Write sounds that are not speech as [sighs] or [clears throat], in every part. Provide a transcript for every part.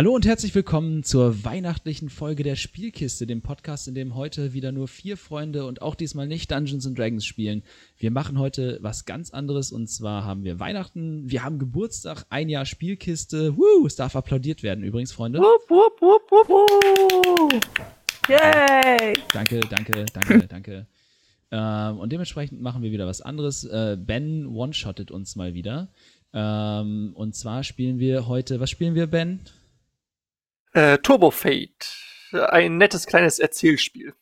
Hallo und herzlich willkommen zur weihnachtlichen Folge der Spielkiste, dem Podcast, in dem heute wieder nur vier Freunde und auch diesmal nicht Dungeons and Dragons spielen. Wir machen heute was ganz anderes und zwar haben wir Weihnachten, wir haben Geburtstag, ein Jahr Spielkiste. Woo, es darf applaudiert werden übrigens, Freunde. Wupp, wupp, wupp, wupp, wupp. Yay! Danke, danke, danke, [laughs] danke. Ähm, und dementsprechend machen wir wieder was anderes. Äh, ben one-shottet uns mal wieder. Ähm, und zwar spielen wir heute, was spielen wir, Ben? Äh, Turbo Fate. Ein nettes kleines Erzählspiel.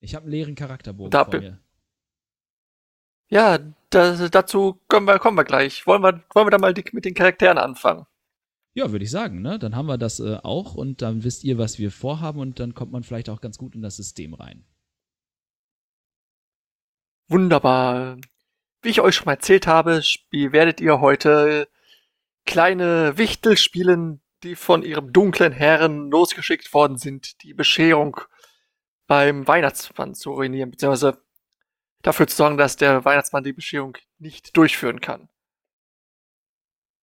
Ich habe einen leeren Charakterbogen Da vor mir. Ja, da, dazu kommen wir, kommen wir gleich. Wollen wir, wollen wir da mal die, mit den Charakteren anfangen? Ja, würde ich sagen, ne? Dann haben wir das äh, auch und dann wisst ihr, was wir vorhaben und dann kommt man vielleicht auch ganz gut in das System rein. Wunderbar. Wie ich euch schon mal erzählt habe, werdet ihr heute kleine Wichtel spielen, die von ihrem dunklen Herren losgeschickt worden sind, die Bescherung beim Weihnachtsmann zu ruinieren, beziehungsweise dafür zu sorgen, dass der Weihnachtsmann die Bescherung nicht durchführen kann.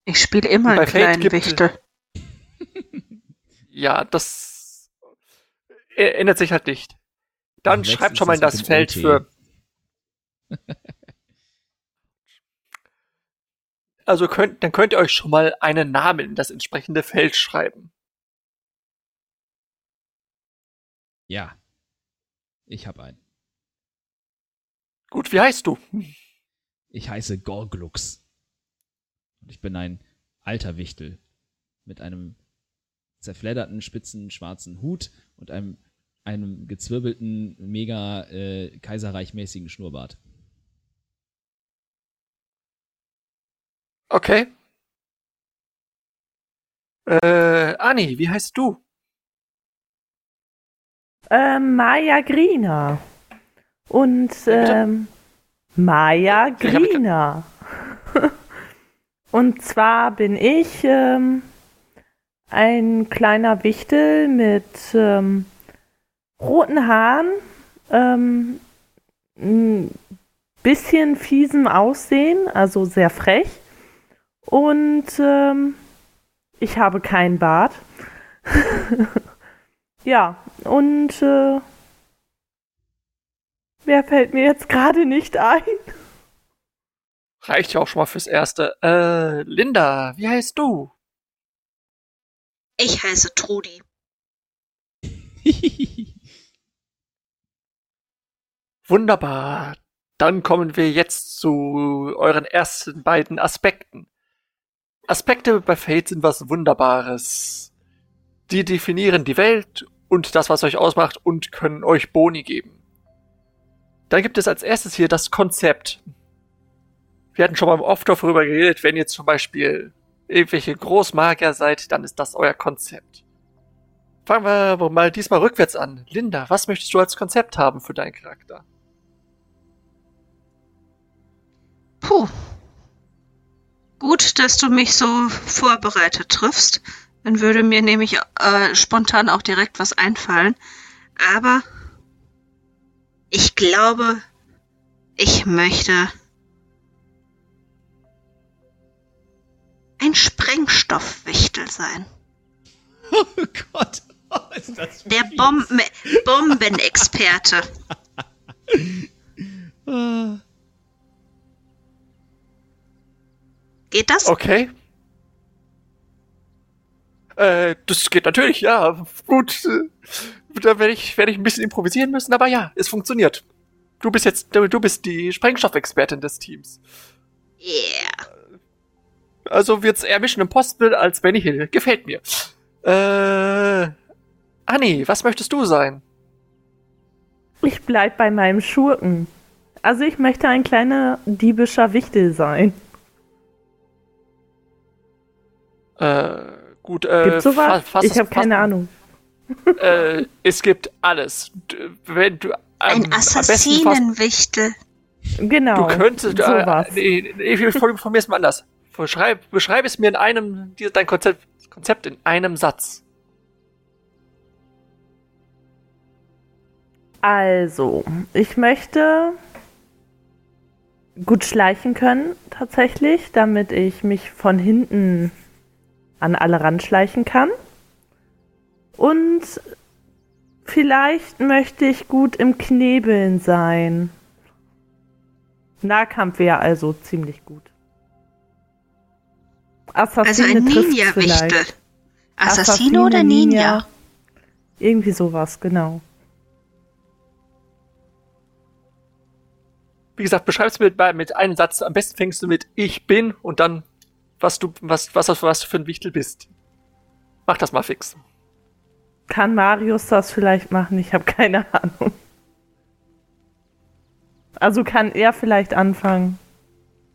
Ich spiele immer einen kleinen gibt- Wichtel. [laughs] Ja, das ändert sich halt nicht. Dann schreibt schon mal in das Feld für. [laughs] Also könnt, dann könnt ihr euch schon mal einen Namen in das entsprechende Feld schreiben. Ja. Ich habe einen. Gut, wie heißt du? Ich heiße Gorglux. Und ich bin ein alter Wichtel mit einem zerfledderten, spitzen, schwarzen Hut und einem, einem gezwirbelten, mega äh, kaiserreichmäßigen Schnurrbart. Okay. Äh, Anni, wie heißt du? Ähm, Maya Greener. Und ähm, Maya Greener. [laughs] Und zwar bin ich ähm, ein kleiner Wichtel mit ähm, roten Haaren, ähm, ein bisschen fiesem Aussehen, also sehr frech. Und ähm, ich habe keinen Bart. [laughs] ja, und äh, wer fällt mir jetzt gerade nicht ein? Reicht ja auch schon mal fürs Erste. Äh, Linda, wie heißt du? Ich heiße Trudi. [laughs] Wunderbar. Dann kommen wir jetzt zu euren ersten beiden Aspekten. Aspekte bei Fate sind was Wunderbares. Die definieren die Welt und das, was euch ausmacht und können euch Boni geben. Dann gibt es als erstes hier das Konzept. Wir hatten schon mal oft darüber geredet, wenn ihr zum Beispiel irgendwelche Großmagier seid, dann ist das euer Konzept. Fangen wir mal diesmal rückwärts an. Linda, was möchtest du als Konzept haben für deinen Charakter? Puh. Gut, dass du mich so vorbereitet triffst. Dann würde mir nämlich äh, spontan auch direkt was einfallen. Aber ich glaube, ich möchte ein Sprengstoffwichtel sein. oh Gott, oh, ist das Der. Bomben Bombenexperte. Geht das? Okay. Äh, das geht natürlich, ja. Gut. äh, Da werde ich, werde ich ein bisschen improvisieren müssen, aber ja, es funktioniert. Du bist jetzt, du du bist die Sprengstoffexpertin des Teams. Yeah. Also wird's eher Mission Impossible als Benny Hill. Gefällt mir. Äh, Anni, was möchtest du sein? Ich bleib bei meinem Schurken. Also ich möchte ein kleiner diebischer Wichtel sein. Äh, gut, äh, Gibt's sowas? fa- ich habe keine Ahnung. Äh, es gibt alles. D- Wenn du, Ein besten fast- Assassinenwichtel. Genau. Du könntest, äh, sowas. nee, nee, ich formuliere es mal anders. Beschreib, beschreib es mir in einem, dein Konzept, Konzept in einem Satz. Also, ich möchte gut schleichen können, tatsächlich, damit ich mich von hinten an alle ranschleichen kann. Und vielleicht möchte ich gut im Knebeln sein. Nahkampf wäre also ziemlich gut. Also Assassine ein trifft's Ninja-Wichtel. vielleicht. Assassino oder Ninja? Irgendwie sowas, genau. Wie gesagt, beschreib's mir mit, mit einem Satz. Am besten fängst du mit Ich bin und dann, was du, was, was, was du für ein Wichtel bist. Mach das mal fix. Kann Marius das vielleicht machen? Ich habe keine Ahnung. Also kann er vielleicht anfangen.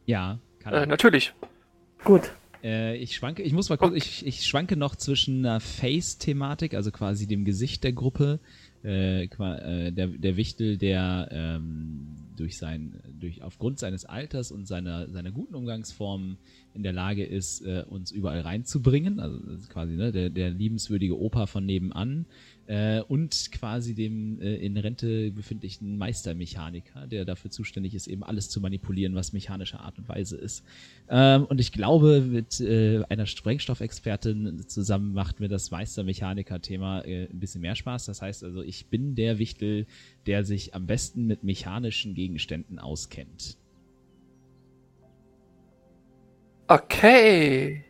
Ja, kann Äh, er. natürlich. Gut. Äh, ich schwanke, ich muss mal kurz, ich, ich schwanke noch zwischen einer Face-Thematik, also quasi dem Gesicht der Gruppe, äh, äh, der, der Wichtel, der ähm, durch sein, durch aufgrund seines Alters und seiner, seiner guten Umgangsformen in der Lage ist, äh, uns überall reinzubringen, also quasi ne, der, der liebenswürdige Opa von nebenan äh, und quasi dem äh, in Rente befindlichen Meistermechaniker, der dafür zuständig ist, eben alles zu manipulieren, was mechanische Art und Weise ist. Ähm, und ich glaube, mit äh, einer Sprengstoffexpertin zusammen macht mir das Meistermechaniker-Thema äh, ein bisschen mehr Spaß. Das heißt also, ich bin der Wichtel, der sich am besten mit mechanischen Gegenständen auskennt. Okay.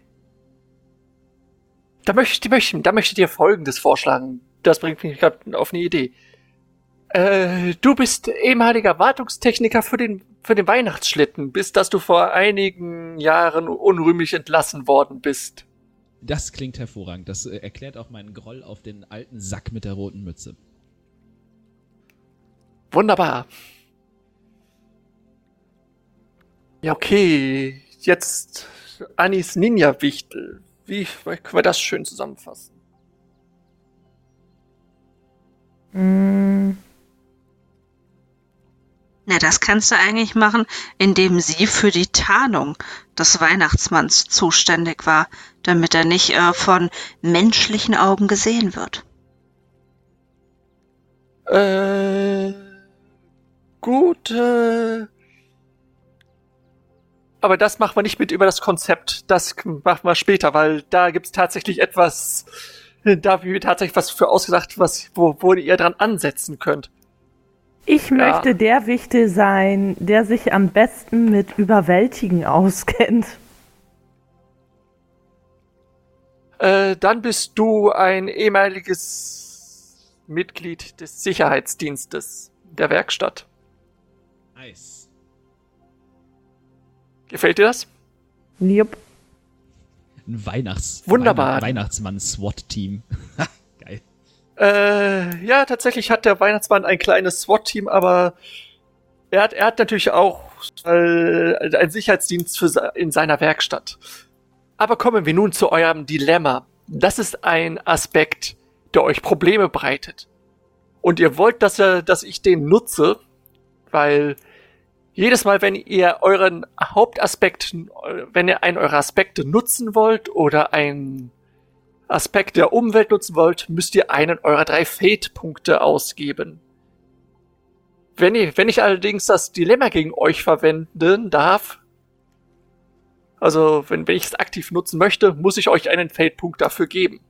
Da möchte, da möchte ich dir Folgendes vorschlagen. Das bringt mich gerade auf eine Idee. Äh, du bist ehemaliger Wartungstechniker für den, für den Weihnachtsschlitten, bis dass du vor einigen Jahren unrühmlich entlassen worden bist. Das klingt hervorragend. Das äh, erklärt auch meinen Groll auf den alten Sack mit der roten Mütze. Wunderbar. Ja, okay. Jetzt Anis Ninja-Wichtel. Wie können wir das schön zusammenfassen? Mm, Na, das kannst du eigentlich machen, indem sie für die Tarnung des Weihnachtsmanns zuständig war, damit er nicht äh, von menschlichen Augen gesehen wird. Äh, gut, äh, aber das machen wir nicht mit über das Konzept. Das machen wir später, weil da gibt's tatsächlich etwas, da haben wir tatsächlich was für ausgedacht, was, wo, wo ihr dran ansetzen könnt. Ich Ja. möchte der Wichtel sein, der sich am besten mit Überwältigen [laughs] auskennt. Äh, dann bist du ein ehemaliges Mitglied des Sicherheitsdienstes der Werkstatt. Nice. Gefällt dir das? Jupp. Ein Weihnachts Wunderbar. Weihn- Weihnachtsmann-SWAT-Team. [laughs] Geil. Äh, ja, tatsächlich hat der Weihnachtsmann ein kleines SWAT-Team, aber er hat, er hat natürlich auch äh, einen Sicherheitsdienst für, in seiner Werkstatt. Aber kommen wir nun zu eurem Dilemma. Das ist ein Aspekt, der euch Probleme bereitet. Und ihr wollt, dass, er, dass ich den nutze, weil jedes Mal, wenn ihr euren Hauptaspekt, wenn ihr einen eurer Aspekte nutzen wollt oder einen Aspekt der Umwelt nutzen wollt, müsst ihr einen eurer drei Fate-Punkte ausgeben. Wenn, ihr, wenn ich allerdings das Dilemma gegen euch verwenden darf, also wenn, wenn ich es aktiv nutzen möchte, muss ich euch einen Fate-Punkt dafür geben.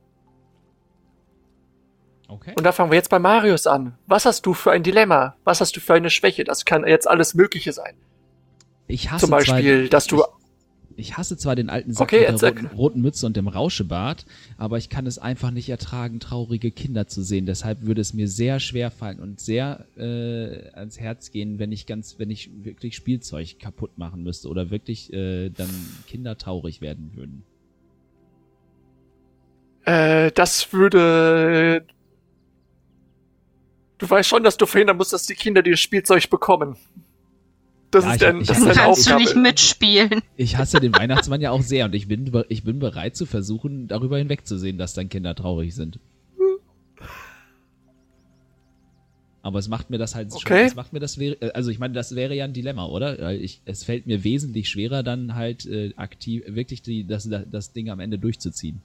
Okay. Und da fangen wir jetzt bei Marius an. Was hast du für ein Dilemma? Was hast du für eine Schwäche? Das kann jetzt alles Mögliche sein. Ich hasse Zum Beispiel, zwar, dass du Ich, ich hasse zwar den alten Sack Okay, mit der roten, roten Mütze und dem Rauschebart, aber ich kann es einfach nicht ertragen, traurige Kinder zu sehen. Deshalb würde es mir sehr schwer fallen und sehr äh, ans Herz gehen, wenn ich ganz, wenn ich wirklich Spielzeug kaputt machen müsste oder wirklich äh, dann Kinder traurig werden würden. Äh, das würde. Du weißt schon, dass du verhindern musst, dass die Kinder dieses Spielzeug bekommen. Das Ja, ist dein, ich das ist deine Kannst du Aufgabe. nicht mitspielen? Ich hasse den Weihnachtsmann ja auch sehr und ich bin, ich bin bereit zu versuchen, darüber hinwegzusehen, dass dann Kinder traurig sind. Aber es macht mir das halt schon, Okay. es macht mir das wäre, also ich meine, das wäre ja ein Dilemma, oder? Ich, es fällt mir wesentlich schwerer, dann halt äh, aktiv, wirklich die, das, das Ding am Ende durchzuziehen.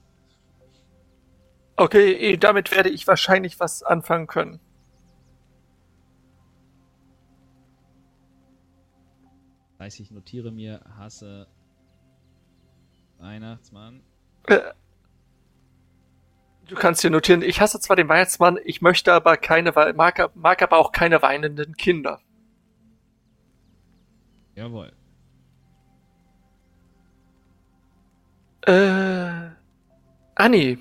Okay, eh, damit werde ich wahrscheinlich was anfangen können. Das heißt, ich notiere mir, hasse Weihnachtsmann. Äh, Du kannst dir notieren, ich hasse zwar den Weihnachtsmann, ich möchte aber keine, mag, mag aber auch keine weinenden Kinder. Jawohl. Äh, Anni,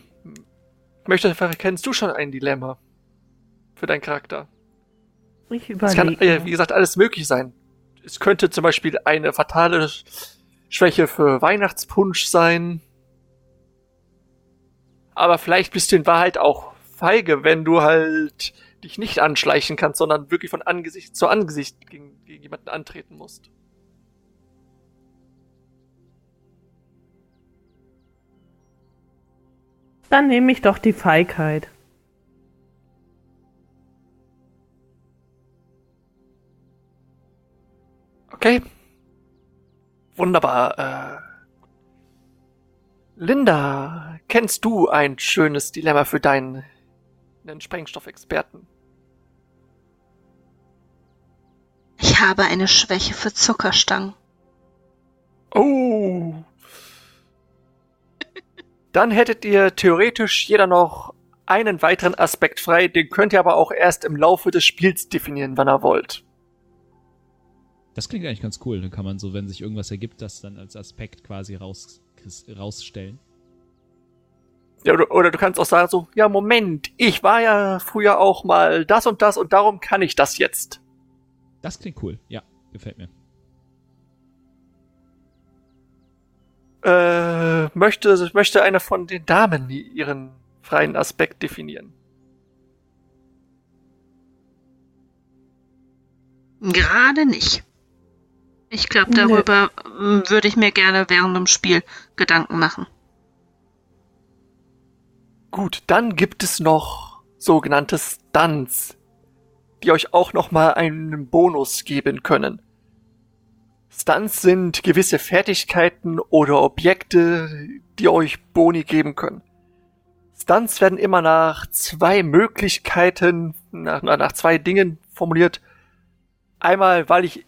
möchte, kennst du schon ein Dilemma für deinen Charakter? Ich Es kann, überlege. äh, wie gesagt, alles möglich sein. Es könnte zum Beispiel eine fatale Schwäche für Weihnachtspunsch sein. Aber vielleicht bist du in Wahrheit auch feige, wenn du halt dich nicht anschleichen kannst, sondern wirklich von Angesicht zu Angesicht gegen, gegen jemanden antreten musst. Dann nehme ich doch die Feigheit. Okay. Wunderbar. Äh, Linda, kennst du ein schönes Dilemma für deinen, Sprengstoffexperten? Ich habe eine Schwäche für Zuckerstangen. Oh. Dann hättet ihr theoretisch jeder noch einen weiteren Aspekt frei, den könnt ihr aber auch erst im Laufe des Spiels definieren, wann ihr wollt. Das klingt eigentlich ganz cool. Dann kann man so, wenn sich irgendwas ergibt, das dann als Aspekt quasi raus, rausstellen. Ja, oder, oder du kannst auch sagen so, ja, Moment, ich war ja früher auch mal das und das und darum kann ich das jetzt. Das klingt cool. Ja, gefällt mir. Äh, möchte, möchte eine von den Damen ihren freien Aspekt definieren? Gerade nicht. Ich glaube, Nö. darüber ähm, würde ich mir gerne während dem Spiel Gedanken machen. Gut, dann gibt es noch sogenannte Stunts, die euch auch nochmal einen Bonus geben können. Stunts sind gewisse Fertigkeiten oder Objekte, die euch Boni geben können. Stunts werden immer nach zwei Möglichkeiten, nach, nach zwei Dingen formuliert. Einmal, weil ich,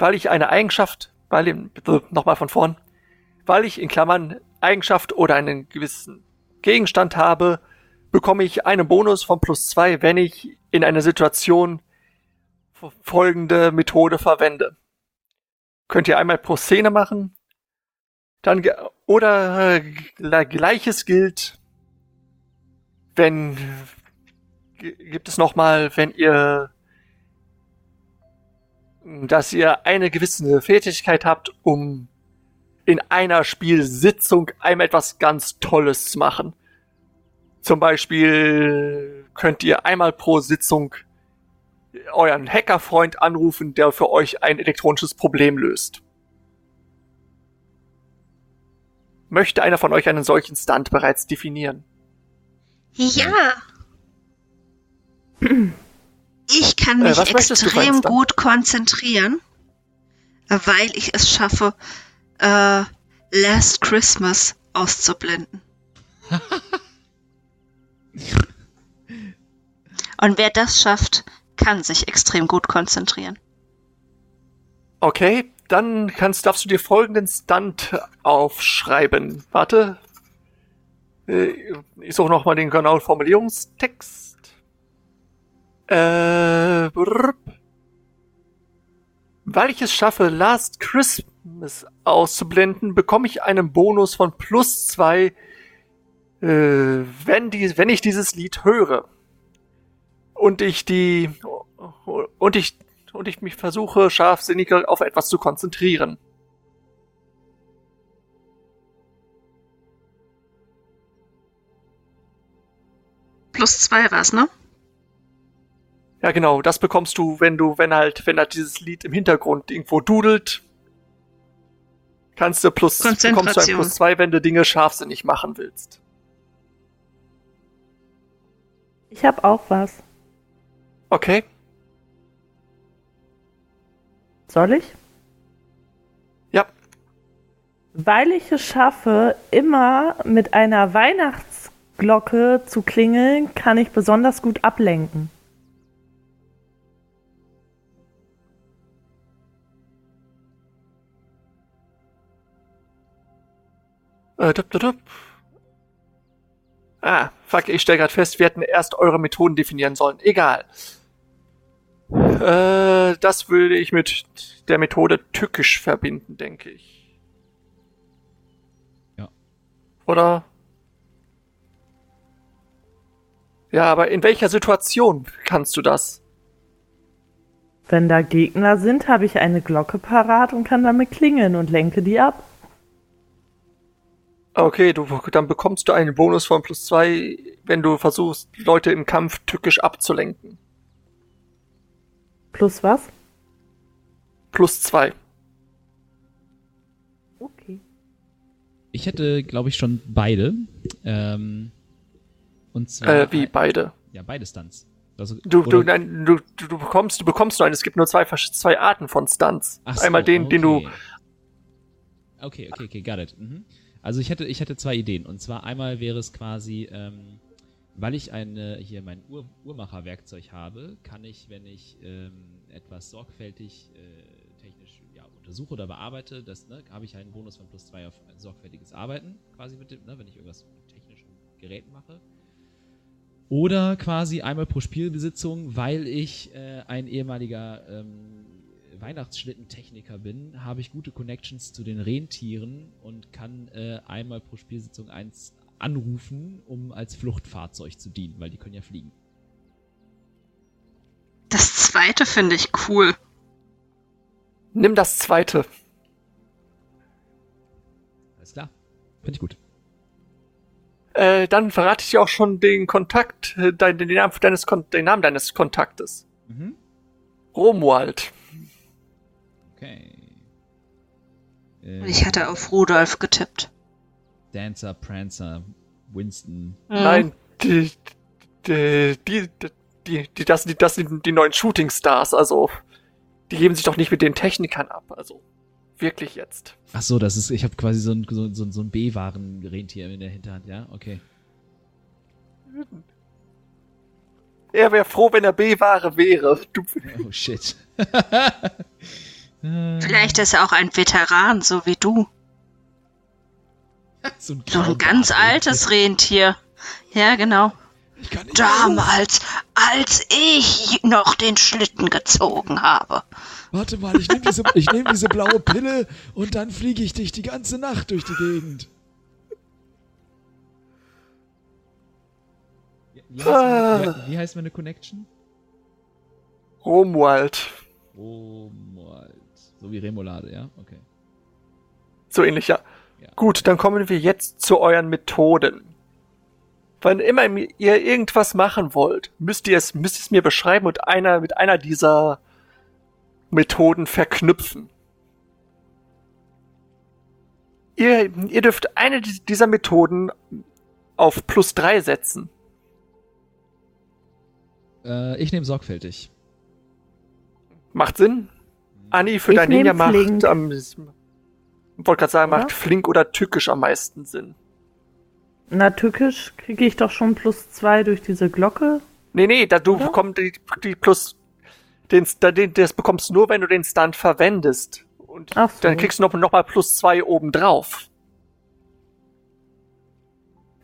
weil ich eine Eigenschaft, weil, nochmal von vorn, weil ich in Klammern Eigenschaft oder einen gewissen Gegenstand habe, bekomme ich einen Bonus von plus zwei, wenn ich in einer Situation folgende Methode verwende. Könnt ihr einmal pro Szene machen, dann oder äh, gleiches gilt, wenn gibt es nochmal, wenn ihr dass ihr eine gewisse Fähigkeit habt, um in einer Spielsitzung einmal etwas ganz Tolles zu machen. Zum Beispiel könnt ihr einmal pro Sitzung euren Hackerfreund anrufen, der für euch ein elektronisches Problem löst. Möchte einer von euch einen solchen Stunt bereits definieren? Ja. [clears throat] Ich kann Äh, mich einen extrem gut konzentrieren, weil ich es schaffe, äh, Last Christmas auszublenden. [laughs] Und wer das schafft, kann sich extrem gut konzentrieren. Okay, dann kannst, darfst du dir folgenden Stunt aufschreiben. Warte. Äh, Ich suche nochmal den genauen Formulierungstext. Äh, brrr. Weil ich es schaffe, Last Christmas auszublenden, bekomme ich einen Bonus von plus zwei, äh, wenn, die, wenn ich dieses Lied höre. Und ich die, und ich und ich mich versuche, scharfsinniger auf etwas zu konzentrieren. Plus zwei war's, ne? Ja, genau, das bekommst du, wenn du, wenn halt, wenn halt dieses Lied im Hintergrund irgendwo dudelt, kannst du plus, bekommst du ein plus zwei, wenn du Dinge scharfsinnig machen willst. Ich habe auch was. Okay, Soll ich? ja. Weil ich es schaffe, immer mit einer Weihnachtsglocke zu klingeln, kann ich besonders gut ablenken. Äh, dup, dup, dup. Ah, fuck, ich stelle gerade fest, wir hätten erst eure Methoden definieren sollen. Egal. Äh, das würde ich mit der Methode tückisch verbinden, denke ich. Ja. Oder? Ja, aber in welcher Situation kannst du das? Wenn da Gegner sind, habe ich eine Glocke parat und kann damit klingeln und lenke die ab. Okay, du, dann bekommst du einen Bonus von plus zwei, wenn du versuchst, Leute im Kampf tückisch abzulenken. Plus was? Plus zwei. Okay. Ich hätte, glaube ich, schon beide. Ähm, und zwar. Äh, wie beide. Ja, beide Stunts. Also, Du, du, nein, du, du, du bekommst, du bekommst nur einen. Es gibt nur zwei, zwei Arten von Stunts. Ach so, Einmal den, den du, okay. Okay, okay, okay, got it. Mhm. Also ich hätte, ich hätte zwei Ideen. Und zwar einmal wäre es quasi, ähm, weil ich eine, hier mein Uhr, Uhrmacherwerkzeug habe, kann ich, wenn ich ähm, etwas sorgfältig äh, technisch ja, untersuche oder bearbeite, das ne, habe ich einen Bonus von plus zwei auf sorgfältiges Arbeiten, quasi mit dem, ne, wenn ich irgendwas mit technischen Geräten mache. Oder quasi einmal pro Spielbesitzung, weil ich äh, ein ehemaliger ähm, Weihnachtsschlittentechniker bin, habe ich gute Connections zu den Rentieren und kann äh, einmal pro Spielsitzung eins anrufen, um als Fluchtfahrzeug zu dienen, weil die können ja fliegen. Das zweite finde ich cool. nimm das zweite. Alles klar. Finde ich gut. Äh, dann verrate ich dir auch schon den Kontakt, äh, dein, den, Namen deines, Kon den Namen deines Kontaktes. Mhm. Romuald. Okay. Äh, Ich hatte auf Rudolf getippt. Dancer, Prancer, Winston. Nein, die, die, die, die, die, das, die, das sind die neuen Shooting Stars, also, die geben sich doch nicht mit den Technikern ab, also, wirklich jetzt. Ach so, das ist, ich habe quasi so ein, so, so, so ein B-Waren-Rentier in der Hinterhand, ja? Okay. Er wäre froh, wenn er B-Ware wäre. Du, Oh shit. [laughs] Vielleicht ist er auch ein Veteran, so wie du. [laughs] so ein, So ein ganz altes Rentier. Ja, genau. Damals, als ich noch den Schlitten gezogen habe. Warte mal, ich nehme diese, ich nehm diese blaue Pille und dann fliege ich dich die ganze Nacht durch die Gegend. Wie, heißt, meine, wie, wie heißt meine Connection? Romuald. Romuald. So wie Remoulade, ja? Okay. So ähnlich, ja. Ja. Gut, dann kommen wir jetzt zu euren Methoden. Wann immer ihr irgendwas machen wollt, müsst ihr es, müsst ihr es mir beschreiben und einer, mit einer dieser Methoden verknüpfen. Ihr, ihr dürft eine di- dieser Methoden auf plus drei setzen. Äh, ich nehme sorgfältig. Macht Sinn? Anni, für Ich dein Ninja macht flink. am, ich wollte gerade sagen, Oder? macht flink oder tückisch am meisten Sinn. Na, tückisch kriege ich doch schon plus zwei durch diese Glocke. Nee, nee, da du bekommst die, die plus den, den, das bekommst du nur, wenn du den Stunt verwendest. Und so. dann kriegst du noch, noch mal plus zwei oben drauf.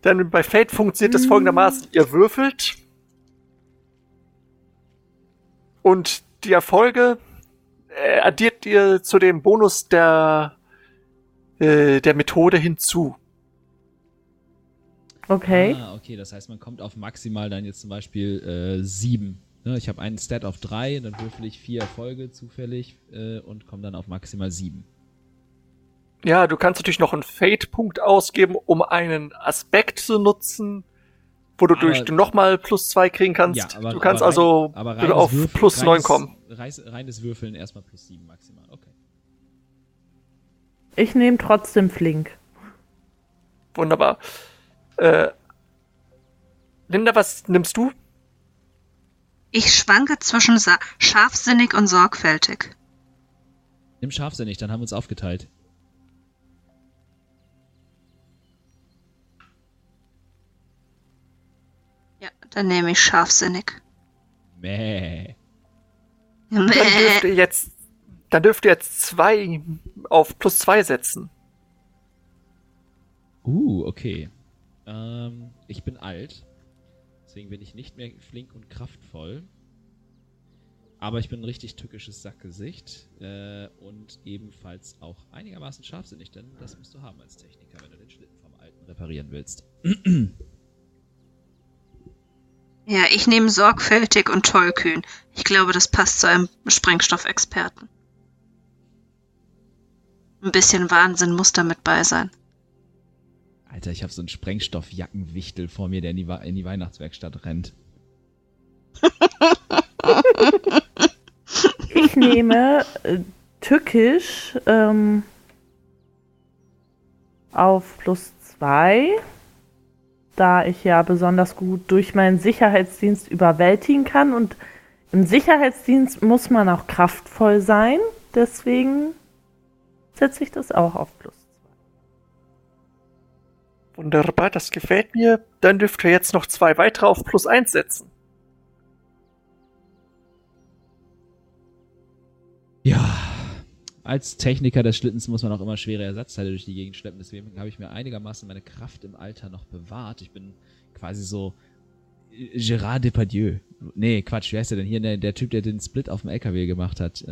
Dann bei Fate funktioniert das Hm. folgendermaßen. Ihr würfelt und die Erfolge äh, addiert ihr zu dem Bonus der, äh, der Methode hinzu. Okay. Ah, okay, das heißt, man kommt auf maximal dann jetzt zum Beispiel äh, sieben. Ne, ich habe einen Stat auf drei, dann würfel ich vier Erfolge zufällig äh, und komme dann auf maximal sieben. Ja, du kannst natürlich noch einen Fate-Punkt ausgeben, um einen Aspekt zu nutzen, wo du Aber- durch nochmal plus zwei kriegen kannst. Ja, aber, du kannst aber also rein, reines auf Würfeln- plus neun kommen. Reines, reines Würfeln erstmal plus sieben maximal. Okay. Ich nehme trotzdem flink. Wunderbar. Äh, Linda, was nimmst du? Ich schwanke zwischen scharfsinnig und sorgfältig. Nimm scharfsinnig, dann haben wir uns aufgeteilt. Dann nehme ich scharfsinnig. Mäh. Dann dürft Mäh. ihr jetzt, dann dürft ihr jetzt zwei auf plus zwei setzen. Uh, okay. Ähm, ich bin alt. Deswegen bin ich nicht mehr flink und kraftvoll. Aber ich bin ein richtig tückisches Sackgesicht. Äh, und ebenfalls auch einigermaßen scharfsinnig, denn das musst du haben als Techniker, wenn du den Schlitten vom Alten reparieren willst. [clears throat] Ja, ich nehme sorgfältig und tollkühn. Ich glaube, das passt zu einem Sprengstoffexperten. Ein bisschen Wahnsinn muss da mit bei sein. Alter, ich habe so einen Sprengstoffjackenwichtel vor mir, der in die, in die Weihnachtswerkstatt rennt. Ich nehme äh, tückisch ähm, auf plus zwei, da ich ja besonders gut durch meinen Sicherheitsdienst überwältigen kann. Und im Sicherheitsdienst muss man auch kraftvoll sein. Deswegen setze ich das auch auf plus Wunderbar, das gefällt mir. Dann dürft ihr jetzt noch zwei weitere auf plus eins setzen. Ja, als Techniker des Schlittens muss man auch immer schwere Ersatzteile durch die Gegend schleppen. Deswegen habe ich mir einigermaßen meine Kraft im Alter noch bewahrt. Ich bin quasi so äh, Gérard Depardieu. Nee, Quatsch, wie heißt der denn hier? Der, der Typ, der den Split auf dem LKW gemacht hat. Äh,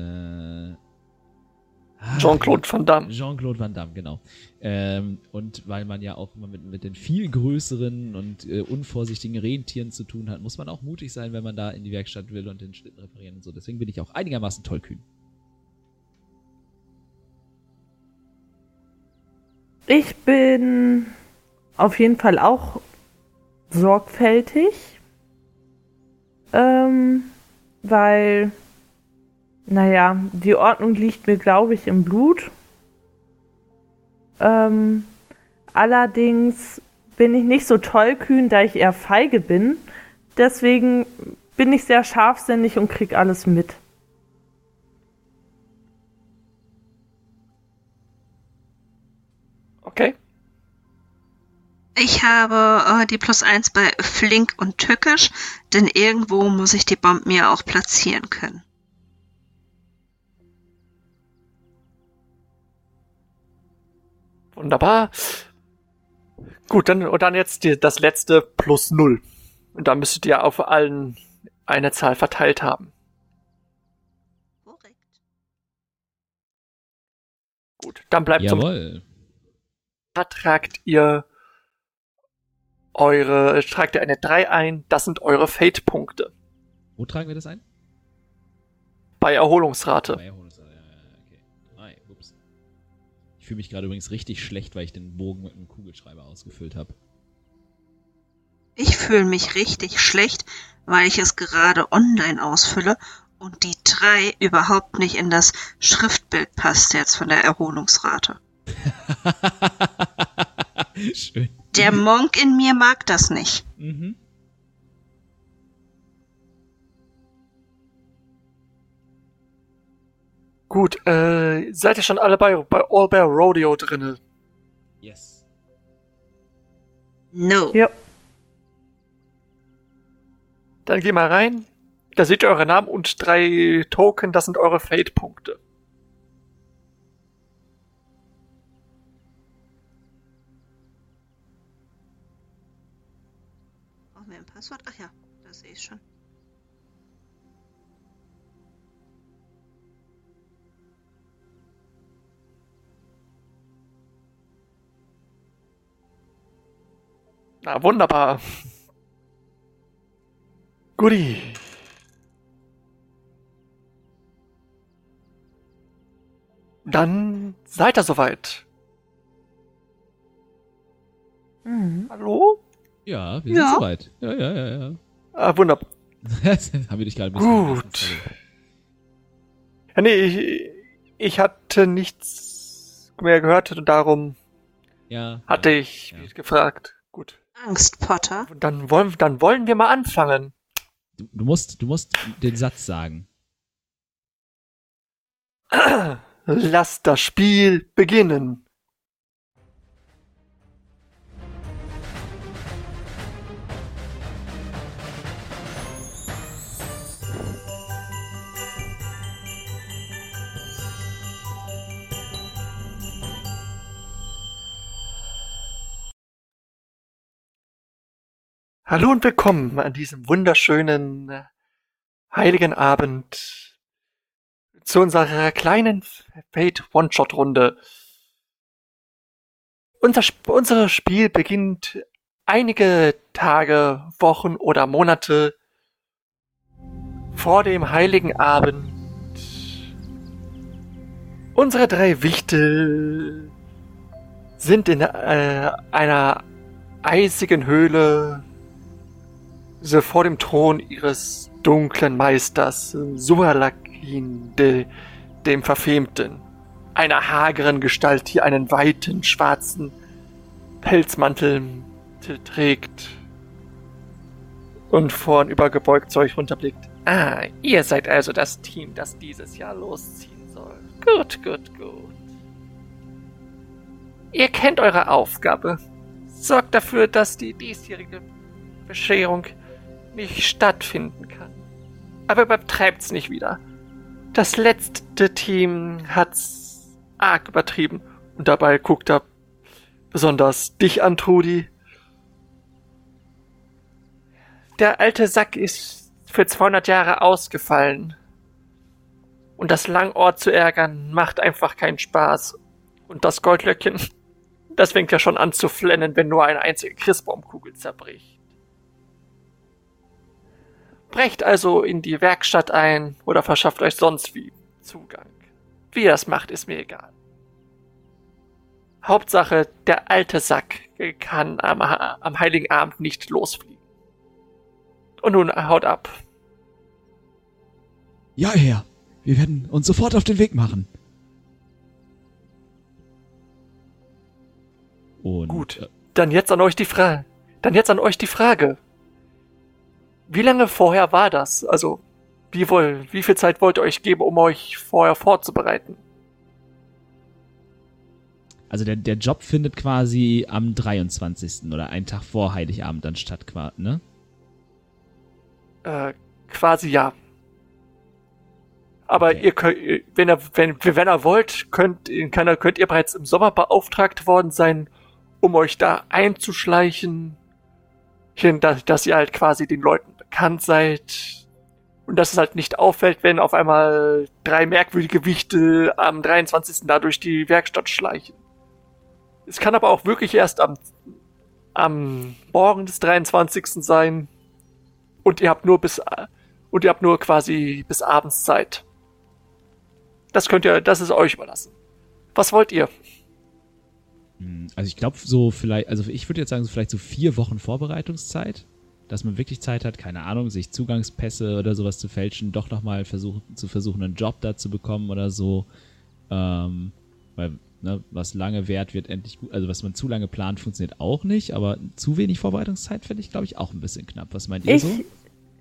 ah, Jean-Claude Van Damme. Jean-Claude Van Damme, genau. Ähm, und weil man ja auch immer mit, mit den viel größeren und äh, unvorsichtigen Rentieren zu tun hat, muss man auch mutig sein, wenn man da in die Werkstatt will und den Schlitten reparieren und so. Deswegen bin ich auch einigermaßen tollkühn. Ich bin auf jeden Fall auch sorgfältig, ähm, weil, naja, die Ordnung liegt mir, glaube ich, im Blut. Ähm, allerdings bin ich nicht so tollkühn, da ich eher feige bin. Deswegen bin ich sehr scharfsinnig und krieg alles mit. Okay. Ich habe äh, die plus eins bei flink und tückisch, denn irgendwo muss ich die Bomben ja auch platzieren können. Wunderbar. Gut, dann, und dann jetzt die, das letzte plus null. Und da müsstet ihr auf allen eine Zahl verteilt haben. Korrekt. Gut, dann bleibt zum Jawohl. Tragt ihr eure, tragt ihr eine 3 ein, das sind eure Fate-Punkte Wo tragen wir das ein? bei Erholungsrate. Bei Erholungsrate, ja, ja, ja, okay. Drei, ups. Ich fühle mich gerade übrigens richtig schlecht, weil ich den Bogen mit einem Kugelschreiber ausgefüllt habe. Ich fühle mich richtig schlecht, weil ich es gerade online ausfülle und die drei überhaupt nicht in das Schriftbild passt jetzt von der Erholungsrate. [laughs] Schön. Der Monk in mir mag das nicht. Mhm. Gut, äh, seid ihr schon alle bei, bei All Bear Rodeo drinne? Yes. No. Ja. Dann geh mal rein. Da seht ihr eure Namen und drei Token, das sind eure Fate-Punkte. Passwort? Ach ja, das sehe ich schon. Na, wunderbar. Guti. Dann seid ihr soweit. Mhm. Hallo? Ja, wir Ja. sind soweit. Ja, ja, ja, ja. Ah, wunderbar. [laughs] Haben wir dich gerade ein bisschen Gut. Ja, nee, ich, ich hatte nichts mehr gehört und darum. Ja. hatte ja. ich ja. gefragt. Gut. Angst, Potter. Dann wollen, dann wollen wir mal anfangen. Du, du, musst, du musst den Satz sagen. [clears throat] Lass das Spiel beginnen. Hallo und willkommen an diesem wunderschönen äh, heiligen Abend zu unserer kleinen Fate One-Shot-Runde. Unser, Sp unser Spiel beginnt einige Tage, Wochen oder Monate vor dem heiligen Abend. Unsere drei Wichtel sind in äh, einer eisigen Höhle so vor dem Thron ihres dunklen Meisters Sualakin, de, dem Verfemten, einer hageren Gestalt, die einen weiten schwarzen Pelzmantel trägt und vorn übergebeugt zu euch runterblickt. Ah, ihr seid also das Team, das dieses Jahr losziehen soll. Gut, gut, gut. Ihr kennt eure Aufgabe. Sorgt dafür, dass die diesjährige Bescherung nicht stattfinden kann. Aber übertreibt's nicht wieder. Das letzte Team hat's arg übertrieben. Und dabei guckt er besonders dich an, Trudi. Der alte Sack ist für 200 Jahre ausgefallen. Und das Langort zu ärgern macht einfach keinen Spaß. Und das Goldlöckchen, das fängt ja schon an zu flennen, wenn nur eine einzige Christbaumkugel zerbricht. Brecht also in die Werkstatt ein oder verschafft euch sonst wie Zugang. Wie ihr das macht, ist mir egal. Hauptsache, der alte Sack kann am, am Heiligen Abend nicht losfliegen. Und nun haut ab. Ja, Herr. Wir werden uns sofort auf den Weg machen. Und, Gut. Äh, dann jetzt an euch die Frage. Dann jetzt an euch die Frage. Wie lange vorher war das? Also, wie, wohl, wie viel Zeit wollt ihr euch geben, um euch vorher vorzubereiten? Also der, der Job findet quasi am 23. oder einen Tag vor Heiligabend dann statt, ne? Äh, quasi ja. Aber okay. ihr könnt, wenn ihr, wenn, wenn ihr wollt, könnt, könnt ihr bereits im Sommer beauftragt worden sein, um euch da einzuschleichen, hin, dass, dass ihr halt quasi den Leuten bekannt seid und dass es halt nicht auffällt, wenn auf einmal drei merkwürdige Wichtel am 23. da durch die Werkstatt schleichen. Es kann aber auch wirklich erst am, am Morgen des 23. sein und ihr habt nur bis und ihr habt nur quasi bis abends Zeit. Das könnt ihr, das ist euch überlassen. Was wollt ihr? Hm, also ich glaube so vielleicht, also ich würde jetzt sagen so vielleicht so vier Wochen Vorbereitungszeit dass man wirklich Zeit hat, keine Ahnung, sich Zugangspässe oder sowas zu fälschen, doch nochmal versuchen, zu versuchen, einen Job da zu bekommen oder so. Ähm, weil, ne, was lange währt, wird endlich gut. Also was man zu lange plant, funktioniert auch nicht, aber zu wenig Vorbereitungszeit finde ich, glaube ich, auch ein bisschen knapp. Was meint ihr ich, so?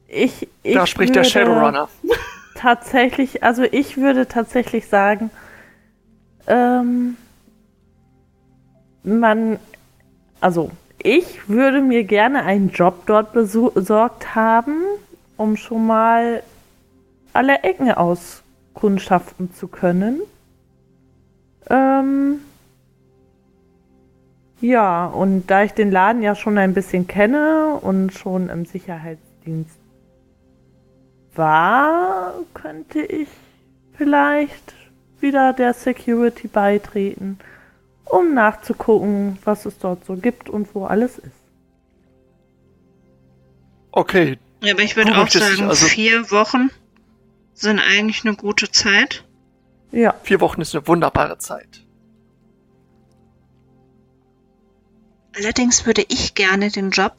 Ich, ich da spricht der Shadowrunner. [laughs] Tatsächlich, also ich würde tatsächlich sagen, ähm, man, also ich würde mir gerne einen Job dort besorgt haben, um schon mal alle Ecken auskundschaften zu können. Ähm ja, und da ich den Laden ja schon ein bisschen kenne und schon im Sicherheitsdienst war, könnte ich vielleicht wieder der Security beitreten um nachzugucken, was es dort so gibt und wo alles ist. Okay. Ja, aber ich würde auch sagen, also vier Wochen sind eigentlich eine gute Zeit. Ja. Vier Wochen ist eine wunderbare Zeit. Allerdings würde ich gerne den Job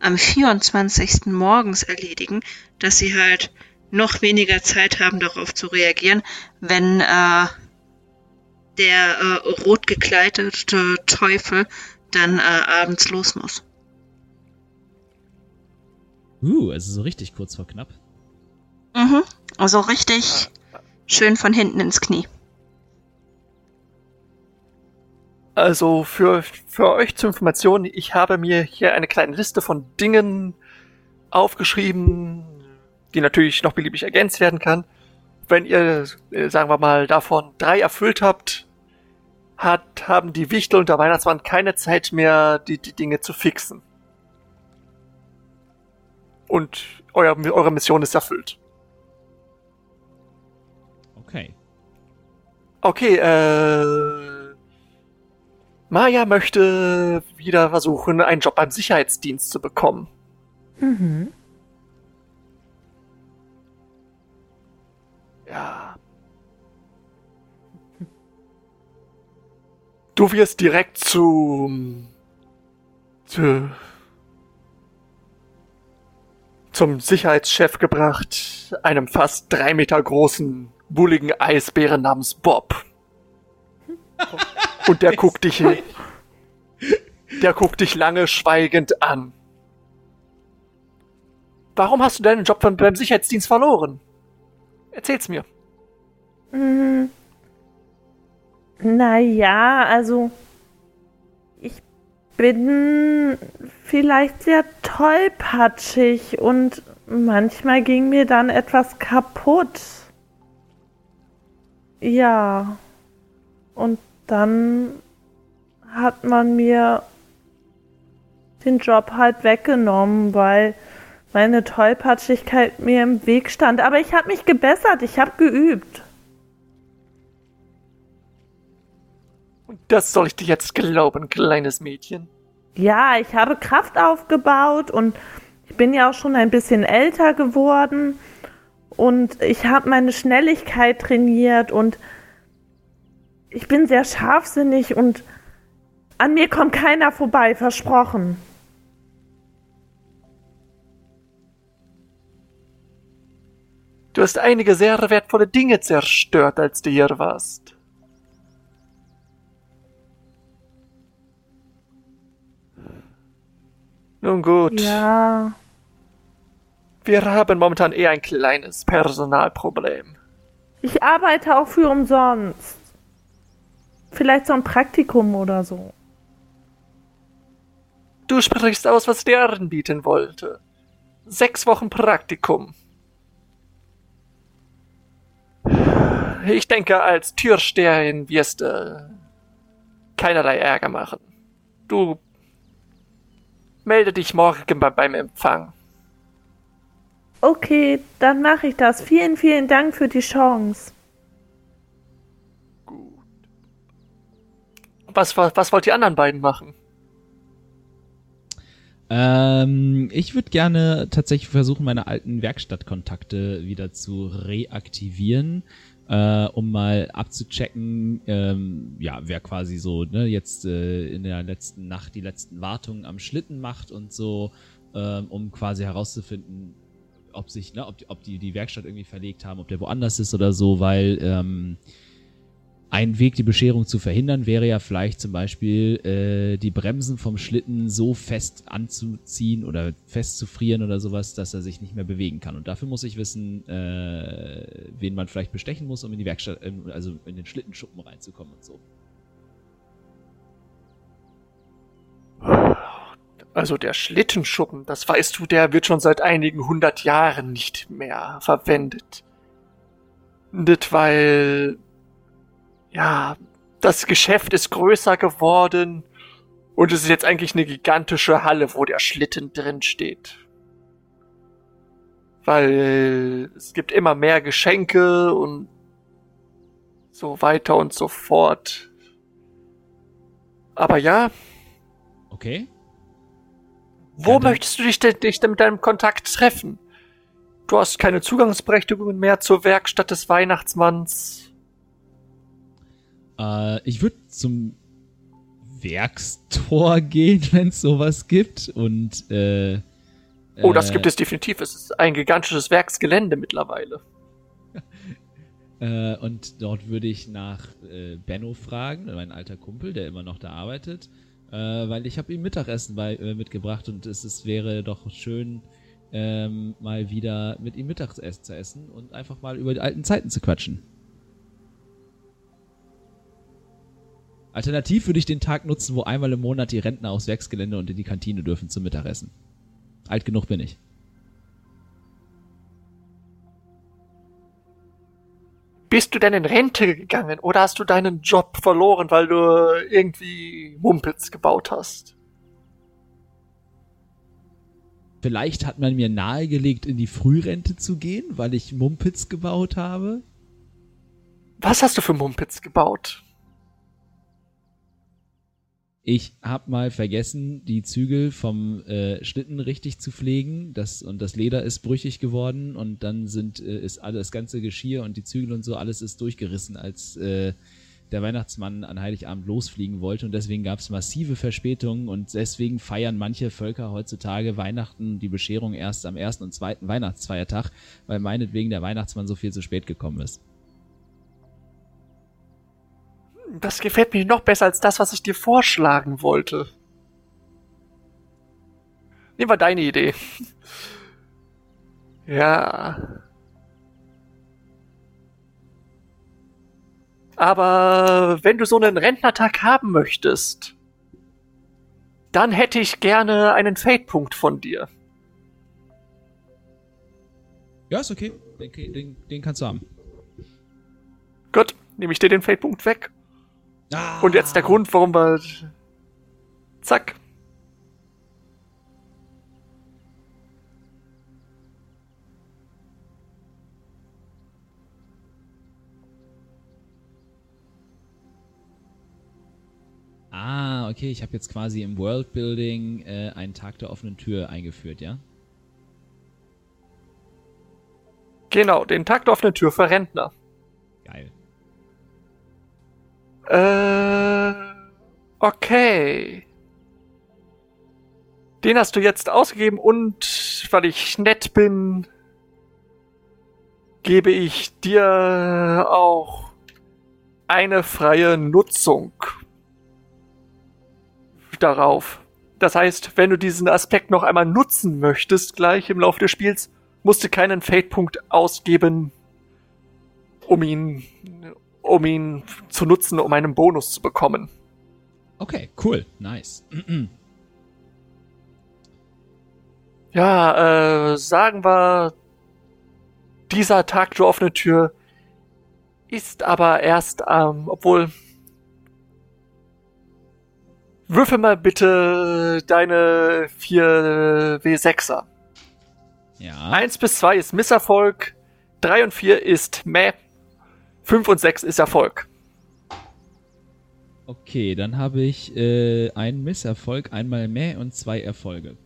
am 24. morgens erledigen, dass sie halt noch weniger Zeit haben, darauf zu reagieren, wenn äh, der äh, rot gekleidete Teufel dann äh, abends los muss. Uh, also so richtig kurz vor knapp. Mhm. Also richtig schön von hinten ins Knie. Also für, für euch zur Information, ich habe mir hier eine kleine Liste von Dingen aufgeschrieben, die natürlich noch beliebig ergänzt werden kann. Wenn ihr, äh, sagen wir mal, davon drei erfüllt habt, hat, haben die Wichtel und der Weihnachtsmann keine Zeit mehr, die, die Dinge zu fixen. Und euer, eure Mission ist erfüllt. Okay. Okay, äh. Maya möchte wieder versuchen, einen Job beim Sicherheitsdienst zu bekommen. Mhm. Ja. Du wirst direkt zu. zu zum Sicherheitschef gebracht, einem fast drei Meter großen, bulligen Eisbären namens Bob. Und der guckt dich, der guckt dich lange schweigend an. Warum hast du deinen Job beim, beim Sicherheitsdienst verloren? Erzähl's mir. Mhm. Naja, also ich bin vielleicht sehr tollpatschig und manchmal ging mir dann etwas kaputt. Ja. Und dann hat man mir den Job halt weggenommen, weil meine Tollpatschigkeit mir im Weg stand. Aber ich habe mich gebessert, ich habe geübt. Und das soll ich dir jetzt glauben, kleines Mädchen. Ja, ich habe Kraft aufgebaut und ich bin ja auch schon ein bisschen älter geworden und ich habe meine Schnelligkeit trainiert und ich bin sehr scharfsinnig und an mir kommt keiner vorbei, versprochen. Du hast einige sehr wertvolle Dinge zerstört, als du hier warst. Nun gut. Ja, Wir haben momentan eher ein kleines Personalproblem. ich arbeite auch für umsonst. Vielleicht so ein Praktikum oder so. Du sprichst aus, was der anbieten wollte. Sechs Wochen Praktikum. Ich denke, als Türsteherin wirst du keinerlei Ärger machen. Du melde dich morgen bei- beim Empfang. Okay, dann mache ich das. Vielen, vielen Dank für die Chance. Was, was, was wollt die anderen beiden machen? Ähm, ich würde gerne tatsächlich versuchen, meine alten Werkstattkontakte wieder zu reaktivieren, äh, um mal abzuchecken, ähm, ja, wer quasi so ne, jetzt äh, in der letzten Nacht die letzten Wartungen am Schlitten macht und so, ähm, um quasi herauszufinden, ob sich, ne, ob die, ob die die Werkstatt irgendwie verlegt haben, ob der woanders ist oder so, weil ähm, ein Weg, die Bescherung zu verhindern, wäre ja vielleicht zum Beispiel äh, die Bremsen vom Schlitten so fest anzuziehen oder festzufrieren oder sowas, dass er sich nicht mehr bewegen kann. Und dafür muss ich wissen, äh, wen man vielleicht bestechen muss, um in die Werkstatt, ähm, also in den Schlittenschuppen reinzukommen und so. Also der Schlittenschuppen, das weißt du, der wird schon seit einigen hundert Jahren nicht mehr verwendet. Nicht weil, ja, das Geschäft ist größer geworden und es ist jetzt eigentlich eine gigantische Halle, wo der Schlitten drin steht. Weil es gibt immer mehr Geschenke und so weiter und so fort. Aber ja, Okay? Wo Ja, möchtest du dich denn, dich mit deinem Kontakt treffen? Du hast keine Zugangsberechtigung mehr zur Werkstatt des Weihnachtsmanns. Äh, ich würde zum Werkstor [laughs] gehen, wenn es sowas gibt. Und äh, Oh, das äh, gibt es definitiv. Es ist ein gigantisches Werksgelände mittlerweile. [laughs] Äh, und dort würde ich nach äh, Benno fragen, mein alter Kumpel, der immer noch da arbeitet, äh, weil ich habe ihm Mittagessen bei, äh, mitgebracht und es ist, wäre doch schön, ähm, mal wieder mit ihm Mittagessen zu essen und einfach mal über die alten Zeiten zu quatschen. Alternativ würde ich den Tag nutzen, wo einmal im Monat die Rentner aufs Werksgelände und in die Kantine dürfen zum Mittagessen. Alt genug bin ich. Bist du denn in Rente gegangen oder hast du deinen Job verloren, weil du irgendwie Mumpitz gebaut hast? vielleicht hat man mir nahegelegt, in die Frührente zu gehen, weil ich Mumpitz gebaut habe. Was hast du für Mumpitz gebaut? Ich habe mal vergessen, die Zügel vom äh, Schlitten richtig zu pflegen. Das, und das Leder ist brüchig geworden und dann sind, äh, ist alles das ganze Geschirr und die Zügel und so, alles ist durchgerissen, als äh, der Weihnachtsmann an Heiligabend losfliegen wollte. Und deswegen gab es massive Verspätungen und deswegen feiern manche Völker heutzutage Weihnachten, die Bescherung erst am ersten und zweiten Weihnachtsfeiertag, weil meinetwegen der Weihnachtsmann so viel zu spät gekommen ist. Das gefällt mir noch besser als das, was ich dir vorschlagen wollte. Nehmen wir deine Idee. [laughs] ja. Aber wenn du so einen Rentnertag haben möchtest, dann hätte ich gerne einen Fade-Punkt von dir. Ja, ist okay. Den, den, den kannst du haben. Gut, nehme ich dir den Fade-Punkt weg. Ah. Und jetzt der Grund, warum wir. Zack. Ah, okay, ich habe jetzt quasi im Worldbuilding äh, einen Tag der offenen Tür eingeführt, ja? Genau, den Tag der offenen Tür für Rentner. Geil. Äh, okay. Den hast du jetzt ausgegeben und weil ich nett bin, gebe ich dir auch eine freie Nutzung darauf. Das heißt, wenn du diesen Aspekt noch einmal nutzen möchtest, gleich im Laufe des Spiels, musst du keinen Fate-Punkt ausgeben, um ihn, um ihn zu nutzen, um einen Bonus zu bekommen. Okay, cool, nice. Ja, äh, sagen wir, dieser Tag der offenen Tür ist aber erst, ähm, obwohl. Würfel mal bitte deine vier W6er. Ja. 1 bis 2 ist Misserfolg, 3 und 4 ist Meh, 5 und 6 ist Erfolg. Okay, dann habe ich äh, einen Misserfolg, einmal mehr und zwei Erfolge.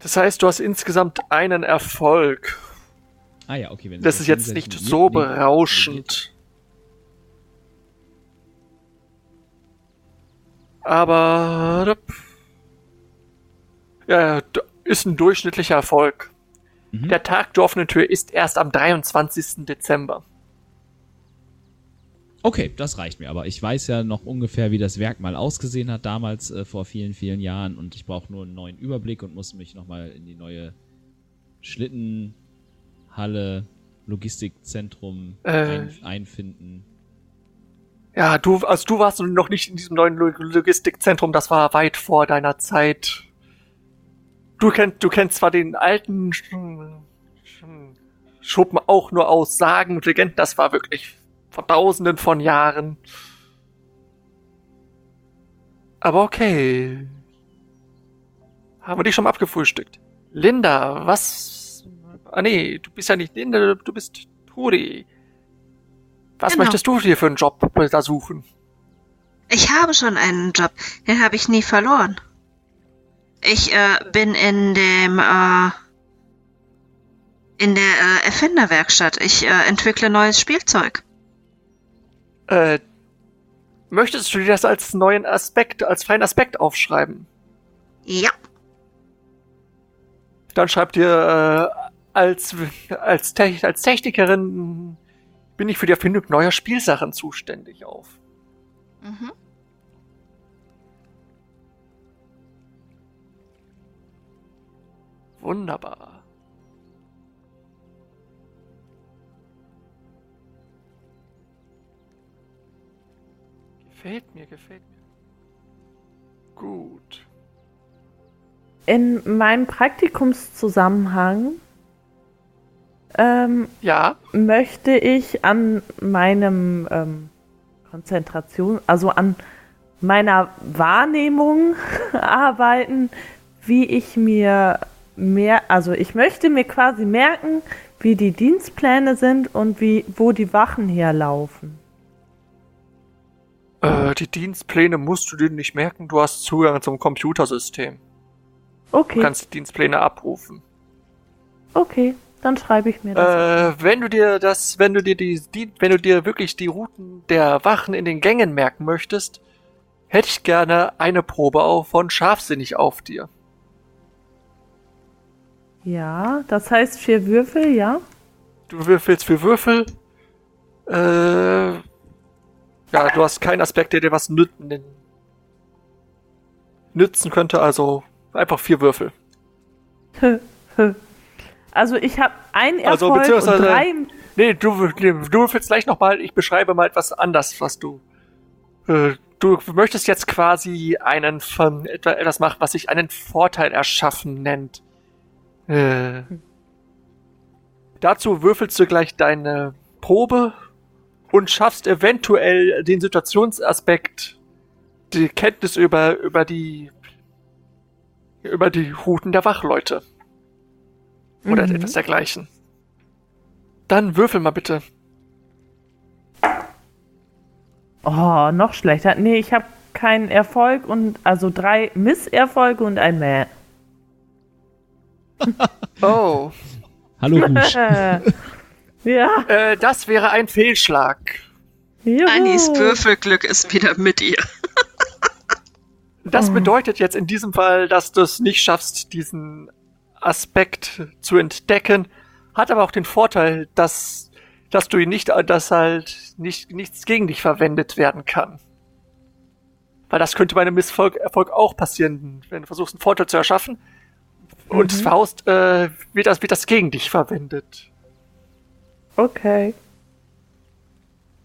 Das heißt, du hast insgesamt einen Erfolg. Ah ja, okay. Wenn Das ist jetzt nicht so berauschend. Aber ja, ist ein durchschnittlicher Erfolg. Mhm. Der Tag der offenen Tür ist erst am 23. Dezember. Okay, das reicht mir. Aber ich weiß ja noch ungefähr, wie das Werk mal ausgesehen hat damals äh, vor vielen, vielen Jahren. Und ich brauche nur einen neuen Überblick und muss mich nochmal in die neue Schlittenhalle, Logistikzentrum Äh. ein, einfinden. Ja, du, also du warst noch nicht in diesem neuen Log- Logistikzentrum, das war weit vor deiner Zeit. Du kennst, du kennst zwar den alten Sch- Sch- Schuppen auch nur aus Sagen und Legenden, das war wirklich vor tausenden von Jahren. Aber okay. Haben wir dich schon mal abgefrühstückt. Linda, was? Ah nee, du bist ja nicht Linda, du bist Turi. Was Genau. möchtest du dir für einen Job da suchen? Ich habe schon einen Job, den habe ich nie verloren. Ich äh, bin in dem äh, in der äh, Erfinderwerkstatt. Ich äh, entwickle neues Spielzeug. Äh, möchtest du dir das als neuen Aspekt, als freien Aspekt aufschreiben? Ja, Dann schreib dir äh, als, als, Te als Technikerin bin ich für die Erfindung neuer Spielsachen zuständig auf. mhm. Wunderbar. Gefällt mir, gefällt mir. Gut. In meinem Praktikumszusammenhang ähm, Ja, möchte ich an meinem ähm, Konzentration, also an meiner Wahrnehmung [laughs] arbeiten wie ich mir mehr, also ich möchte mir quasi merken, wie die Dienstpläne sind und wie, wo die Wachen herlaufen. Äh, die Dienstpläne musst du dir nicht merken, du hast Zugang zum Computersystem. Okay. Du kannst die Dienstpläne abrufen. Okay, dann schreibe ich mir das. Äh, wenn du dir das, wenn du dir die, die, wenn du dir wirklich die Routen der Wachen in den Gängen merken möchtest, hätte ich gerne eine Probe auf von scharfsinnig auf dir. Ja, das heißt vier Würfel, ja? Du würfelst für Würfel. Äh, ja, du hast keinen Aspekt, der dir was nützen, nützen könnte, also einfach vier Würfel. [laughs] Also ich habe ein Also, Erfolg und beziehungsweise- drei. Nee, du, du würfelst gleich nochmal, ich beschreibe mal etwas anders, was du. Äh, du möchtest jetzt quasi einen von etwa etwas machen, was sich einen Vorteil erschaffen nennt. Äh, dazu würfelst du gleich deine Probe und schaffst eventuell den Situationsaspekt, die Kenntnis über, über die über die Routen der Wachleute. Oder Mhm. etwas dergleichen. Dann würfel mal bitte. Oh, noch schlechter. Nee, ich habe keinen Erfolg und also drei Misserfolge und ein Mäh. Oh. [laughs] Hallo Husch. [laughs] ja. Äh, das wäre ein Fehlschlag. Juhu. Annis Würfelglück ist wieder mit ihr. [laughs] Das bedeutet jetzt in diesem Fall, dass du es nicht schaffst, diesen Aspekt zu entdecken. Hat aber auch den Vorteil, dass, dass du ihn nicht, dass halt nicht, nichts gegen dich verwendet werden kann. Weil das könnte bei einem Misserfolg Erfolg auch passieren, wenn du versuchst, einen Vorteil zu erschaffen. Und es verhaust, äh, wird das, wird das gegen dich verwendet. Okay.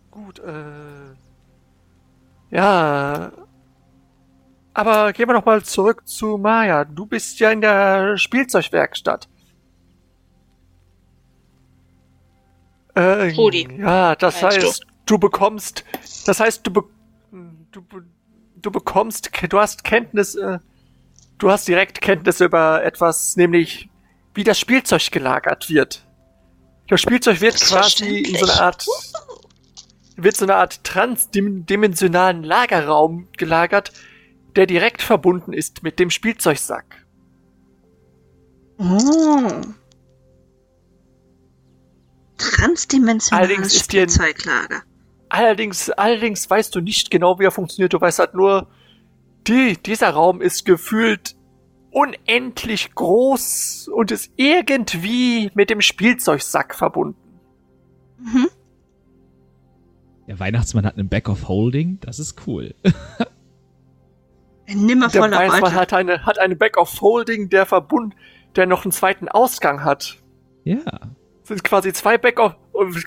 Gut, äh. Ja. Aber gehen wir noch mal zurück zu Maya. Du bist ja in der Spielzeugwerkstatt. Äh, Rudi, Ja, das meinst du? heißt, du? bekommst. Das heißt, du, be du, du bekommst. Du hast Kenntnis. Äh, du hast direkt Kenntnis über etwas, nämlich wie das Spielzeug gelagert wird. Das Spielzeug wird quasi in so einer Art wird so eine Art transdimensionalen Lagerraum gelagert, der direkt verbunden ist mit dem Spielzeugsack. Oh. Transdimensionales Allerdings ist dir- Spielzeuglager. Allerdings, allerdings weißt du nicht genau, wie er funktioniert. Du weißt halt nur, die, dieser Raum ist gefühlt unendlich groß und ist irgendwie mit dem Spielzeugsack verbunden. Mhm. Der Weihnachtsmann hat einen Back of Holding. Das ist cool. Ein nimmer Der Beute. hat eine, hat eine Back of Holding, der verbund, der noch einen zweiten Ausgang hat. Ja. sind quasi zwei Back of,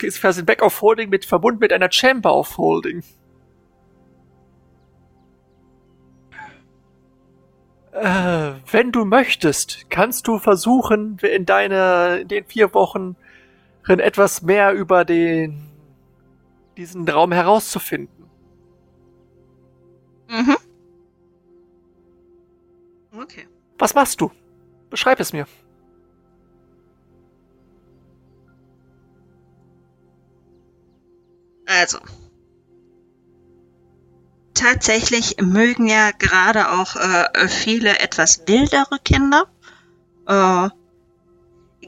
ist quasi ein Back of Holding mit verbunden mit einer Chamber of Holding. Äh, wenn du möchtest, kannst du versuchen, in deine, in den vier Wochen etwas mehr über den, diesen Raum herauszufinden. Mhm. Okay. Was machst du? Beschreib es mir. Also. Tatsächlich mögen ja gerade auch äh, viele etwas wildere Kinder äh,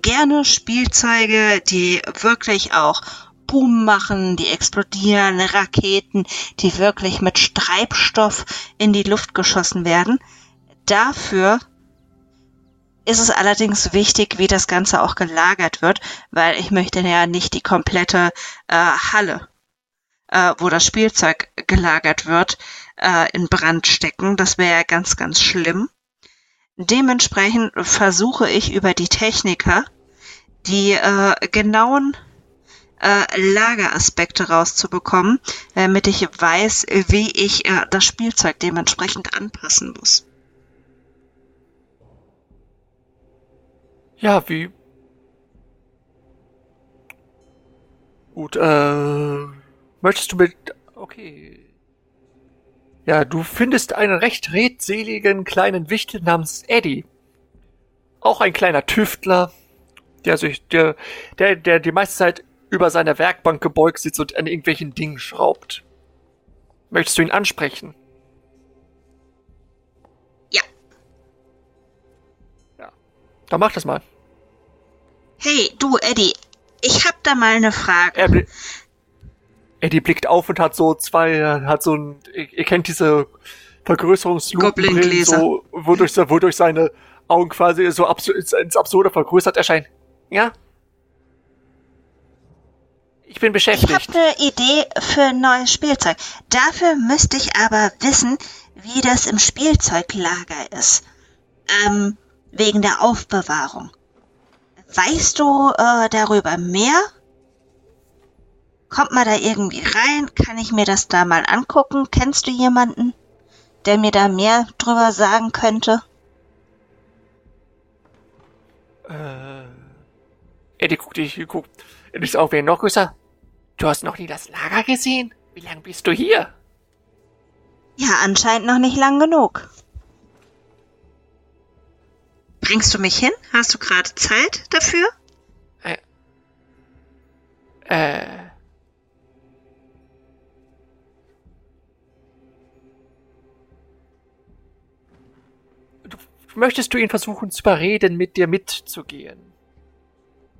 gerne Spielzeuge, die wirklich auch Boom machen, die explodieren, Raketen, die wirklich mit Treibstoff in die Luft geschossen werden. Dafür ist es allerdings wichtig, wie das Ganze auch gelagert wird, weil ich möchte ja nicht die komplette äh, Halle äh, wo das Spielzeug gelagert wird, äh, in Brand stecken. Das wäre ja ganz, ganz schlimm. Dementsprechend versuche ich über die Techniker die äh, genauen äh, Lageraspekte rauszubekommen, damit ich weiß, wie ich äh, das Spielzeug dementsprechend anpassen muss. Ja, wie? Gut, äh, möchtest du mit, okay. Ja, du findest einen recht redseligen kleinen Wichtel namens Eddie. auch ein kleiner Tüftler, der sich, der, der, der die meiste Zeit über seiner Werkbank gebeugt sitzt und an irgendwelchen Dingen schraubt. Möchtest du ihn ansprechen? Ja. Ja. Dann mach das mal. Hey, du, Eddie, ich hab da mal eine Frage. Er, Eddie blickt auf und hat so zwei, hat so ein, ihr ihr kennt diese Goblin-Gläser. so, wodurch, wodurch seine Augen quasi so absu ins, ins Absurde vergrößert erscheinen. Ja? Ich bin Ich habe beschäftigt. eine Idee für ein neues Spielzeug. Dafür müsste ich aber wissen, wie das im Spielzeuglager ist. Ähm, wegen der Aufbewahrung. Weißt du äh, darüber mehr? Kommt man da irgendwie rein? Kann ich mir das da mal angucken? Kennst du jemanden, der mir da mehr drüber sagen könnte? Äh, Eddie guckt dich, guckt. Eddie ist auch wieder noch größer. Du hast noch nie das Lager gesehen? Wie lange bist du hier? Ja, anscheinend noch nicht lang genug. Bringst du mich hin? Hast du gerade Zeit dafür? Äh. Du, möchtest du ihn versuchen zu überreden, mit dir mitzugehen?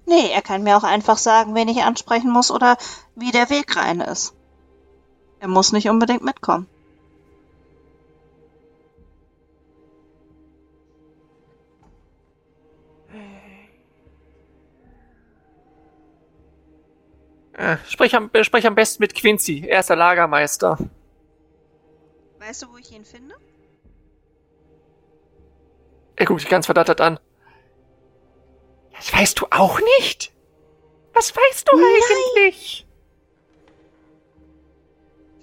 Nee, er kann mir auch einfach sagen, wen ich ansprechen muss oder wie der Weg rein ist. Er muss nicht unbedingt mitkommen. Äh, sprich, am, äh, sprich am besten mit Quincy. Er ist der Lagermeister. Weißt du, wo ich ihn finde? Er guckt dich ganz verdattert an. Das weißt du auch nicht? Was weißt du eigentlich?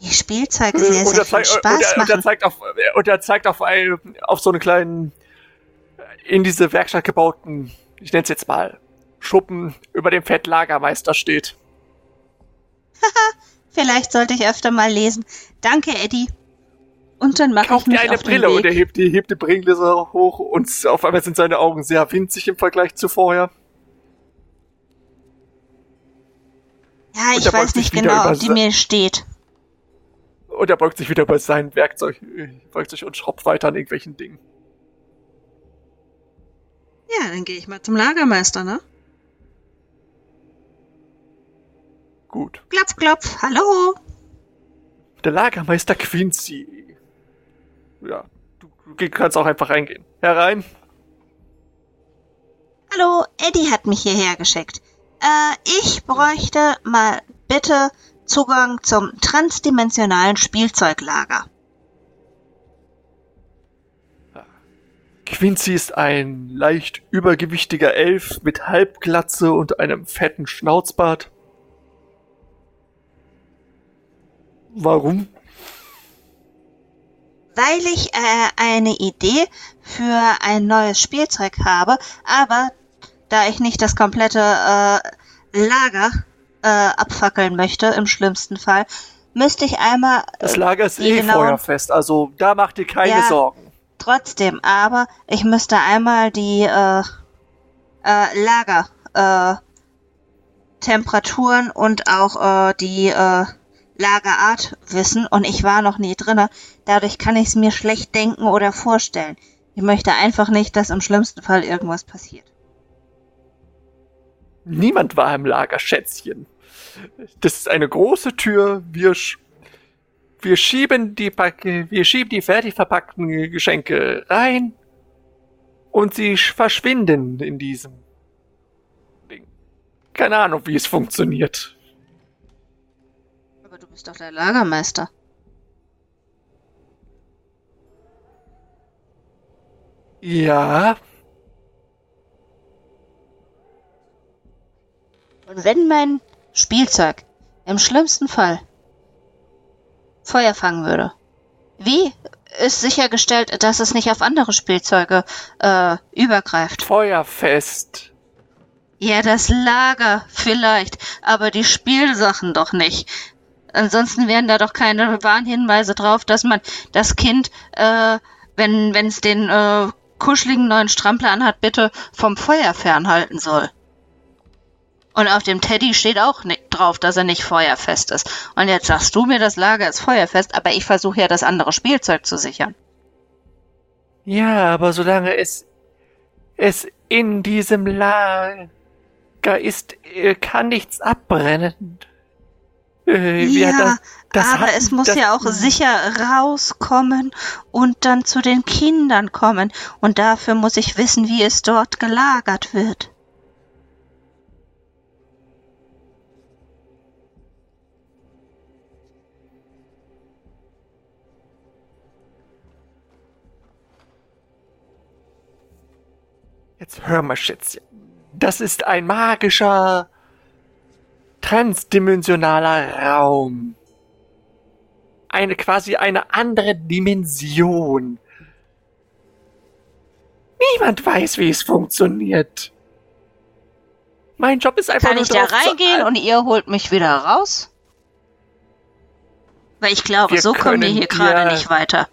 Die Spielzeuge Äh, sehr, und sehr er viel und Spaß er, und er zeigt auf, und er zeigt auf, ein, auf so einen kleinen, in diese Werkstatt gebauten, ich nenne es jetzt mal, Schuppen, über dem Fett Lagermeister steht. Vielleicht sollte ich öfter mal lesen. Danke, Eddie. Und dann mache ich mich eine auf Brille den und er Weg. hebt die, hebt die Brillengläser hoch und auf einmal sind seine Augen sehr winzig im Vergleich zu vorher. Ja, ich weiß nicht genau, über ob die mir steht. Und er beugt sich wieder bei seinem Werkzeug, äh, beugt sich und schraubt weiter an irgendwelchen Dingen. Ja, dann gehe ich mal zum Lagermeister, ne? Gut. Klopf, klopf. Hallo. Der Lagermeister Quincy. Ja, du, du kannst auch einfach reingehen. Herein. Hallo, Eddie hat mich hierher geschickt. Äh, ich bräuchte mal bitte Zugang zum transdimensionalen Spielzeuglager. Quincy ist ein leicht übergewichtiger Elf mit Halbglatze und einem fetten Schnauzbart. Warum? Weil ich äh, eine Idee für ein neues Spielzeug habe, aber da ich nicht das komplette äh, Lager äh, abfackeln möchte, im schlimmsten Fall, müsste ich einmal Das äh, Lager ist die eh genauen- feuerfest, also da macht ihr keine Ja. Sorgen. Trotzdem, aber ich müsste einmal die äh, äh, Lager äh, Temperaturen und auch äh, die Lagerart wissen und ich war noch nie drinne. Dadurch kann ich es mir schlecht denken oder vorstellen. Ich möchte einfach nicht, dass im schlimmsten Fall irgendwas passiert. Niemand war im Lager, Schätzchen. Das ist eine große Tür. Wir, sch wir schieben die wir schieben die fertig verpackten Geschenke rein und sie sch- verschwinden in diesem Ding. Keine Ahnung, wie es funktioniert. Bist doch der Lagermeister. Ja, Und wenn mein Spielzeug im schlimmsten Fall Feuer fangen würde, wie ist sichergestellt, dass es nicht auf andere Spielzeuge äh, übergreift? feuerfest. Ja, das Lager vielleicht, aber die Spielsachen doch nicht. Ansonsten wären da doch keine Warnhinweise drauf, dass man das Kind, äh, wenn es den äh, kuscheligen neuen Strampler anhat, bitte vom Feuer fernhalten soll. Und auf dem Teddy steht auch nicht drauf, dass er nicht feuerfest ist. Und jetzt sagst du mir, das Lager ist feuerfest, aber ich versuche ja das andere Spielzeug zu sichern. Ja, aber solange es, es in diesem Lager ist, äh, kann nichts abbrennen. Äh, ja, das, das aber hat- es muss das- ja auch sicher rauskommen und dann zu den Kindern kommen. Und dafür muss ich wissen, wie es dort gelagert wird. Jetzt hör mal, Schätzchen. Das ist ein magischer, transdimensionaler Raum. Eine quasi eine andere Dimension. Niemand weiß, wie es funktioniert. Mein Job ist einfach Kann nur ich da zu reingehen und ihr holt mich wieder raus? Weil ich glaube, Wir so kommen wir hier gerade nicht weiter.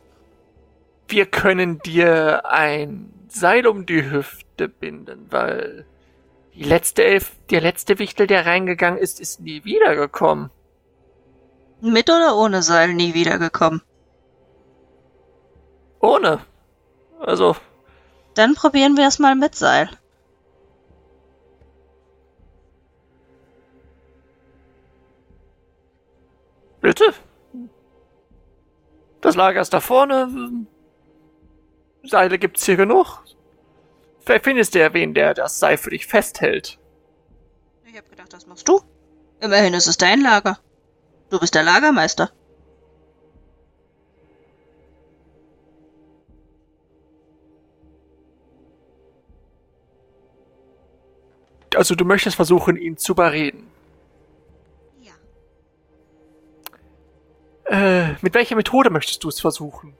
Wir können dir ein Seil um die Hüfte binden, weil die letzte Elf, der letzte Wichtel, der reingegangen ist, ist nie wiedergekommen. Mit oder ohne Seil nie wiedergekommen. Ohne. Also, Dann probieren wir es mal mit Seil. bitte. Das Lager ist da vorne. Seile gibt's hier genug. Vielleicht findest du ja wen, der das Seil für dich festhält. Ich hab gedacht, das machst du. Immerhin ist es dein Lager. Du bist der Lagermeister. Also du möchtest versuchen, ihn zu überreden. Ja. Äh, mit welcher Methode möchtest du es versuchen?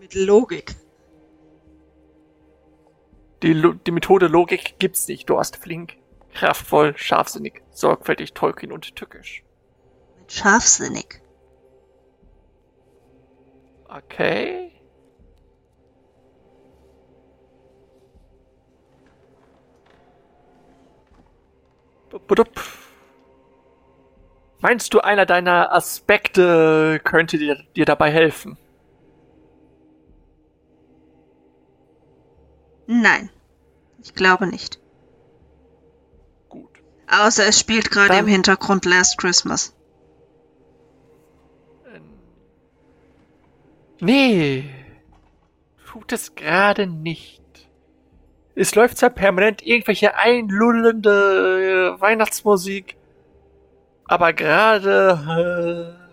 Mit Logik. Die, die Methode Logik gibt's nicht. Du hast flink, kraftvoll, scharfsinnig, sorgfältig, tollkühn und tückisch. Scharfsinnig. Okay. Bup-budup. Meinst du, einer deiner Aspekte könnte dir, dir dabei helfen? Nein. Ich glaube nicht. Gut. Außer es spielt gerade im Hintergrund Last Christmas. Nee, tut es gerade nicht. Es läuft zwar permanent irgendwelche einlullende äh, Weihnachtsmusik, aber gerade äh,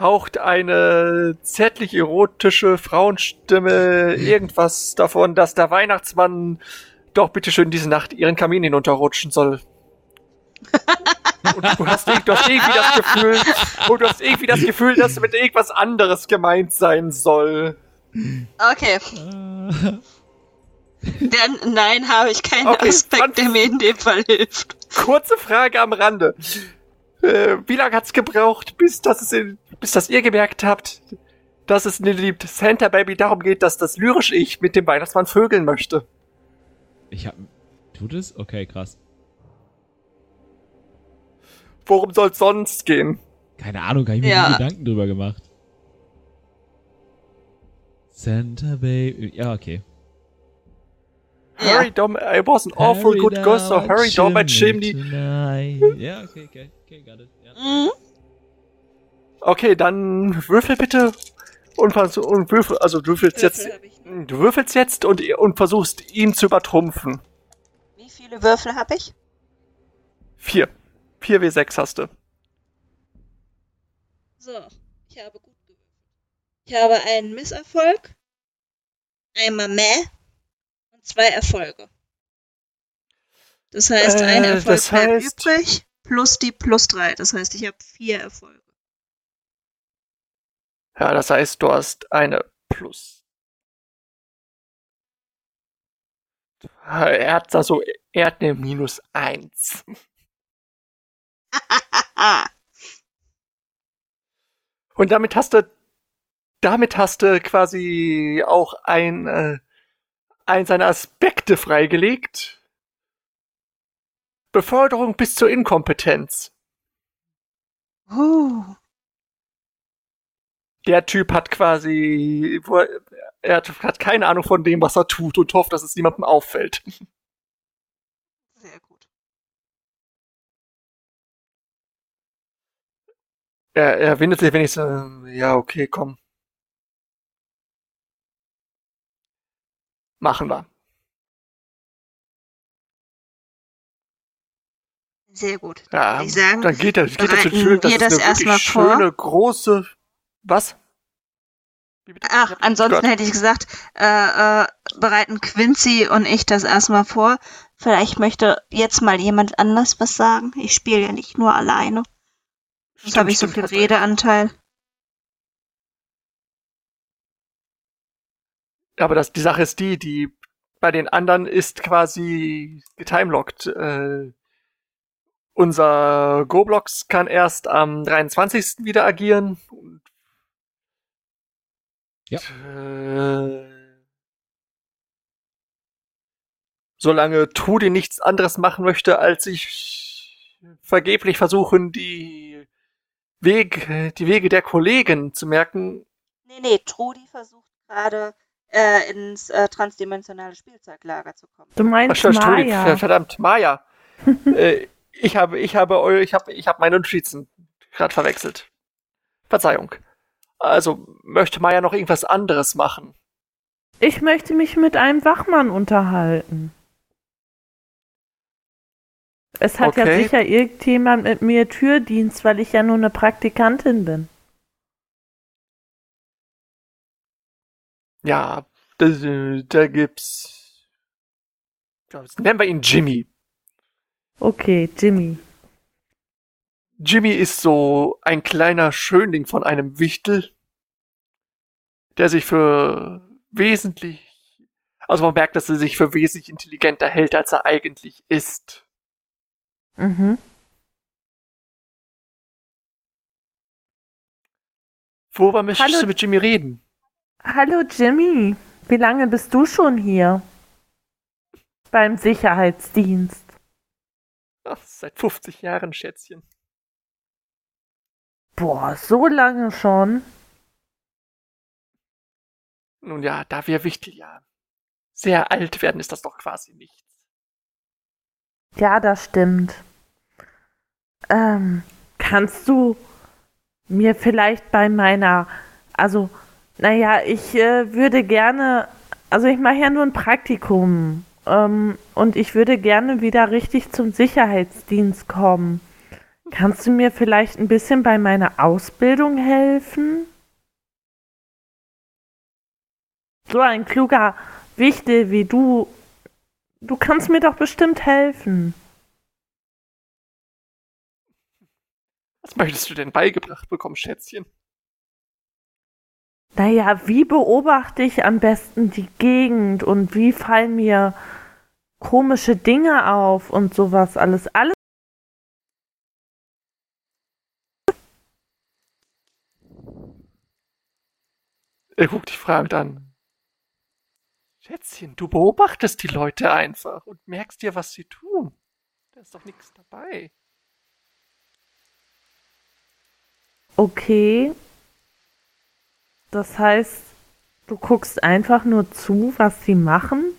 haucht eine zärtlich erotische Frauenstimme [laughs] irgendwas davon, dass der Weihnachtsmann doch bitteschön diese Nacht ihren Kamin hinunterrutschen soll. Und du hast, du hast irgendwie das Gefühl, und du hast irgendwie das Gefühl, dass mit irgendwas anderes gemeint sein soll. Okay, [laughs] dann nein, habe ich keinen Okay, Aspekt, der mir in dem Fall hilft. Kurze Frage am Rande. Äh, wie lange hat's gebraucht, bis das, es in, bis das ihr gemerkt habt, dass es in dem Lied Santa Baby darum geht, dass das lyrische Ich mit dem Weihnachtsmann vögeln möchte? Ich hab. Tut es? Okay, krass. Worum soll's sonst gehen? Keine Ahnung, gar nicht mir Ja. nie Gedanken drüber gemacht. Santa Baby. Ja, okay. Hurry down, I was an awful Hurry good ghost, so hurry down my chimney. Ja, okay, okay. Okay, got it. Ja. Mhm. Okay, dann würfel bitte und, vers- und würfel, also du würfelst jetzt, du würfelst jetzt und, und versuchst ihn zu übertrumpfen. Wie viele Würfel habe ich? Vier. Vier W6 hast du. So, ich habe gut gewürfelt. Ich habe einen Misserfolg, einmal Mäh und zwei Erfolge. Das heißt, ein Äh, Erfolg das bleibt heißt- übrig, plus die plus drei. Das heißt, ich habe vier Erfolge. Ja, das heißt, du hast eine Plus. Er hat da so, er hat eine Minus eins. Ah, [laughs] Und damit hast du damit hast du quasi auch ein, äh, ein seiner Aspekte freigelegt. Beförderung bis zur Inkompetenz. Uh, Der Typ hat quasi, er, er hat, hat keine Ahnung von dem, was er tut und hofft, dass es niemandem auffällt. sehr gut. Er, er windet sich wenigstens, äh, ja, okay, komm. Machen wir. Sehr gut. Ja, ich sagen, dann geht er, geht zu bereiten schön, das wir das eine erstmal vor? schöne, große, was? Ach, ansonsten hätte ich gesagt, äh, äh, bereiten Quincy und ich das erstmal vor. Vielleicht möchte jetzt mal jemand anders was sagen. Ich spiele ja nicht nur alleine. Sonst habe ich so viel. Redeanteil. Aber das, die Sache ist die, die bei den anderen ist quasi getimelockt. Äh, unser Goblox kann erst am 23. wieder agieren. Und, Ja. Äh, solange Trudi nichts anderes machen möchte, als sich vergeblich versuchen, die Wege, die Wege der Kollegen zu merken, Nee, nee, Trudi versucht gerade äh, ins äh, transdimensionale Spielzeuglager zu kommen. Du Ach, meinst Entschuldigung, Maya. ver- verdammt, Maya. [laughs] äh, ich habe, ich habe, eu- ich habe, ich habe meine Notizen gerade verwechselt. Verzeihung. Also möchte Maya noch irgendwas anderes machen? Ich möchte mich mit einem Wachmann unterhalten. Es hat ja Okay. sicher irgendjemand mit mir Türdienst, weil ich ja nur eine Praktikantin bin. Ja, das, äh, da gibt's. Ja, Nennen wir ihn Jimmy. Okay, Jimmy. Jimmy ist so ein kleiner Schönling von einem Wichtel, der sich für wesentlich, also man merkt, dass er sich für wesentlich intelligenter hält, als er eigentlich ist. Mhm. Worüber möchtest Hallo. du mit Jimmy reden? Hallo Jimmy, wie lange bist du schon hier? Beim Sicherheitsdienst. Ach, seit 50 Jahren, Schätzchen. Boah, so lange schon. Nun ja, da wir Wichtel ja sehr alt werden, ist das doch quasi nichts. Ja, das stimmt. Ähm, kannst du mir vielleicht bei meiner, also, naja, ich äh, würde gerne, also ich mache ja nur ein Praktikum ähm, und ich würde gerne wieder richtig zum Sicherheitsdienst kommen. Kannst du mir vielleicht ein bisschen bei meiner Ausbildung helfen? So ein kluger Wichtel wie du Du kannst mir doch bestimmt helfen. Was möchtest du denn beigebracht bekommen, Schätzchen? Naja, wie beobachte ich am besten die Gegend und wie fallen mir komische Dinge auf und sowas alles. Alles. Er guckt dich fragend an. Schätzchen, du beobachtest die Leute einfach und merkst dir, was sie tun. Da ist doch nichts dabei. Okay. Das heißt, du guckst einfach nur zu, was sie machen?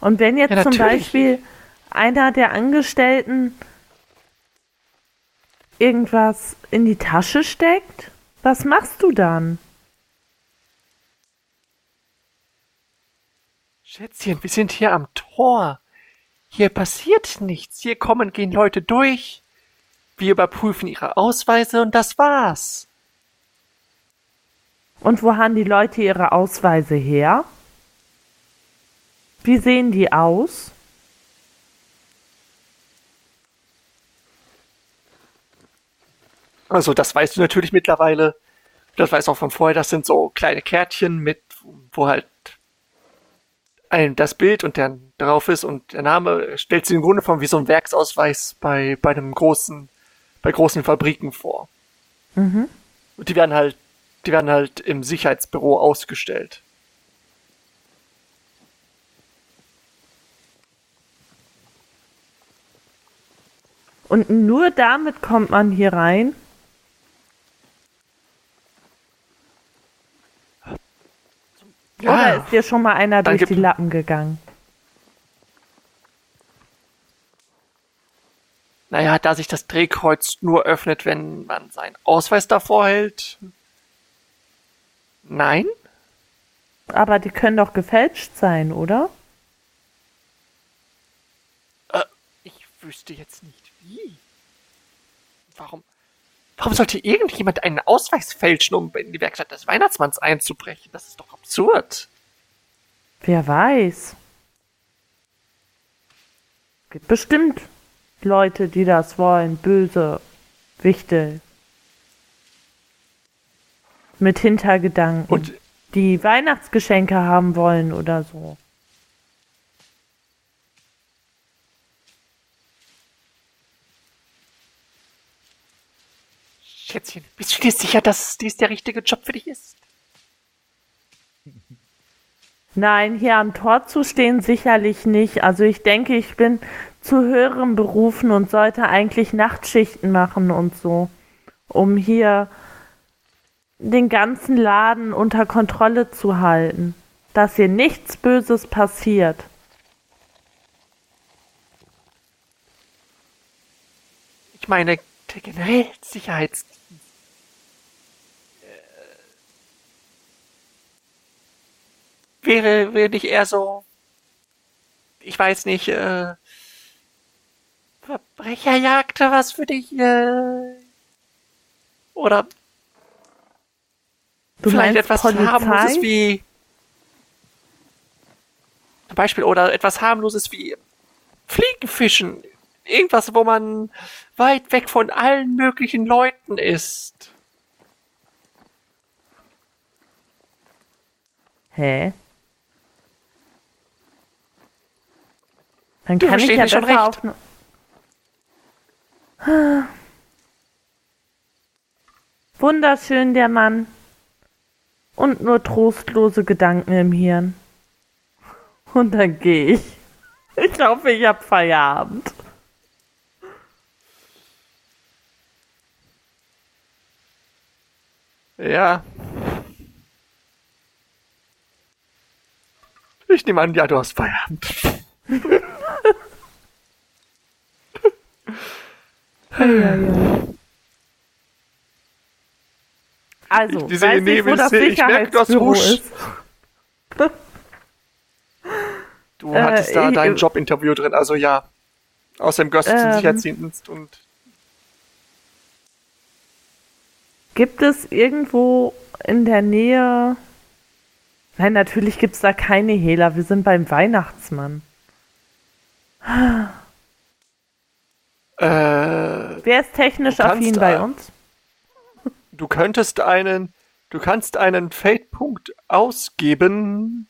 Und wenn jetzt Ja, zum. Beispiel einer der Angestellten irgendwas in die Tasche steckt, was machst du dann? Schätzchen, wir sind hier am Tor. Hier passiert nichts. Hier kommen, gehen Leute durch. Wir überprüfen ihre Ausweise und das war's. Und wo haben die Leute ihre Ausweise her? Wie sehen die aus? Also, das weißt du natürlich mittlerweile. Das weißt du auch von vorher. Das sind so kleine Kärtchen mit, wo halt ein, das Bild und der drauf ist und der Name stellt sich im Grunde von wie so ein Werksausweis bei, bei einem großen, bei großen Fabriken vor. Mhm. Und die werden halt, die werden halt im Sicherheitsbüro ausgestellt. Und nur damit kommt man hier rein. Oder ist dir schon mal einer durch die Lappen gegangen? Naja, da sich das Drehkreuz nur öffnet, wenn man seinen Ausweis davor hält. Nein? Aber die können doch gefälscht sein, oder? Äh, ich wüsste jetzt nicht wie. Warum? Warum sollte irgendjemand einen Ausweis fälschen, um in die Werkstatt des Weihnachtsmanns einzubrechen? Das ist doch absurd. Wer weiß. Es gibt bestimmt Leute, die das wollen. Böse Wichtel. Mit Hintergedanken. Und die Weihnachtsgeschenke haben wollen oder so. Schätzchen, bist du dir sicher, dass dies der richtige Job für dich ist? Nein, hier am Tor zu stehen sicherlich nicht. Also ich denke, ich bin zu höheren Berufen und sollte eigentlich Nachtschichten machen und so, um hier den ganzen Laden unter Kontrolle zu halten, dass hier nichts Böses passiert. Ich meine, der generell Sicherheitsdienst. Wäre, wäre nicht eher so, ich weiß nicht, äh, Verbrecherjagd was für dich, äh, oder Du vielleicht etwas Polizei? harmloses wie zum Beispiel oder etwas harmloses wie Fliegenfischen. Irgendwas, wo man weit weg von allen möglichen Leuten ist. Hä? Dann Du kann ich ja schon recht. auf. ne- Wunderschön, der Mann. Und nur trostlose Gedanken im Hirn. Und dann gehe ich. Ich hoffe, ich hab Feierabend. Ja. Ich nehme an, ja, du hast Feierabend. [laughs] Also, Diese weiß nicht, wo das Nebelszene, ich merke, du Sicherheitsbüro Äh, [laughs] hattest da ich- dein Jobinterview drin, also ja. Gehörst du zum Ähm. Sicherheitsdienst und Gibt es irgendwo in der Nähe. Nein, natürlich gibt es da keine Hehler. Wir sind beim Weihnachtsmann. Äh, Wer ist technisch affin bei uns? du könntest einen, du kannst einen Fate-Punkt ausgeben,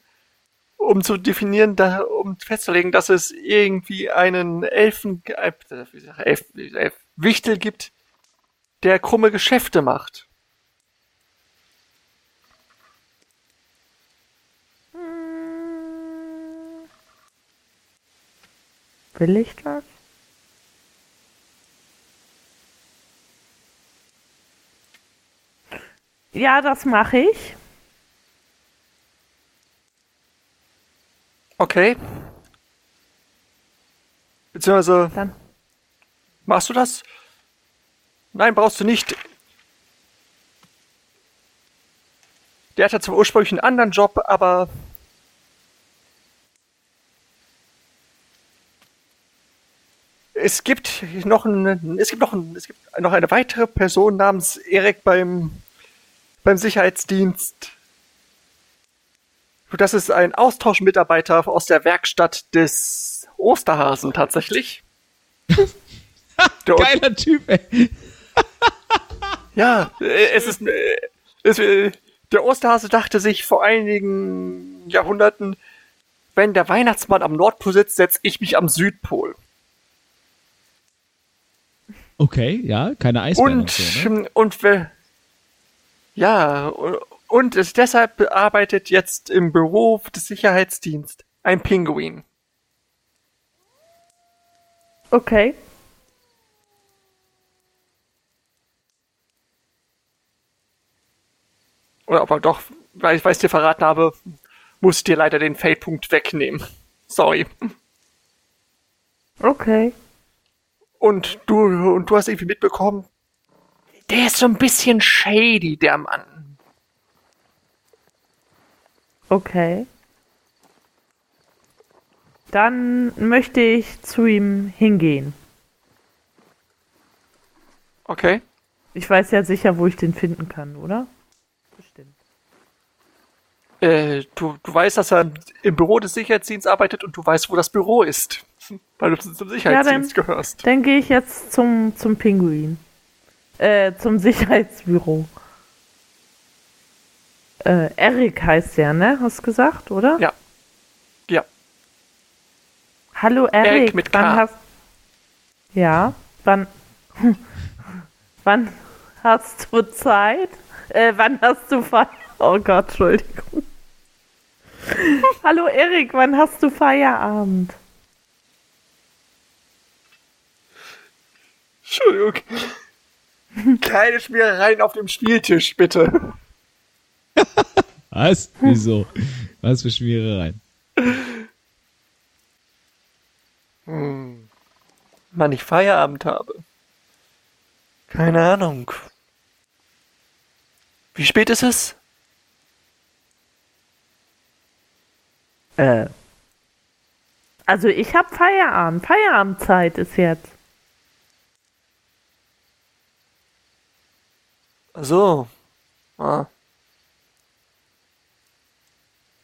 um zu definieren, da, um festzulegen, dass es irgendwie einen Elfen, äh, Elf, Elf, Wichtel gibt, der krumme Geschäfte macht. Will ich das? Ja, das mache ich. Okay. Beziehungsweise, Dann. machst du das? Nein, brauchst du nicht. Der hatte zwar ursprünglich einen anderen Job, aber es gibt noch einen, es gibt noch einen, es gibt noch eine weitere Person namens Erik beim beim Sicherheitsdienst. Das ist ein Austauschmitarbeiter aus der Werkstatt des Osterhasen tatsächlich. [laughs] Geiler Typ, ey. ja, äh, es ist, äh, es, äh, der Osterhase dachte sich vor einigen Jahrhunderten, wenn der Weihnachtsmann am Nordpol sitzt, setze ich mich am Südpol. Okay, ja, keine Eisbären und, Und, so, ne? und, we- Ja, und es deshalb arbeitet jetzt im Büro des Sicherheitsdienstes ein Pinguin. Okay. Oder ob er doch, weil ich weiß dir verraten habe, muss ich dir leider den Feldpunkt wegnehmen. Sorry. Okay. Und du, und du hast irgendwie mitbekommen, der ist so ein bisschen shady, der Mann. Okay. Dann möchte ich zu ihm hingehen. Okay. Ich weiß ja sicher, wo ich den finden kann, oder? Bestimmt. Äh, du, du weißt, dass er im Büro des Sicherheitsdienstes arbeitet und du weißt, wo das Büro ist. [laughs] Weil du zum Sicherheitsdienst gehörst. Dann gehe ich jetzt zum, zum Pinguin. Äh, zum Sicherheitsbüro. Äh, Erik heißt der, ne? Hast du gesagt, oder? Ja. Ja. Hallo Erik, Erik mit K. wann hast Ja, wann [laughs] wann hast du Zeit? Äh, wann hast du Feier? Oh Gott, Entschuldigung. [laughs] Hallo Erik, wann hast du Feierabend? Entschuldigung. Keine Schmierereien auf dem Spieltisch, bitte. [laughs] Was? Wieso? Was für Schmierereien? Hm. Wann ich Feierabend habe. Keine Ahnung. Wie spät ist es? Äh. Also ich habe Feierabend. Feierabendzeit ist jetzt. So. Ah.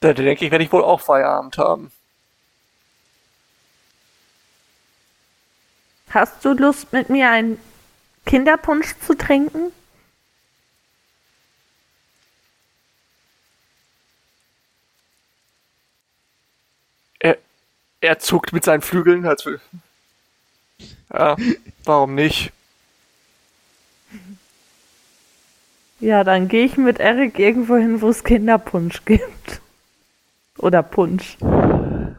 Da denke ich, werde ich wohl auch Feierabend haben. Hast du Lust mit mir einen Kinderpunsch zu trinken? Er, er zuckt mit seinen Flügeln, als will. Ja, warum nicht? Ja, dann gehe ich mit Erik irgendwo hin, wo es Kinderpunsch gibt. Oder Punsch. Ja.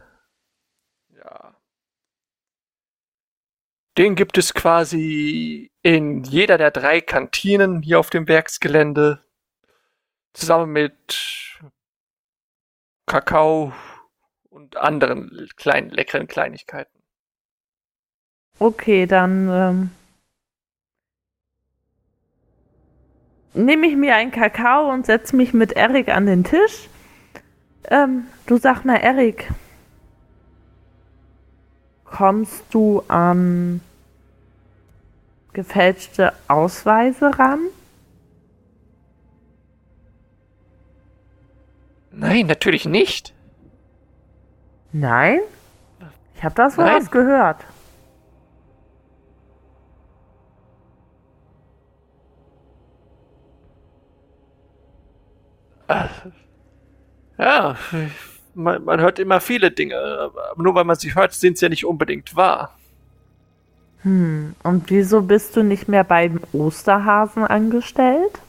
Den gibt es quasi in jeder der drei Kantinen hier auf dem Werksgelände. Zusammen mit Kakao und anderen kleinen, leckeren Kleinigkeiten. Okay, dann ähm, nehme ich mir einen Kakao und setze mich mit Erik an den Tisch. Ähm, du sag mal, Erik, kommst du an gefälschte Ausweise ran? Nein, natürlich nicht. Nein? Ich habe das Nein. was gehört. Ja, man, man hört immer viele Dinge, aber nur weil man sie hört, sind sie ja nicht unbedingt wahr. Hm, und wieso bist du nicht mehr beim Osterhasen angestellt?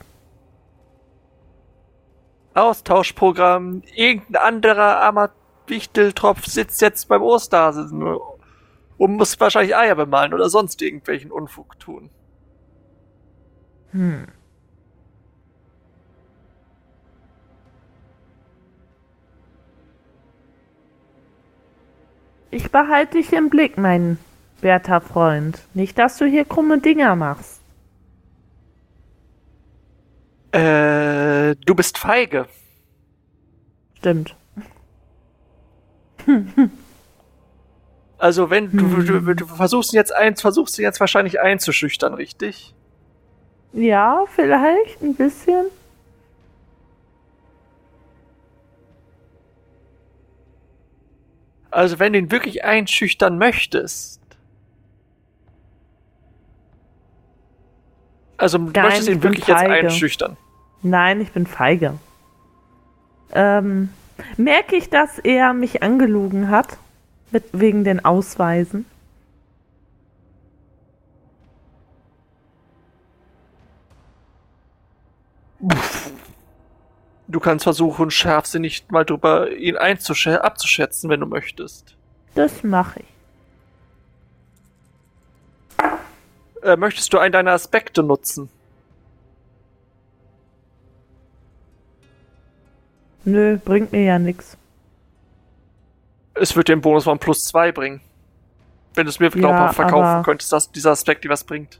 Austauschprogramm, irgendein anderer armer Wichteltropf sitzt jetzt beim Osterhasen und muss wahrscheinlich Eier bemalen oder sonst irgendwelchen Unfug tun. Hm. Ich behalte dich im Blick, mein werter Freund. Nicht, dass du hier krumme Dinger machst. Äh, du bist feige. Stimmt. [laughs] Also wenn du, du, du [laughs] versuchst ihn jetzt eins, versuchst ihn jetzt wahrscheinlich einzuschüchtern, richtig? Ja, vielleicht ein bisschen. Also wenn du ihn wirklich einschüchtern möchtest. Also du Nein, möchtest ich ihn wirklich jetzt feige. einschüchtern. Nein, ich bin feige. Ähm, merke ich, dass er mich angelogen hat? Mit, wegen den Ausweisen? Du kannst versuchen, scharfsinnig mal drüber ihn abzuschätzen, wenn du möchtest. Das mache ich. Äh, möchtest du einen deiner Aspekte nutzen? Nö, bringt mir ja nix. Es wird den Bonus von plus zwei bringen. Wenn du es mir glaubhaft ja, verkaufen könntest, dass dieser Aspekt dir was bringt.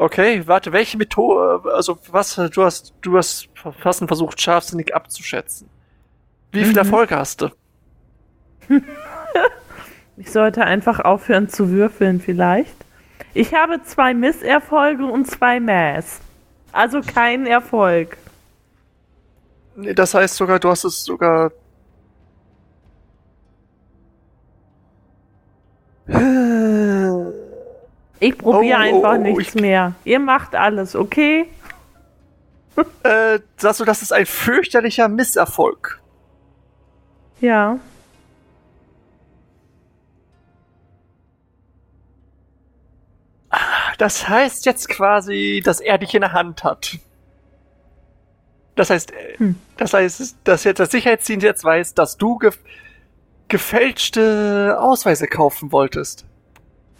Okay, warte, welche Methode, also was, du hast, du hast fast versucht, scharfsinnig abzuschätzen. Wie viel mhm. Erfolge hast du? [laughs] ich sollte einfach aufhören zu würfeln, vielleicht. Ich habe zwei Misserfolge und zwei Mass. Also kein Erfolg. Nee, das heißt sogar, du hast es sogar. [laughs] Ich probiere oh, einfach oh, nichts ich... mehr. Ihr macht alles, okay? [laughs] äh, sagst du, das ist ein fürchterlicher Misserfolg? Ja. Das heißt jetzt quasi, dass er dich in der Hand hat. Das heißt, äh, hm. das heißt, dass jetzt das Sicherheitsdienst jetzt weiß, dass du ge gefälschte Ausweise kaufen wolltest.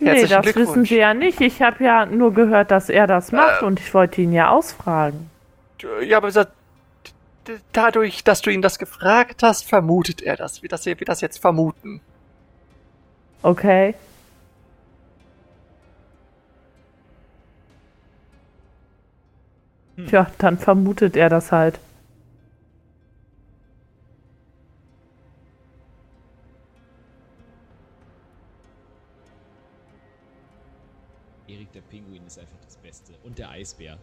Nee, das wissen sie ja nicht. Ich habe ja nur gehört, dass er das macht äh, und ich wollte ihn ja ausfragen. Ja, aber dadurch, dass du ihn das gefragt hast, vermutet er das. Wie das, wie das jetzt vermuten. Okay. Hm. Tja, dann vermutet er das halt. Ist einfach das Beste. Und der Eisbär.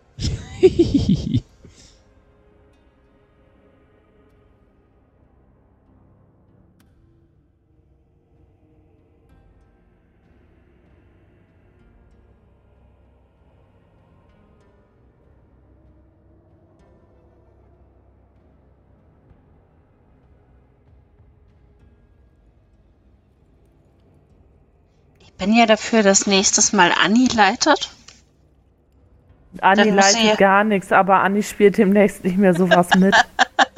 bin ja dafür, dass nächstes Mal Anni leitet. Anni leitet ja gar nichts, aber Anni spielt demnächst nicht mehr sowas mit.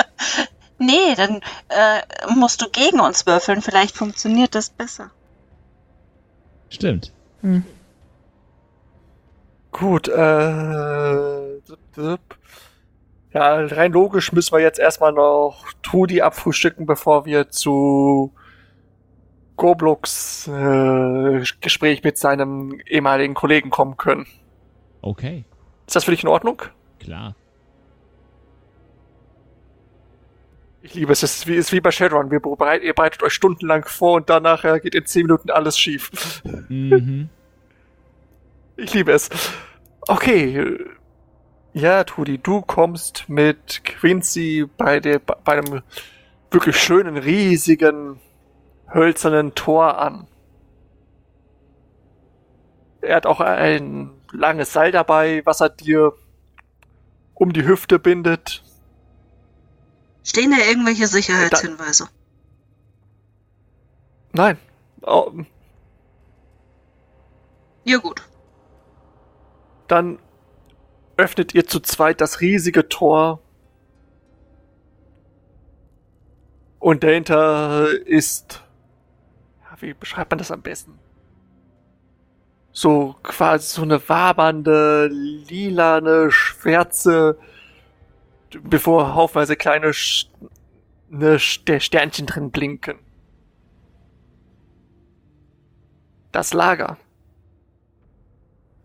[laughs] nee, dann äh, musst du gegen uns würfeln. Vielleicht funktioniert das besser. Stimmt. Hm. Gut, äh. Ja, rein logisch müssen wir jetzt erstmal noch Trudi abfrühstücken, bevor wir zu Goblux äh, Gespräch mit seinem ehemaligen Kollegen kommen können. Okay. Ist das für dich in Ordnung? Klar. Ich liebe es. Es ist wie, ist wie bei Shadowrun. Wir bereit, ihr bereitet euch stundenlang vor und danach äh, geht in 10 Minuten alles schief. Mhm. [laughs] Ich liebe es. Okay. Ja, Tudi, du kommst mit Quincy bei, der, bei einem wirklich schönen, riesigen hölzernen Tor an. Er hat auch ein langes Seil dabei, was er dir um die Hüfte bindet. Stehen da irgendwelche Sicherheitshinweise? Da Nein. Oh. Ja gut. Dann öffnet ihr zu zweit das riesige Tor. Und dahinter ist wie beschreibt man das am besten? So quasi so eine wabernde, lilane, schwärze, bevor haufenweise kleine Sch ne Sternchen drin blinken. Das Lager.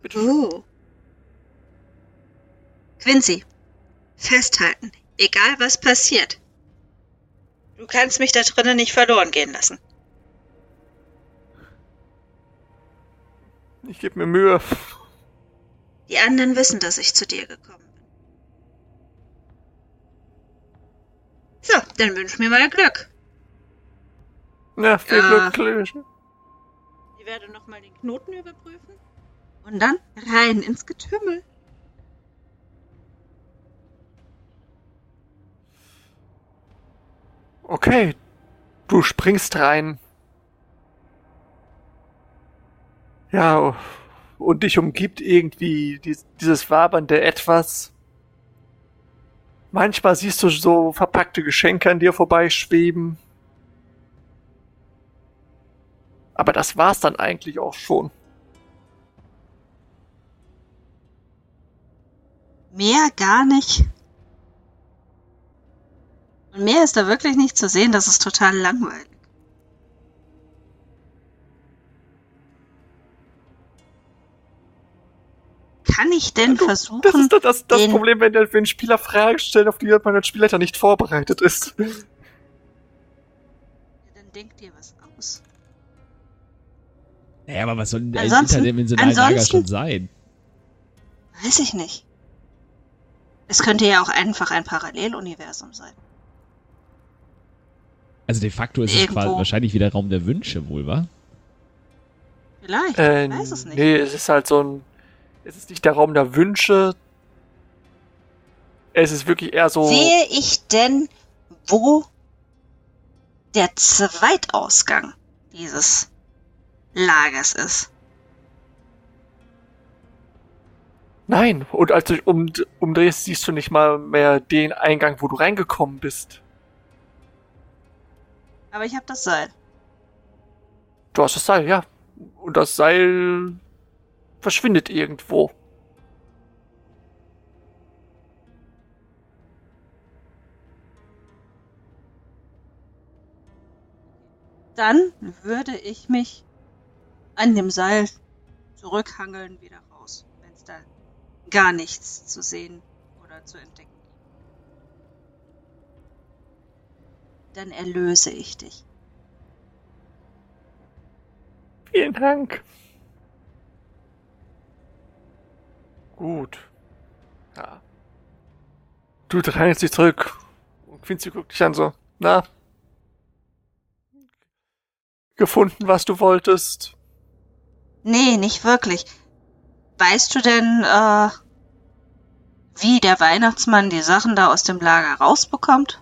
Bitte. Uh. Quincy, festhalten. Egal was passiert. Du kannst mich da drinnen nicht verloren gehen lassen. Ich gebe mir Mühe. Die anderen wissen, dass ich zu dir gekommen bin. So, dann wünsch mir mal Glück. Ja, viel äh, Glück. Ich werde nochmal den Knoten überprüfen. Und dann rein ins Getümmel. Okay, du springst rein Ja, und dich umgibt irgendwie dies, dieses wabernde Etwas. Manchmal siehst du so verpackte Geschenke an dir vorbeischweben. Aber das war's dann eigentlich auch schon. Mehr gar nicht. Und mehr ist da wirklich nicht zu sehen, das ist total langweilig. Kann ich denn Du, versuchen, Das ist doch das, das Problem, wenn, der, wenn Spieler Fragen stellen, auf die man als Spielleiter nicht vorbereitet ist. dann denkt ihr was aus. Naja, aber was soll denn ein Ansonsten- interdimensionalen Lager schon sein? Weiß ich nicht. Es könnte ja auch einfach ein Paralleluniversum sein. Also de facto ist es Irgendwo. quasi wahrscheinlich wieder Raum der Wünsche wohl, wa? Vielleicht, Äh, ich weiß es nicht. Nee, es ist halt so ein. Es ist nicht der Raum der Wünsche. Es ist wirklich eher so. Sehe ich denn, wo der Zweitausgang dieses Lagers ist? Nein, und als du um, umdrehst, siehst du nicht mal mehr den Eingang, wo du reingekommen bist. Aber ich habe das Seil. Du hast das Seil, ja. Und das Seil verschwindet irgendwo. Dann würde ich mich an dem Seil zurückhangeln wieder raus, wenn es da gar nichts zu sehen oder zu entdecken gibt. Dann erlöse ich dich. Vielen Dank. Gut. Ja. Du drehst dich zurück. Und Quincy guckt dich an so. Na? Gefunden, was du wolltest? Nee, nicht wirklich. Weißt du denn, äh, wie der Weihnachtsmann die Sachen da aus dem Lager rausbekommt?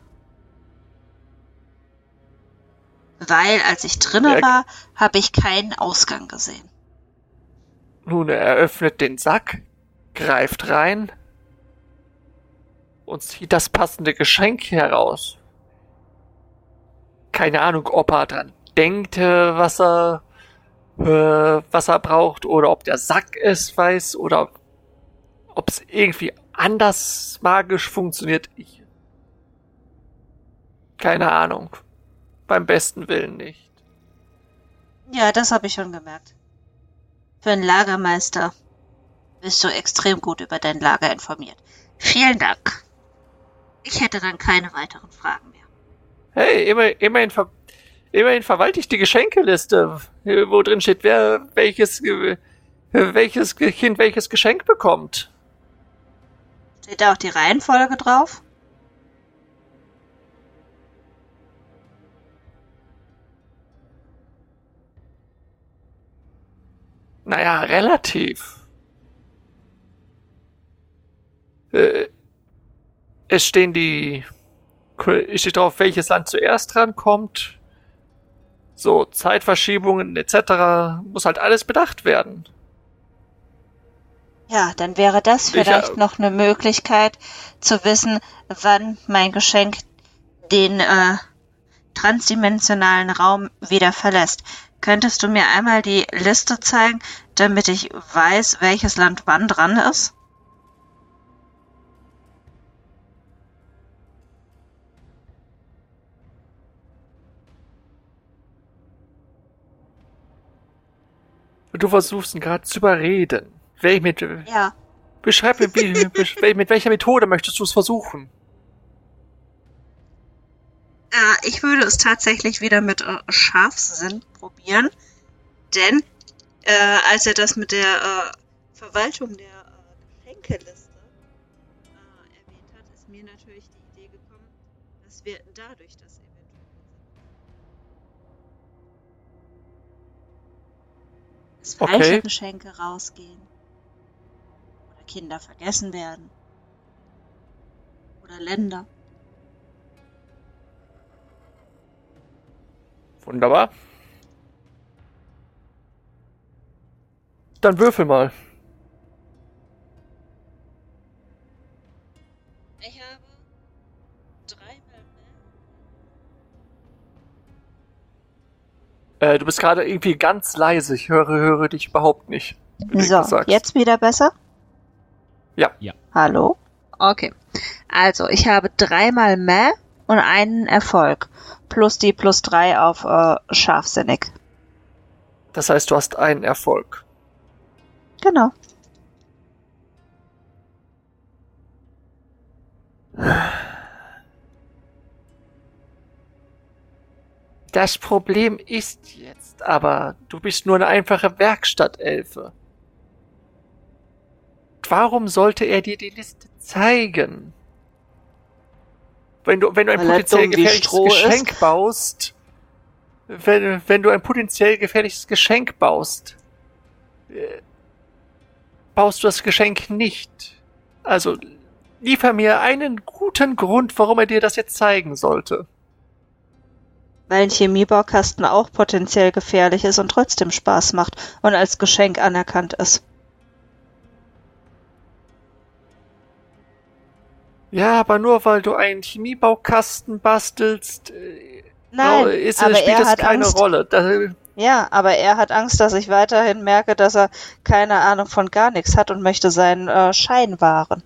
Weil, als ich drinne war, habe ich keinen Ausgang gesehen. Nun, er öffnet den Sack, greift rein und zieht das passende Geschenk heraus. Keine Ahnung, ob er dran denkt, äh, was er, äh, was er braucht, oder ob der Sack es weiß, oder ob es irgendwie anders magisch funktioniert. Ich, keine Ahnung. Beim besten Willen nicht. Ja, das habe ich schon gemerkt. Für einen Lagermeister bist du extrem gut über dein Lager informiert. Vielen Dank. Ich hätte dann keine weiteren Fragen mehr. Hey, immer, immerhin, ver immerhin verwalte ich die Geschenkeliste, äh, wo drin steht, wer welches, welches Kind welches Geschenk bekommt. Steht da auch die Reihenfolge drauf? Naja, relativ. Äh, es stehen die, steht drauf, welches Land zuerst rankommt. So, Zeitverschiebungen etc. muss halt alles bedacht werden. Ja, dann wäre das Ich, äh, vielleicht noch eine Möglichkeit zu wissen, wann mein Geschenk den äh, transdimensionalen Raum wieder verlässt. Könntest du mir einmal die Liste zeigen, damit ich weiß, welches Land wann dran ist? Du versuchst ihn gerade zu überreden. Wel mit, Ja, beschreib mir, wie, mit welcher Methode möchtest du es versuchen? Äh, ich würde es tatsächlich wieder mit äh, Scharfsinn probieren, denn äh, als er das mit der äh, Verwaltung der äh, Geschenkeliste äh, erwähnt hat, ist mir natürlich die Idee gekommen, dass wir dadurch dass falsche Okay. Geschenke rausgehen oder Kinder vergessen werden oder Länder. Wunderbar. Dann würfel mal. Äh, du bist gerade irgendwie ganz leise. Ich höre, höre dich überhaupt nicht. So, jetzt wieder besser? Ja. Ja. Hallo? Okay. Also, ich habe dreimal Mäh und einen Erfolg. Plus die plus drei auf äh, scharfsinnig. Das heißt, du hast einen Erfolg. Genau. [sighs] Das Problem ist jetzt aber, du bist nur eine einfache Werkstattelfe. Warum sollte er dir die Liste zeigen? Wenn du, wenn du ein Weil potenziell gefährliches Stroh ist. Geschenk baust, wenn, wenn du ein potenziell gefährliches Geschenk baust, äh, baust du das Geschenk nicht. Also, liefer mir einen guten Grund, warum er dir das jetzt zeigen sollte. Weil ein Chemiebaukasten auch potenziell gefährlich ist und trotzdem Spaß macht und als Geschenk anerkannt ist. Ja, aber nur weil du einen Chemiebaukasten bastelst, äh, Nein, ist, aber spielt er das hat keine Angst. Rolle. Da, Ja, aber er hat Angst, dass ich weiterhin merke, dass er keine Ahnung von gar nichts hat und möchte seinen äh, Schein wahren.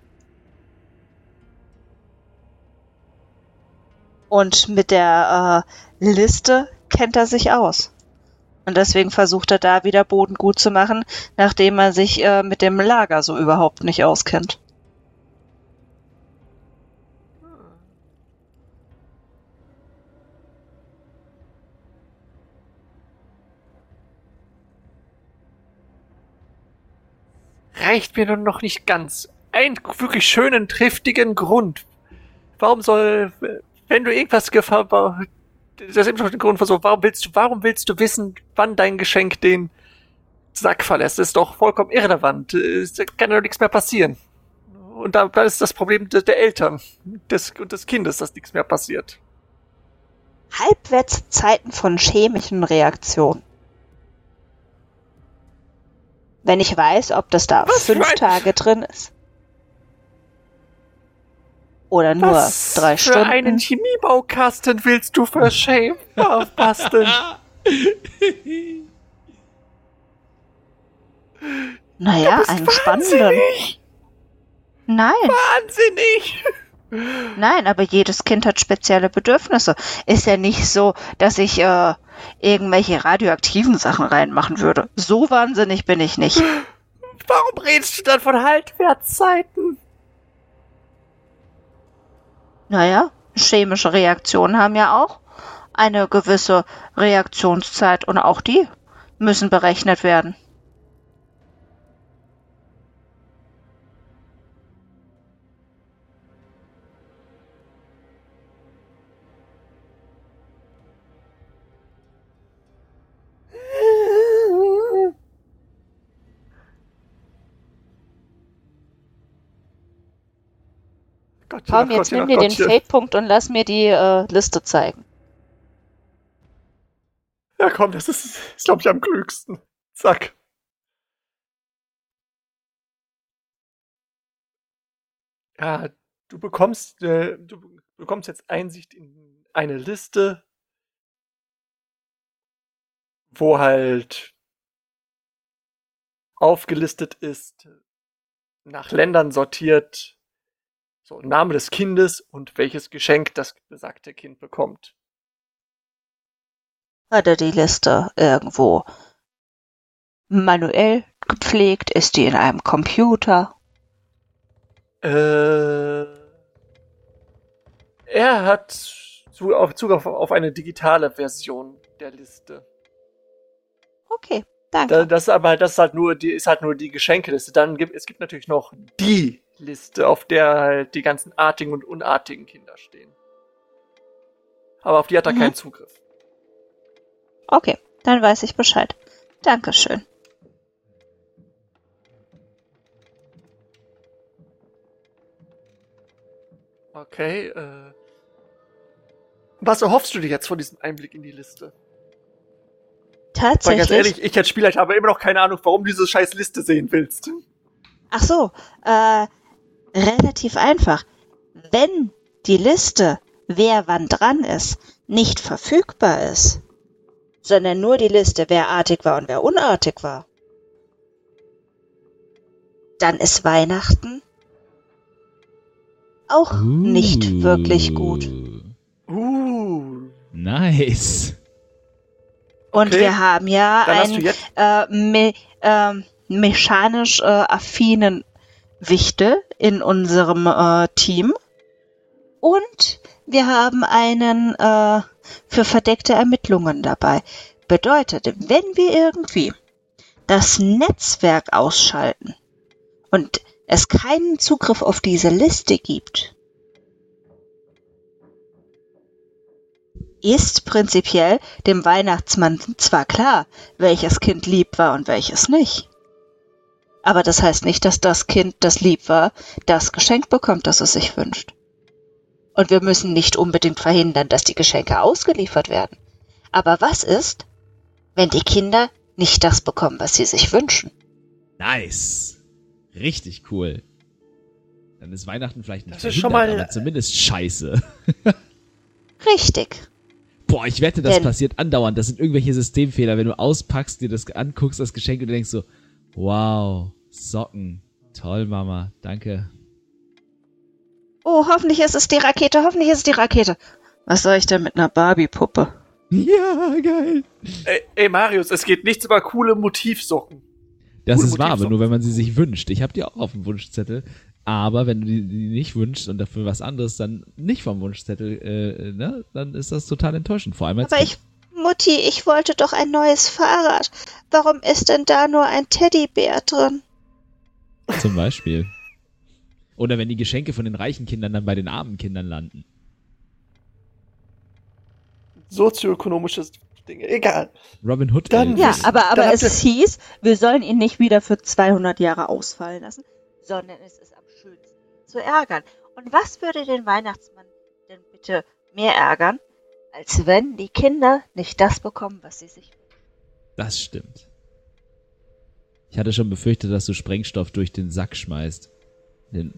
Und mit der äh, Liste kennt er sich aus. Und deswegen versucht er da wieder Boden gut zu machen, nachdem er sich äh, mit dem Lager so überhaupt nicht auskennt. reicht mir nun noch nicht ganz. Einen wirklich schönen, triftigen Grund. Warum soll, wenn du irgendwas das ist eben noch der Grund, so, warum willst du, warum willst du wissen, wann dein Geschenk den Sack verlässt? Das ist doch vollkommen irrelevant. Es kann doch nichts mehr passieren. Und da, da ist das Problem der der Eltern, des, und des Kindes, dass nichts mehr passiert. Halbwertszeiten von chemischen Reaktionen. Wenn ich weiß, ob das da Was fünf Tage drin ist. Oder nur Was drei für Stunden. einen Chemiebaukasten willst du für Shame basteln? [laughs] naja, einen spannenden. Nein, Wahnsinnig! nein, aber jedes Kind hat spezielle Bedürfnisse. Ist ja nicht so, dass ich äh, irgendwelche radioaktiven Sachen reinmachen würde. So wahnsinnig bin ich nicht. Warum redest du dann von Haltwertszeiten? Naja, chemische Reaktionen haben ja auch eine gewisse Reaktionszeit und auch die müssen berechnet werden. Gottchen, Komm, jetzt nimm dir den. Fate-Punkt und lass mir die äh, Liste zeigen. Ja, komm, das ist, ist glaube ich, am klügsten. Zack. Ja, du bekommst, äh, du bekommst jetzt Einsicht in eine Liste, wo halt aufgelistet ist, nach Ländern sortiert, so Name des Kindes und welches Geschenk das besagte Kind bekommt. Hat er die Liste irgendwo manuell gepflegt? Ist die in einem Computer? Äh, er hat Zugriff auf eine digitale Version der Liste. Okay, Da, danke. das ist aber das ist halt nur die ist halt nur die Geschenkeliste. Dann gibt es gibt natürlich noch die Liste, auf der halt die ganzen artigen und unartigen Kinder stehen. Aber auf die hat er Mhm. keinen Zugriff. Okay, dann weiß ich Bescheid. Dankeschön. Okay. Äh, was erhoffst du dir jetzt von diesem Einblick in die Liste? Weil ganz Tatsächlich. ehrlich, ich als Spielleiter habe immer noch keine Ahnung, warum du diese scheiß Liste sehen willst. Ach so, äh, relativ einfach. Wenn die Liste, wer wann dran ist, nicht verfügbar ist, sondern nur die Liste, wer artig war und wer unartig war, dann ist Weihnachten auch nicht wirklich gut. Uh. Nice. Und Okay. wir haben ja einen äh, me ähm, mechanisch äh, affinen Wichte in unserem äh, Team. Und wir haben einen äh, für verdeckte Ermittlungen dabei. Bedeutet, wenn wir irgendwie das Netzwerk ausschalten und es keinen Zugriff auf diese Liste gibt, ist prinzipiell dem Weihnachtsmann zwar klar, welches Kind lieb war und welches nicht. Aber das heißt nicht, dass das Kind, das lieb war, das Geschenk bekommt, das es sich wünscht. Und wir müssen nicht unbedingt verhindern, dass die Geschenke ausgeliefert werden. Aber was ist, wenn die Kinder nicht das bekommen, was sie sich wünschen? Nice. Richtig cool. Dann ist Weihnachten vielleicht nicht Das ist schon mal- aber zumindest scheiße. [laughs] Richtig. Boah, ich wette, das Denn- passiert andauernd. Das sind irgendwelche Systemfehler, wenn du auspackst, dir das anguckst, das Geschenk und du denkst so, wow, Socken. Toll, Mama. Danke. Oh, hoffentlich ist es die Rakete, hoffentlich ist es die Rakete. Was soll ich denn mit einer Barbie-Puppe? Ja, geil. Ey, ey, Marius, es geht nichts über coole Motivsocken. Das Coole ist wahr, aber nur wenn man sie sich wünscht. Ich habe die auch auf dem Wunschzettel. Aber wenn du die, die nicht wünschst und dafür was anderes dann nicht vom Wunschzettel, äh, ne, dann ist das total enttäuschend. Vor allem als Aber ich, Mutti, ich wollte doch ein neues Fahrrad. Warum ist denn da nur ein Teddybär drin? Zum Beispiel. Oder wenn die Geschenke von den reichen Kindern dann bei den armen Kindern landen. Sozioökonomisches Ding. Egal. Robin Hood. Dann-. Ja, aber, Dann aber es hieß, wir sollen ihn nicht wieder für 200 Jahre ausfallen lassen, sondern es ist am schönsten zu ärgern. Und was würde den Weihnachtsmann denn bitte mehr ärgern, als wenn die Kinder nicht das bekommen, was sie sich wünschen? Das stimmt. Ich hatte schon befürchtet, dass du Sprengstoff durch den Sack schmeißt. Den,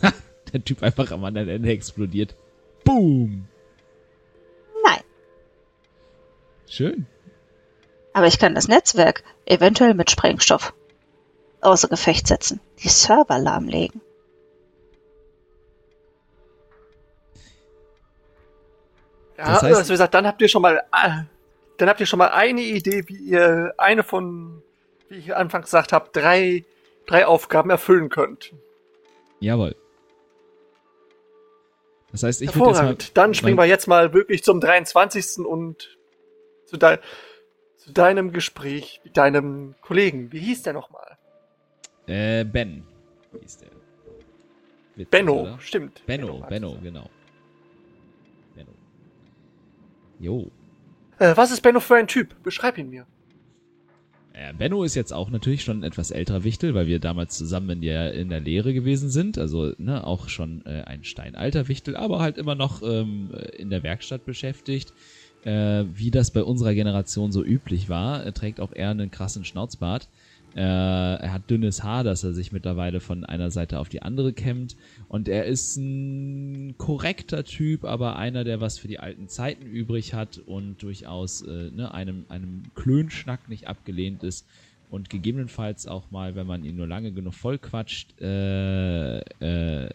[laughs] der Typ einfach am anderen Ende explodiert. Boom! Nein, Schön. aber ich kann das Netzwerk eventuell mit Sprengstoff außer Gefecht setzen, die Server lahmlegen. Ja, Das heißt- also wie gesagt, dann habt ihr schon mal, äh, dann habt ihr schon mal eine Idee, wie ihr eine von, wie ich anfangs gesagt habe, drei, drei Aufgaben erfüllen könnt. Jawohl. Das heißt, ich würde mal. Dann springen wir jetzt mal wirklich zum 23. und zu, dei zu deinem Gespräch mit deinem Kollegen. Wie hieß der nochmal? äh, Ben. Hieß der. Witzig, Benno, oder? stimmt. Benno, Benno, sagen. genau. Benno. Jo. Äh, was ist Benno für ein Typ? Beschreib ihn mir. Äh, Benno ist jetzt auch natürlich schon ein etwas älterer Wichtel, weil wir damals zusammen in der, in der Lehre gewesen sind. Also ne, auch schon äh, ein steinalter Wichtel, aber halt immer noch ähm, in der Werkstatt beschäftigt. Äh, wie das bei unserer Generation so üblich war, er trägt auch eher einen krassen Schnauzbart. Äh, er hat dünnes Haar, das er sich mittlerweile von einer Seite auf die andere kämmt. Und er ist ein korrekter Typ, aber einer, der was für die alten Zeiten übrig hat und durchaus äh, ne, einem, einem Klönschnack nicht abgelehnt ist. Und gegebenenfalls auch mal, wenn man ihn nur lange genug vollquatscht, äh, äh,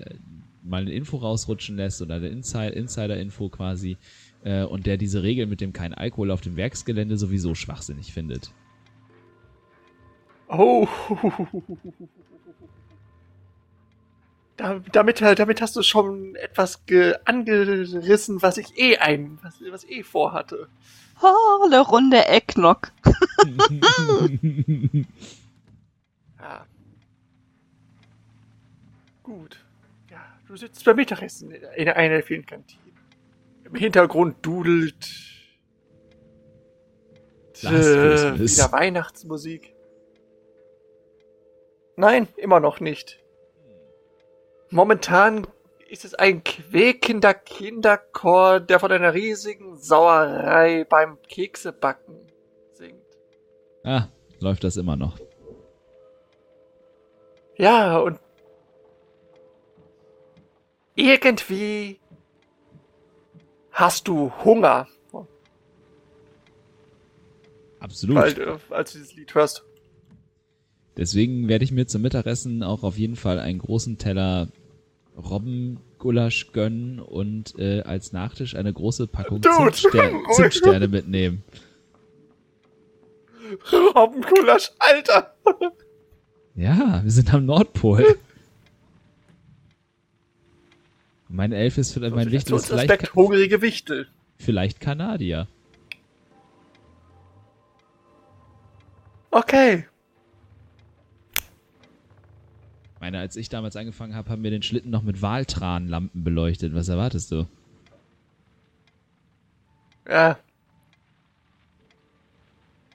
mal eine Info rausrutschen lässt oder eine Inside Insider-Info quasi. Äh, und der diese Regel mit dem kein Alkohol auf dem Werksgelände sowieso schwachsinnig findet. Oh. [laughs] Da, damit, damit hast du schon etwas ge angerissen, was ich eh ein, was, was eh vorhatte. Oh, eine Runde Ecknock. Ja. [laughs] Gut. Ja, du sitzt beim Mittagessen in einer der vielen Kantinen. Im Hintergrund dudelt äh, wieder Weihnachtsmusik. Nein, immer noch nicht. Momentan ist es ein quäkender Kinderchor, der von einer riesigen Sauerei beim Keksebacken singt. Ah, läuft das immer noch. Ja, und irgendwie hast du Hunger, Absolut. weil, äh, als du dieses Lied hörst. Deswegen werde ich mir zum Mittagessen auch auf jeden Fall einen großen Teller Robbengulasch gönnen und äh, als Nachtisch eine große Packung Zimtster. Zimtsterne mitnehmen. Robbengulasch, Alter! Ja, wir sind am Nordpol. Mein Elf ist vielleicht, mein Wichtel ist vielleicht, Aspekt hungrige Wichtel. vielleicht Kanadier. Okay. Ich meine, als ich damals angefangen habe, haben wir den Schlitten noch mit Waltranlampen beleuchtet. Was erwartest du? Ja.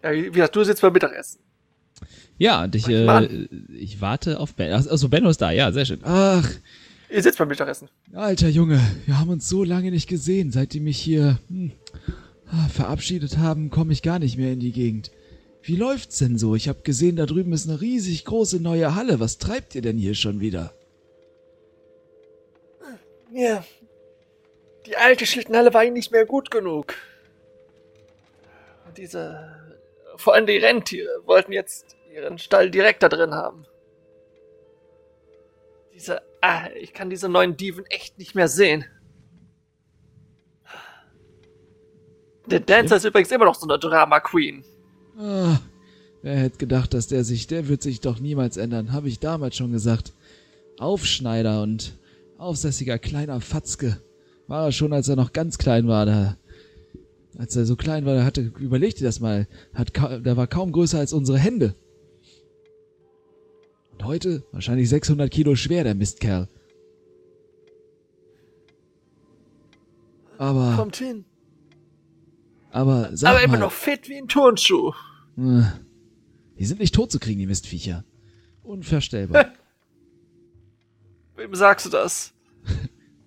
Ja, wie gesagt, du sitzt beim Mittagessen. Ja, und ich, äh, ich warte auf Ben. Ach, Also Benno ist da, ja, sehr schön. Ach, Ihr sitzt beim Mittagessen. alter Junge, wir haben uns so lange nicht gesehen. Seit die mich hier hm, ah, verabschiedet haben, komme ich gar nicht mehr in die Gegend. Wie läuft's denn so? Ich habe gesehen, da drüben ist eine riesig große neue Halle. Was treibt ihr denn hier schon wieder? Ja. Die alte Schlittenhalle war ihnen nicht mehr gut genug. Und diese. Vor allem die Rentiere wollten jetzt ihren Stall direkt da drin haben. Diese. Ah, ich kann diese neuen Dieven echt nicht mehr sehen. Der Dancer ist übrigens immer noch so eine Drama Queen. Ah, wer hätte gedacht, dass der sich, der wird sich doch niemals ändern, habe ich damals schon gesagt. Aufschneider und aufsässiger kleiner Fatzke. War er schon, als er noch ganz klein war, da, als er so klein war, da hatte, überleg dir das mal, hat, der war kaum größer als unsere Hände. Und heute wahrscheinlich 600 Kilo schwer, der Mistkerl. Aber, Kommt hin. Aber, sag Aber mal, immer noch fit wie ein Turnschuh. Äh, Die sind nicht tot zu kriegen, die Mistviecher. Unvorstellbar. [laughs] Wem sagst du das? [laughs]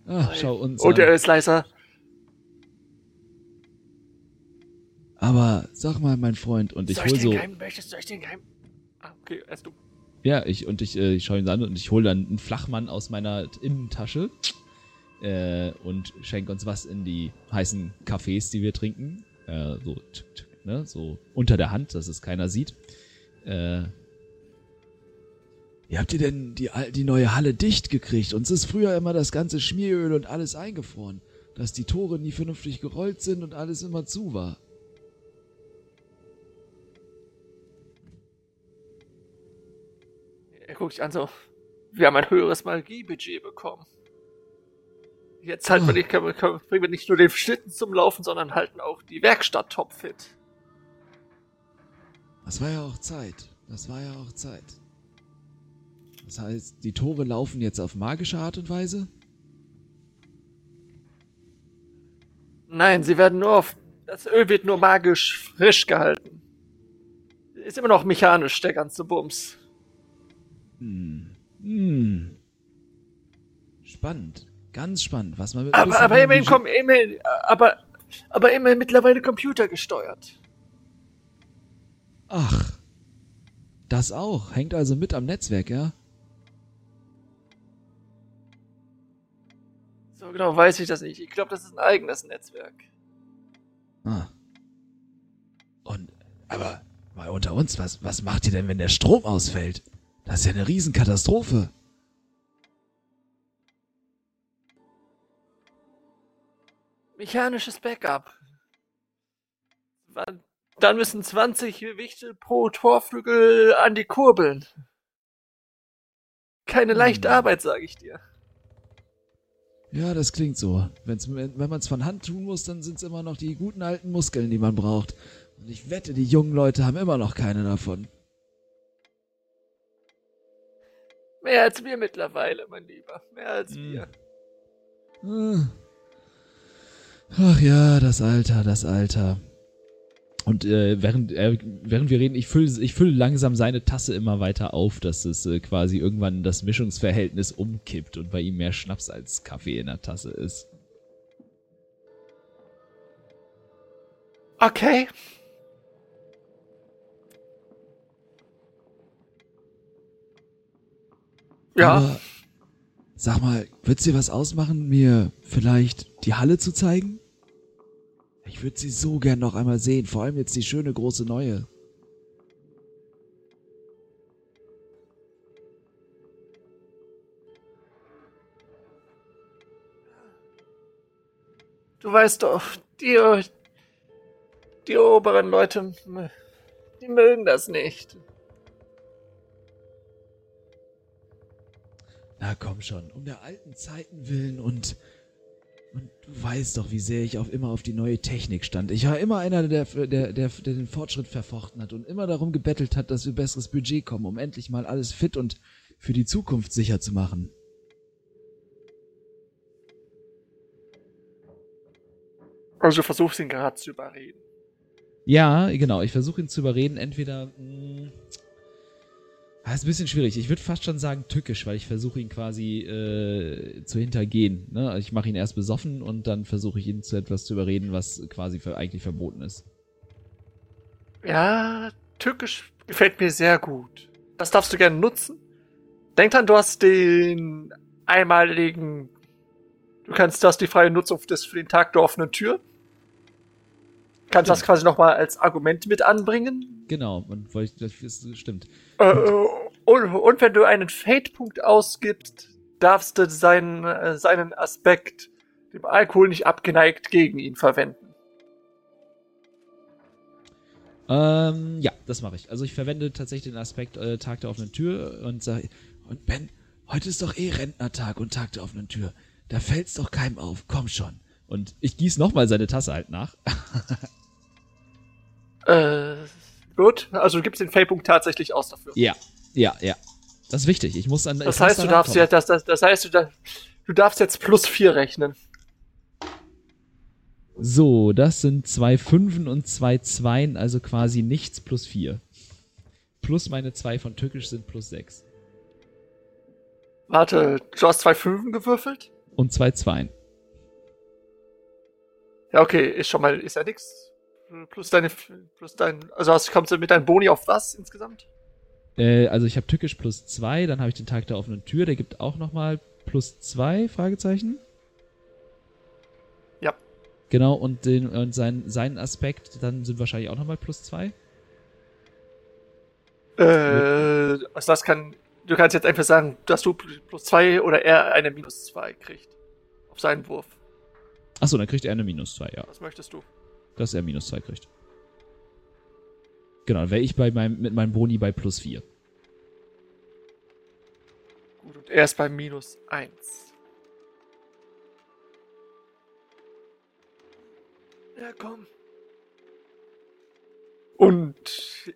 Ah, schau uns Und er an. ist leiser. Aber sag mal, mein Freund, und ich soll hol ich den so. Geheim, möchtest du euch den Geheim? Ah, okay, erst du. Ja, ich und ich, äh, ich schaue ihn an und ich hole dann einen Flachmann aus meiner Innentasche äh, und schenke uns was in die heißen Kaffees, die wir trinken. Äh, so, tsk, tsk, ne, so unter der Hand, dass es keiner sieht. Äh, wie habt ihr denn die, al- die neue Halle dicht gekriegt? Uns ist früher immer das ganze Schmieröl und alles eingefroren. Dass die Tore nie vernünftig gerollt sind und alles immer zu war. Er guckt dich an so. Wir haben ein höheres Magiebudget bekommen. Jetzt halten wir nicht, können wir, können, bringen wir nicht nur den Schlitten zum Laufen, sondern halten auch die Werkstatt topfit. Das war ja auch Zeit. Das war ja auch Zeit. Das heißt, die Tore laufen jetzt auf magische Art und Weise? Nein, sie werden nur auf. Das Öl wird nur magisch frisch gehalten. Ist immer noch mechanisch, der ganze Bums. Hm. Hm. Spannend. Ganz spannend, was man mit Aber, aber immerhin kommen, immerhin, aber, aber immerhin mittlerweile computergesteuert. Ach. Das auch. Hängt also mit am Netzwerk, ja? So genau weiß ich das nicht. Ich glaube, das ist ein eigenes Netzwerk. Ah. Und, aber, mal unter uns, was, was macht ihr denn, wenn der Strom ausfällt? Das ist ja eine Riesenkatastrophe. Mechanisches Backup. Dann müssen 20 Wichtel pro Torflügel an die Kurbeln. Keine leichte Hm. Arbeit, sage ich dir. Ja, das klingt so. Wenn's, wenn man es von Hand tun muss, dann sind es immer noch die guten alten Muskeln, die man braucht. Und ich wette, die jungen Leute haben immer noch keine davon. Mehr als wir mittlerweile, mein Lieber. Mehr als Hm. wir. Ah. Ach ja, das Alter, das Alter. Und äh, während, äh, während wir reden, ich fülle ich füll langsam seine Tasse immer weiter auf, dass es äh, quasi irgendwann das Mischungsverhältnis umkippt und bei ihm mehr Schnaps als Kaffee in der Tasse ist. Okay. Ja. Aber sag mal, wird's dir was ausmachen, mir vielleicht die Halle zu zeigen? Ich würde sie so gern noch einmal sehen, vor allem jetzt die schöne große neue. Du weißt doch, die, die oberen Leute, die mögen das nicht. Na komm schon, um der alten Zeiten willen und und du weißt doch, wie sehr ich auf immer auf die neue Technik stand. Ich war immer einer, der, der, der, der den Fortschritt verfochten hat und immer darum gebettelt hat, dass wir besseres Budget kommen, um endlich mal alles fit und für die Zukunft sicher zu machen. Also du versuchst ihn gerade zu überreden. Ja, genau. Ich versuche ihn zu überreden. Entweder. Mh, ah, ist ein bisschen schwierig. Ich würde fast schon sagen tückisch, weil ich versuche ihn quasi äh, zu hintergehen. Ne? Also ich mache ihn erst besoffen und dann versuche ich ihn zu etwas zu überreden, was quasi für, eigentlich verboten ist. Ja, tückisch gefällt mir sehr gut. Das darfst du gerne nutzen. Denk dran, du hast den einmaligen. Du kannst, du hast die freie Nutzung des für den Tag der offenen Tür. Kannst das quasi nochmal als Argument mit anbringen. Genau, und weil ich, das stimmt. Äh, und, und wenn du einen Fate-Punkt ausgibst, darfst du seinen, äh, seinen Aspekt, dem Alkohol nicht abgeneigt, gegen ihn verwenden. Ähm, ja, das mache ich. Also ich verwende tatsächlich den Aspekt äh, Tag der offenen Tür und sage, und Ben, heute ist doch eh Rentnertag und Tag der offenen Tür. Da fällt's doch keinem auf, komm schon. Und ich gieß nochmal seine Tasse halt nach. [laughs] Äh, gut, also du gibst den Fate-Punkt tatsächlich aus dafür. ja, ja, ja. Das ist wichtig. Ich muss an. Das heißt, du da darfst ja, das, das, das heißt, du, da, du darfst jetzt plus vier rechnen. So, das sind zwei Fünfen und zwei Zweien, also quasi nichts plus vier. Plus meine zwei von Tückisch sind plus sechs. Warte, du hast zwei Fünfen gewürfelt? Und zwei Zweien. Ja, okay, ist schon mal, ist ja nix. Plus deine, plus dein, also hast, kommst du mit deinem Boni auf was insgesamt? Äh, also ich habe Tückisch plus zwei, dann habe ich den Tag der offenen Tür, der gibt auch nochmal plus zwei, Fragezeichen. Ja. Genau, und, den, und sein, seinen Aspekt, dann sind wahrscheinlich auch nochmal plus zwei. Äh, also das kann, du kannst jetzt einfach sagen, dass du plus zwei oder er eine minus zwei kriegt. Auf seinen Wurf. Achso, dann kriegt er eine minus zwei, ja. Was möchtest du? Dass er minus zwei kriegt. Genau, dann wäre ich bei meinem, mit meinem Boni bei plus vier. Gut, und er ist bei minus eins. Ja, komm. Und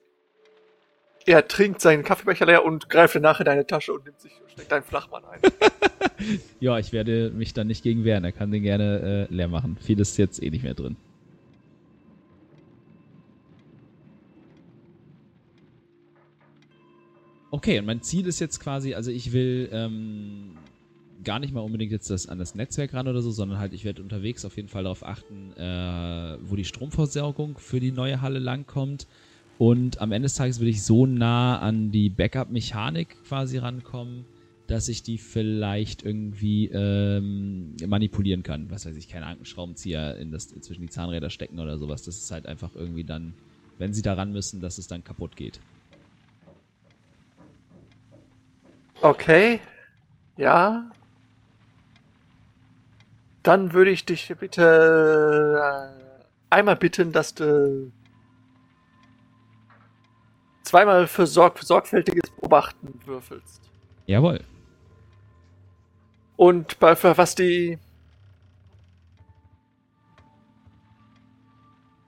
er trinkt seinen Kaffeebecher leer und greift danach in deine Tasche und nimmt sich, steckt einen Flachmann ein. [laughs] Ja, ich werde mich dann nicht gegen wehren. Er kann den gerne äh, leer machen. Viel ist jetzt eh nicht mehr drin. Okay, und mein Ziel ist jetzt quasi, also ich will ähm, gar nicht mal unbedingt jetzt das an das Netzwerk ran oder so, sondern halt, ich werde unterwegs auf jeden Fall darauf achten, äh, wo die Stromversorgung für die neue Halle langkommt. Und am Ende des Tages will ich so nah an die Backup-Mechanik quasi rankommen, dass ich die vielleicht irgendwie ähm, manipulieren kann. Was weiß ich, keine Ahnung, einen Schraubenzieher in das, zwischen die Zahnräder stecken oder sowas. Das ist halt einfach irgendwie dann, wenn sie da ran müssen, dass es dann kaputt geht. Okay. Ja. Dann würde ich dich bitte äh, einmal bitten, dass du zweimal für, sorg sorgfältiges Beobachten würfelst. Jawohl. Und bei, für was die.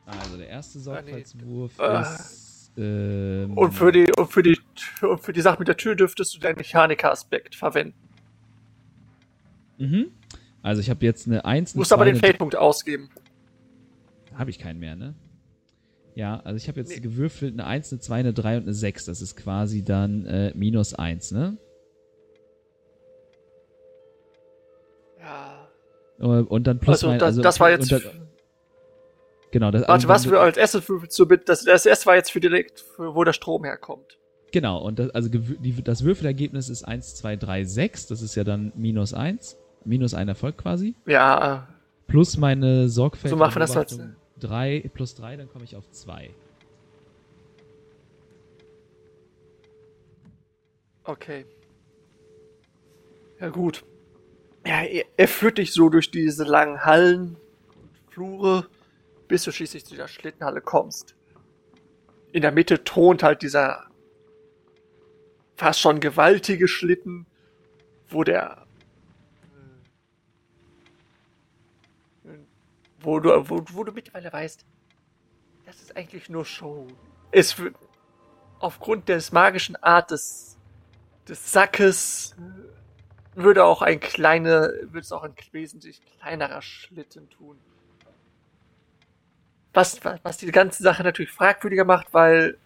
Also der erste Sorgfaltswurf Äh. ist. Ähm, Und für die, und für die, und für die Sache mit der Tür dürftest du deinen Mechaniker-Aspekt verwenden. Mhm. Also ich habe jetzt eine 1, Du musst aber 2, den Feldpunkt ausgeben. Habe ich keinen mehr, ne? Ja, also ich habe jetzt Nee. gewürfelt eine 1, eine 2, eine 3 und eine 6. Das ist quasi dann äh, minus 1, ne? Ja. Und dann plus Also, mein, das, das war jetzt. dann- genau, das, warte, also was für als erstes würfelst du bitte? Das, das erste war jetzt für direkt, für, wo der Strom herkommt. Genau, und das, also die, das Würfelergebnis ist 1, 2, 3, 6. Das ist ja dann minus 1. Minus ein Erfolg quasi. Ja, Plus meine Sorgfältige So machen wir das als- 3 plus 3, dann komme ich auf 2. okay. Ja, gut. Ja, er, er führt dich so durch diese langen Hallen und Flure, bis du schließlich zu der Schlittenhalle kommst. In der Mitte thront halt dieser fast schon gewaltige Schlitten, wo der wo du, wo, wo du mittlerweile weißt, das ist eigentlich nur Show. Es aufgrund des magischen Art des, des Sackes äh, würde auch ein kleiner, würde es auch ein wesentlich kleinerer Schlitten tun. Was, was, was die ganze Sache natürlich fragwürdiger macht, weil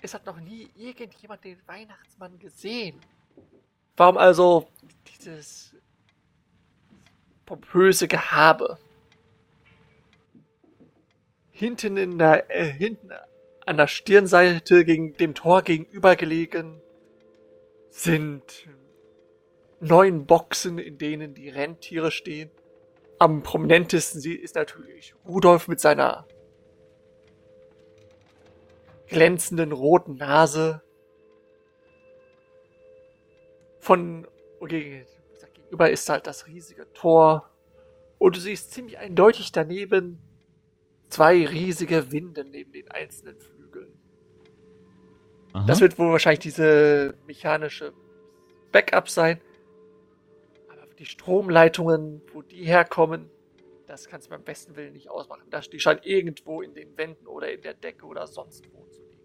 es hat noch nie irgendjemand den Weihnachtsmann gesehen. Warum also dieses pompöse Gehabe? Hinten in der, äh, hinten an der Stirnseite gegen dem Tor gegenüber gelegen sind neun Boxen, in denen die Rentiere stehen. Am prominentesten ist natürlich Rudolf mit seiner glänzenden roten Nase. Von okay, gegenüber ist halt das riesige Tor. Und du siehst ziemlich eindeutig daneben zwei riesige Winden neben den einzelnen Flügeln. Aha. Das wird wohl wahrscheinlich diese mechanische Backup sein. Aber die Stromleitungen, wo die herkommen, das kannst du beim besten Willen nicht ausmachen. Das- Die scheinen irgendwo in den Wänden oder in der Decke oder sonst wo zu liegen.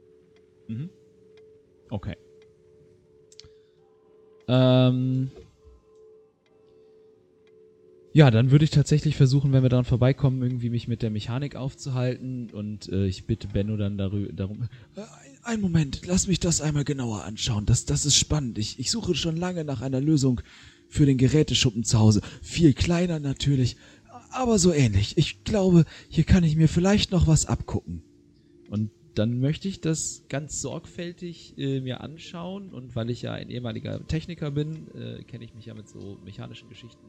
Mhm. Okay. Ähm. Ja, dann würde ich tatsächlich versuchen, wenn wir daran vorbeikommen, irgendwie mich mit der Mechanik aufzuhalten und äh, ich bitte Benno dann darum. Äh, ein- Moment, lass mich das einmal genauer anschauen. Das, das ist spannend. Ich, ich suche schon lange nach einer Lösung für den Geräteschuppen zu Hause. Viel kleiner natürlich, aber so ähnlich. Ich glaube, hier kann ich mir vielleicht noch was abgucken. Und dann möchte ich das ganz sorgfältig äh, mir anschauen und weil ich ja ein ehemaliger Techniker bin, äh, kenne ich mich ja mit so mechanischen Geschichten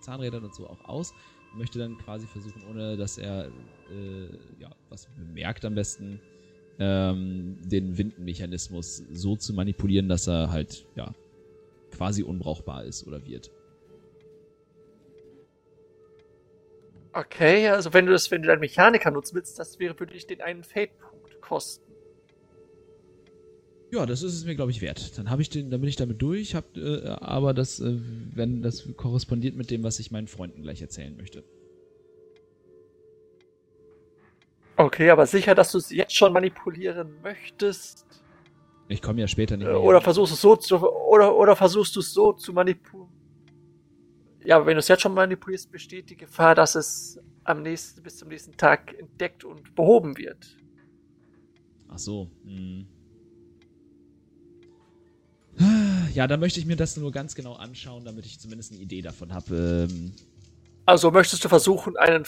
Zahnrädern und so auch aus. Und möchte dann quasi versuchen, ohne dass er äh, ja was bemerkt am besten, ähm, den Windenmechanismus so zu manipulieren, dass er halt ja quasi unbrauchbar ist oder wird. Okay, also wenn du das, wenn du deinen Mechaniker nutzen willst, das wäre, würde ich den einen Fate-Punkt kosten. Ja, das ist es mir, glaube ich, wert. Dann habe ich den, dann bin ich damit durch, hab, äh, aber das, äh, wenn das korrespondiert mit dem, was ich meinen Freunden gleich erzählen möchte. Okay, aber sicher, dass du es jetzt schon manipulieren möchtest? Ich komme ja später nicht Äh, mehr. Oder versuchst es so zu, oder, oder versuchst du es so zu manipulieren? Ja, aber wenn du es jetzt schon manipulierst, besteht die Gefahr, dass es am nächsten, bis zum nächsten Tag entdeckt und behoben wird. Ach so. Hm. Ja, dann möchte ich mir das nur ganz genau anschauen, damit ich zumindest eine Idee davon habe. Ähm, Also möchtest du versuchen, einen,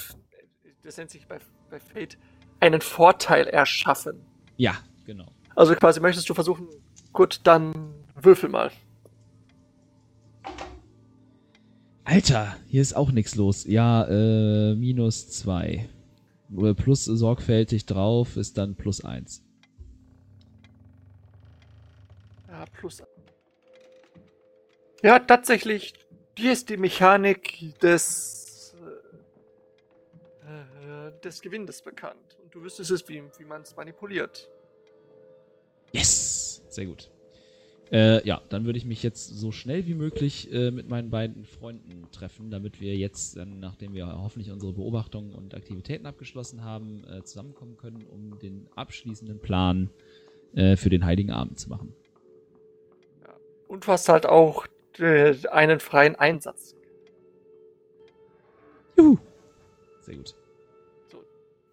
das nennt sich bei, bei Fate, einen Vorteil erschaffen. ja, genau. Also quasi möchtest du versuchen, gut, dann würfel mal. Alter, hier ist auch nichts los. Ja, äh, minus zwei. Plus sorgfältig drauf ist dann plus eins. Ja, plus. Ja, tatsächlich, dir ist die Mechanik des, äh, äh, des Gewindes bekannt. Und du wüsstest es, wie, wie man es manipuliert. Yes! Sehr gut. Äh, ja, dann würde ich mich jetzt so schnell wie möglich äh, mit meinen beiden Freunden treffen, damit wir jetzt, dann, nachdem wir hoffentlich unsere Beobachtungen und Aktivitäten abgeschlossen haben, äh, zusammenkommen können, um den abschließenden Plan äh, für den Heiligen Abend zu machen. Und du hast halt auch äh, einen freien Einsatz. Juhu! Sehr gut. So,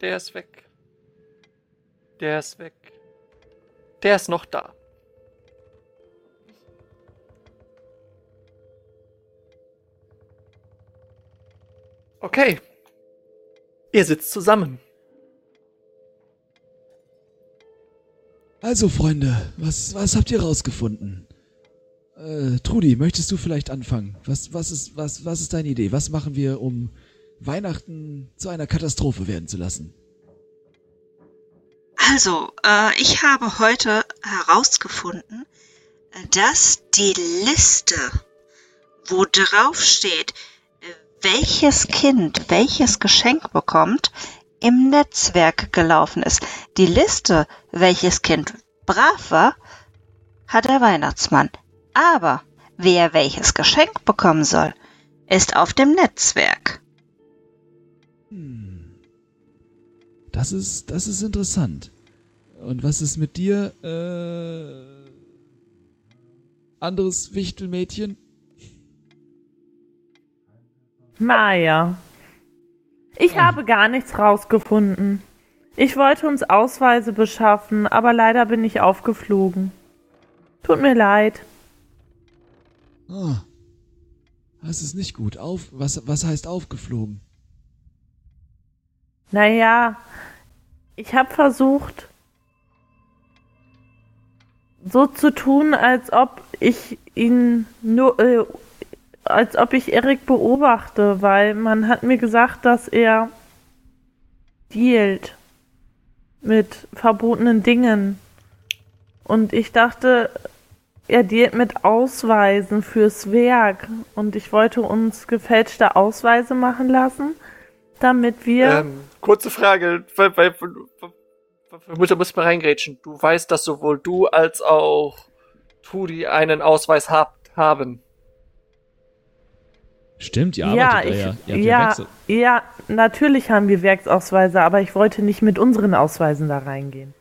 der ist weg. Der ist weg. Der ist noch da. Okay. Ihr sitzt zusammen. Also, Freunde, was, was habt ihr rausgefunden? Äh, Trudi, möchtest du vielleicht anfangen? Was, was, ist, was, was ist deine Idee? Was machen wir, um Weihnachten zu einer Katastrophe werden zu lassen? Also, äh, ich habe heute herausgefunden, dass die Liste, wo drauf steht, welches Kind welches Geschenk bekommt, im Netzwerk gelaufen ist. Die Liste, welches Kind brav war, hat der Weihnachtsmann. Aber wer welches Geschenk bekommen soll, ist auf dem Netzwerk. Hm. Das ist, das ist interessant. Und was ist mit dir, äh, anderes Wichtelmädchen? Maja. Ich habe gar nichts rausgefunden. Ich wollte uns Ausweise beschaffen, aber leider bin ich aufgeflogen. Tut mir leid. Ah, das ist nicht gut. Auf, was, was heißt aufgeflogen? Naja, ich habe versucht, so zu tun, als ob ich ihn nur, äh, als ob ich Erik beobachte, weil man hat mir gesagt, dass er dealt mit verbotenen Dingen. Und ich dachte, er dealt mit Ausweisen fürs Werk. Und ich wollte uns gefälschte Ausweise machen lassen, damit wir. Ähm, kurze Frage, weil, weil, Mutter muss mal reingrätschen. Du weißt, dass sowohl du als auch Tudi einen Ausweis habt, haben. Stimmt, ihr ja, arbeitet ich, ja. Ihr ja, ja, ja, natürlich haben wir Werksausweise, aber ich wollte nicht mit unseren Ausweisen da reingehen.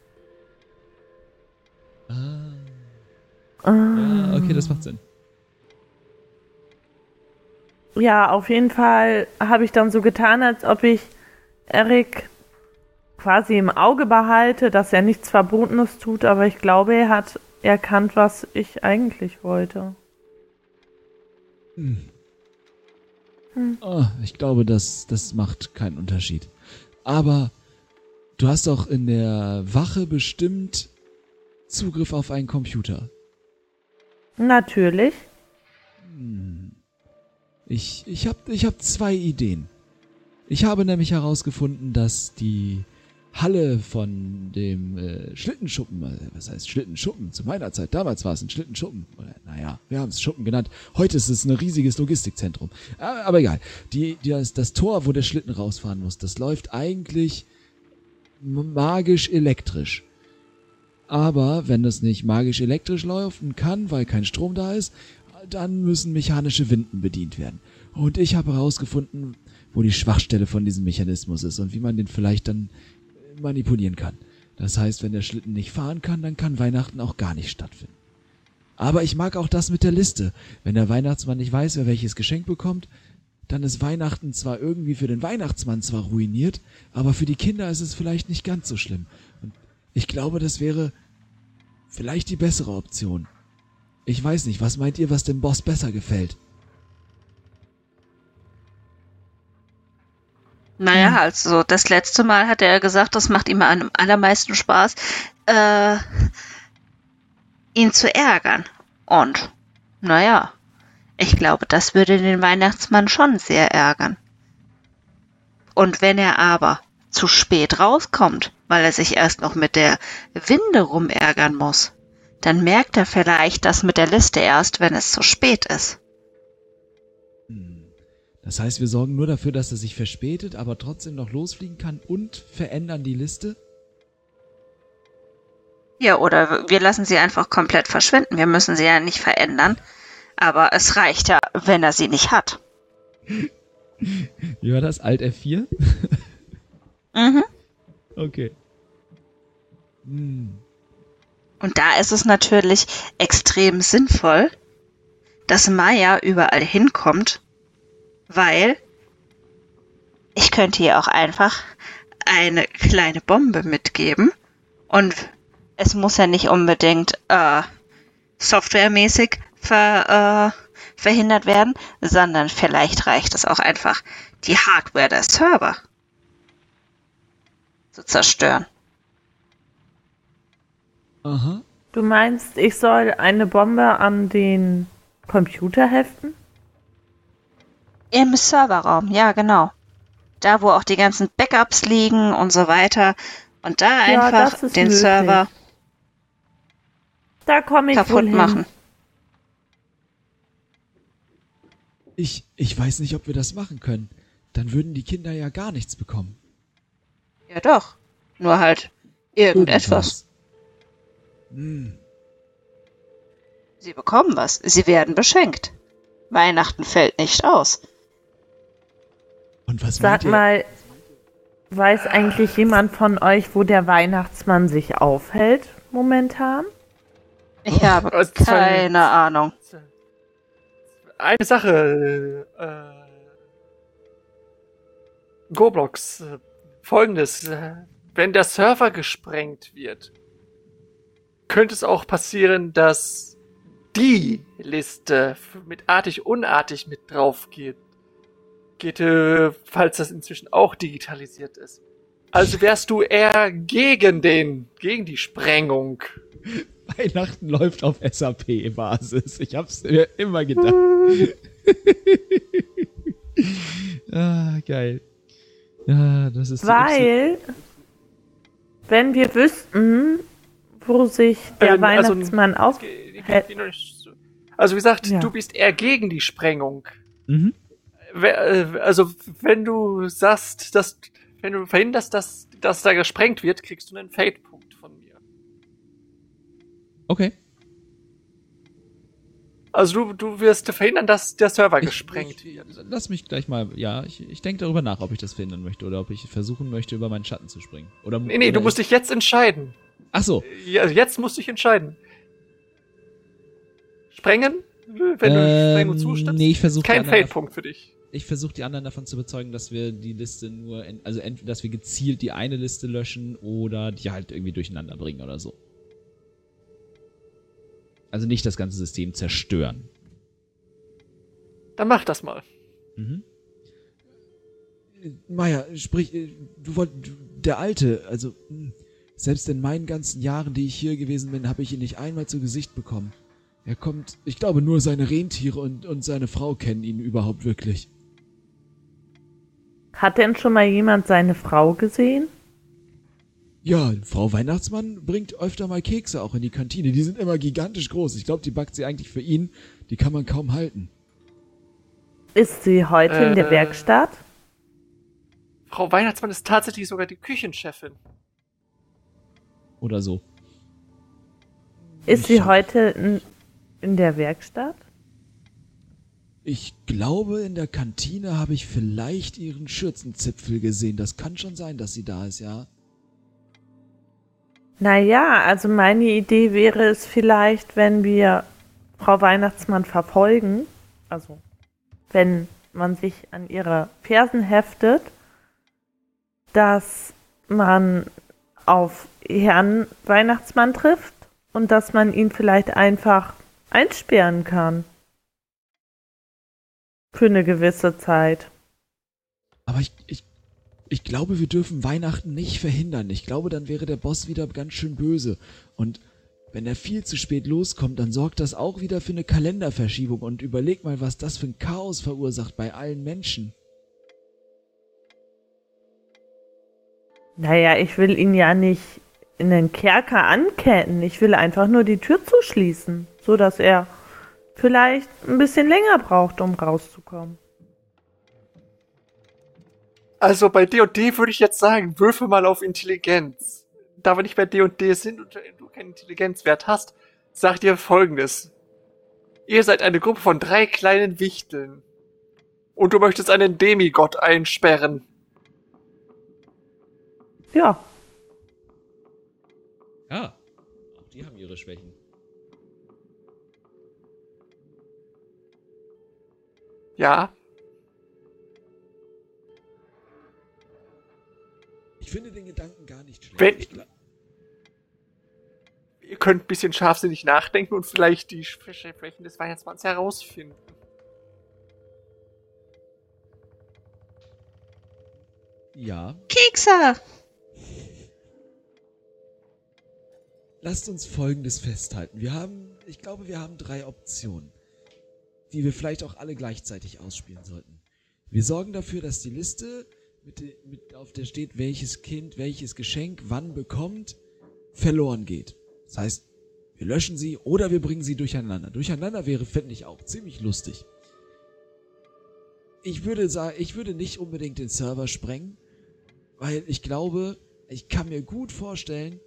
Ah. Ah. Okay, das macht Sinn. Ja, auf jeden Fall habe ich dann so getan, als ob ich Erik quasi im Auge behalte, dass er nichts Verbotenes tut, aber ich glaube, er hat erkannt, was ich eigentlich wollte. Hm. Hm. Oh, ich glaube, das, das macht keinen Unterschied. Aber du hast doch in der Wache bestimmt Zugriff auf einen Computer. Natürlich. Ich, ich habe ich hab zwei Ideen. Ich habe nämlich herausgefunden, dass die Halle von dem äh, Schlittenschuppen, äh, was heißt Schlittenschuppen? Zu meiner Zeit, damals war es ein Schlittenschuppen. Oder, naja, wir haben es Schuppen genannt. Heute ist es ein riesiges Logistikzentrum. Aber, aber egal. Die, die, das, das Tor, wo der Schlitten rausfahren muss, das läuft eigentlich magisch elektrisch. Aber wenn das nicht magisch elektrisch laufen kann, weil kein Strom da ist, dann müssen mechanische Winden bedient werden. Und ich habe herausgefunden, wo die Schwachstelle von diesem Mechanismus ist und wie man den vielleicht dann manipulieren kann. Das heißt, wenn der Schlitten nicht fahren kann, dann kann Weihnachten auch gar nicht stattfinden. Aber ich mag auch das mit der Liste. Wenn der Weihnachtsmann nicht weiß, wer welches Geschenk bekommt, dann ist Weihnachten zwar irgendwie für den Weihnachtsmann zwar ruiniert, aber für die Kinder ist es vielleicht nicht ganz so schlimm. Ich glaube, das wäre vielleicht die bessere Option. Ich weiß nicht, was meint ihr, was dem Boss besser gefällt? Naja, hm. also das letzte Mal hat er gesagt, das macht ihm am allermeisten Spaß, äh, ihn zu ärgern. Und, naja, ich glaube, das würde den Weihnachtsmann schon sehr ärgern. Und wenn er aber zu spät rauskommt, weil er sich erst noch mit der Winde rumärgern muss, dann merkt er vielleicht das mit der Liste erst, wenn es zu spät ist. Das heißt, wir sorgen nur dafür, dass er sich verspätet, aber trotzdem noch losfliegen kann und verändern die Liste? Ja, oder wir lassen sie einfach komplett verschwinden. Wir müssen sie ja nicht verändern. Aber es reicht ja, wenn er sie nicht hat. Wie war das? Alt F4? Mhm. Okay. Hm. Und da ist es natürlich extrem sinnvoll, dass Maya überall hinkommt weil ich könnte ihr auch einfach eine kleine Bombe mitgeben und es muss ja nicht unbedingt äh, softwaremäßig ver, äh, verhindert werden, sondern vielleicht reicht es auch einfach, die Hardware der Server zu zerstören. Aha. Du meinst, ich soll eine Bombe an den Computer heften? Im Serverraum, ja, genau. Da, wo auch die ganzen Backups liegen und so weiter. Und da Ja, einfach den möglich. Server Da komme ich kaputt machen. Ich, ich weiß nicht, ob wir das machen können. Dann würden die Kinder ja gar nichts bekommen. Ja, doch. Nur halt irgendetwas. Hm. Sie bekommen was. Sie werden beschenkt. Weihnachten fällt nicht aus. Und was Sag mal, weiß eigentlich jemand von euch, wo der Weihnachtsmann sich aufhält momentan? Ich Oh, habe zwei- keine Ahnung. Eine Sache, äh, Goblox, äh, folgendes, wenn der Server gesprengt wird, könnte es auch passieren, dass die Liste mit artig, unartig mit drauf geht, geht, äh, falls das inzwischen auch digitalisiert ist. Also wärst du eher gegen den, gegen die Sprengung. Weihnachten läuft auf SAP-Basis. Ich hab's mir immer gedacht. [laughs] ah, geil. Ja, das ist Weil, wenn wir wüssten, wo sich der Ähm, also- Weihnachtsmann auf... Ge- ge- ge- Also wie gesagt, Ja. du bist eher gegen die Sprengung. Mhm. Äh, Also wenn du sagst, dass wenn du verhinderst, dass, dass da gesprengt wird, kriegst du einen Fade-Punkt von mir. Okay. Also du, du wirst verhindern, dass der Server Ich- gesprengt wird. Lass mich gleich mal, ja, ich, ich denke darüber nach, ob ich das verhindern möchte oder ob ich versuchen möchte, über meinen Schatten zu springen. Oder, Nee, nee, oder du musst ich, dich jetzt entscheiden. Ach so. Ja, jetzt musst du dich entscheiden. Sprengen? Wenn du Ähm, Sprengung zustimmst? nee, ich versuche Kein Fade-Punkt für dich. ich versuche die anderen davon zu überzeugen, dass wir die Liste nur, also entweder, dass wir gezielt die eine Liste löschen oder die halt irgendwie durcheinander bringen oder so. Also nicht das ganze System zerstören. Dann mach das mal. Mhm. Meier, sprich, äh, du wollt, du- der Alte, also mh, selbst in meinen ganzen Jahren, die ich hier gewesen bin, habe ich ihn nicht einmal zu Gesicht bekommen. Er kommt, ich glaube, nur seine Rentiere und, und seine Frau kennen ihn überhaupt wirklich. Hat denn schon mal jemand seine Frau gesehen? Ja, Frau Weihnachtsmann bringt öfter mal Kekse auch in die Kantine. Die sind immer gigantisch groß. Ich glaube, die backt sie eigentlich für ihn. Die kann man kaum halten. Ist sie heute in der Äh. Werkstatt? Frau Weihnachtsmann ist tatsächlich sogar die Küchenchefin. Oder so. Ist ich sie heute in, in der Werkstatt? Ich glaube, in der Kantine habe ich vielleicht ihren Schürzenzipfel gesehen. Das kann schon sein, dass sie da ist, ja. Naja, also meine Idee wäre es vielleicht, wenn wir Frau Weihnachtsmann verfolgen, also wenn man sich an ihre Fersen heftet, dass man auf Herrn Weihnachtsmann trifft und dass man ihn vielleicht einfach einsperren kann. Für eine gewisse Zeit. Aber ich, ich, ich glaube, wir dürfen Weihnachten nicht verhindern. Ich glaube, dann wäre der Boss wieder ganz schön böse. Und wenn er viel zu spät loskommt, dann sorgt das auch wieder für eine Kalenderverschiebung. Und überleg mal, was das für ein Chaos verursacht bei allen Menschen. Naja, ich will ihn ja nicht in den Kerker anketten. Ich will einfach nur die Tür zuschließen, so dass er vielleicht ein bisschen länger braucht, um rauszukommen. Also bei D&D würde ich jetzt sagen, würfe mal auf Intelligenz. Da wir nicht bei D&D sind und du keinen Intelligenzwert hast, sag dir folgendes. Ihr seid eine Gruppe von drei kleinen Wichteln. Und du möchtest einen Demigott einsperren. Ja, Ja, auch die haben ihre Schwächen. Ja, finde den Gedanken gar nicht schlecht. Wenn- ihr könnt ein bisschen scharfsinnig nachdenken und vielleicht die Schwächen des Weihnachtsmanns herausfinden. ja, Kekse! lasst uns Folgendes festhalten. Wir haben, ich glaube, wir haben drei Optionen, die wir vielleicht auch alle gleichzeitig ausspielen sollten. Wir sorgen dafür, dass die Liste, mit, mit, auf der steht, welches Kind welches Geschenk wann bekommt, verloren geht. Das heißt, wir löschen sie oder wir bringen sie durcheinander. Durcheinander wäre, fände ich auch, ziemlich lustig. Ich würde sagen, ich würde nicht unbedingt den Server sprengen, weil ich glaube, ich kann mir gut vorstellen,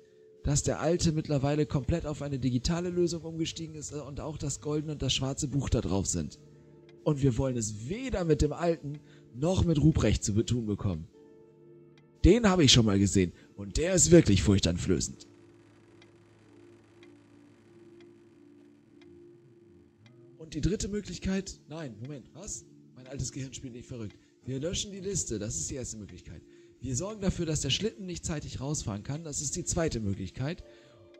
dass der alte mittlerweile komplett auf eine digitale Lösung umgestiegen ist und auch das goldene und das schwarze Buch da drauf sind. Und wir wollen es weder mit dem alten noch mit Ruprecht zu tun bekommen. Den habe ich schon mal gesehen und der ist wirklich furchteinflößend. Und die dritte Möglichkeit, nein, Moment, was? Mein altes Gehirn spielt nicht verrückt. Wir löschen die Liste, das ist die erste Möglichkeit. Wir sorgen dafür, dass der Schlitten nicht zeitig rausfahren kann, das ist die zweite Möglichkeit.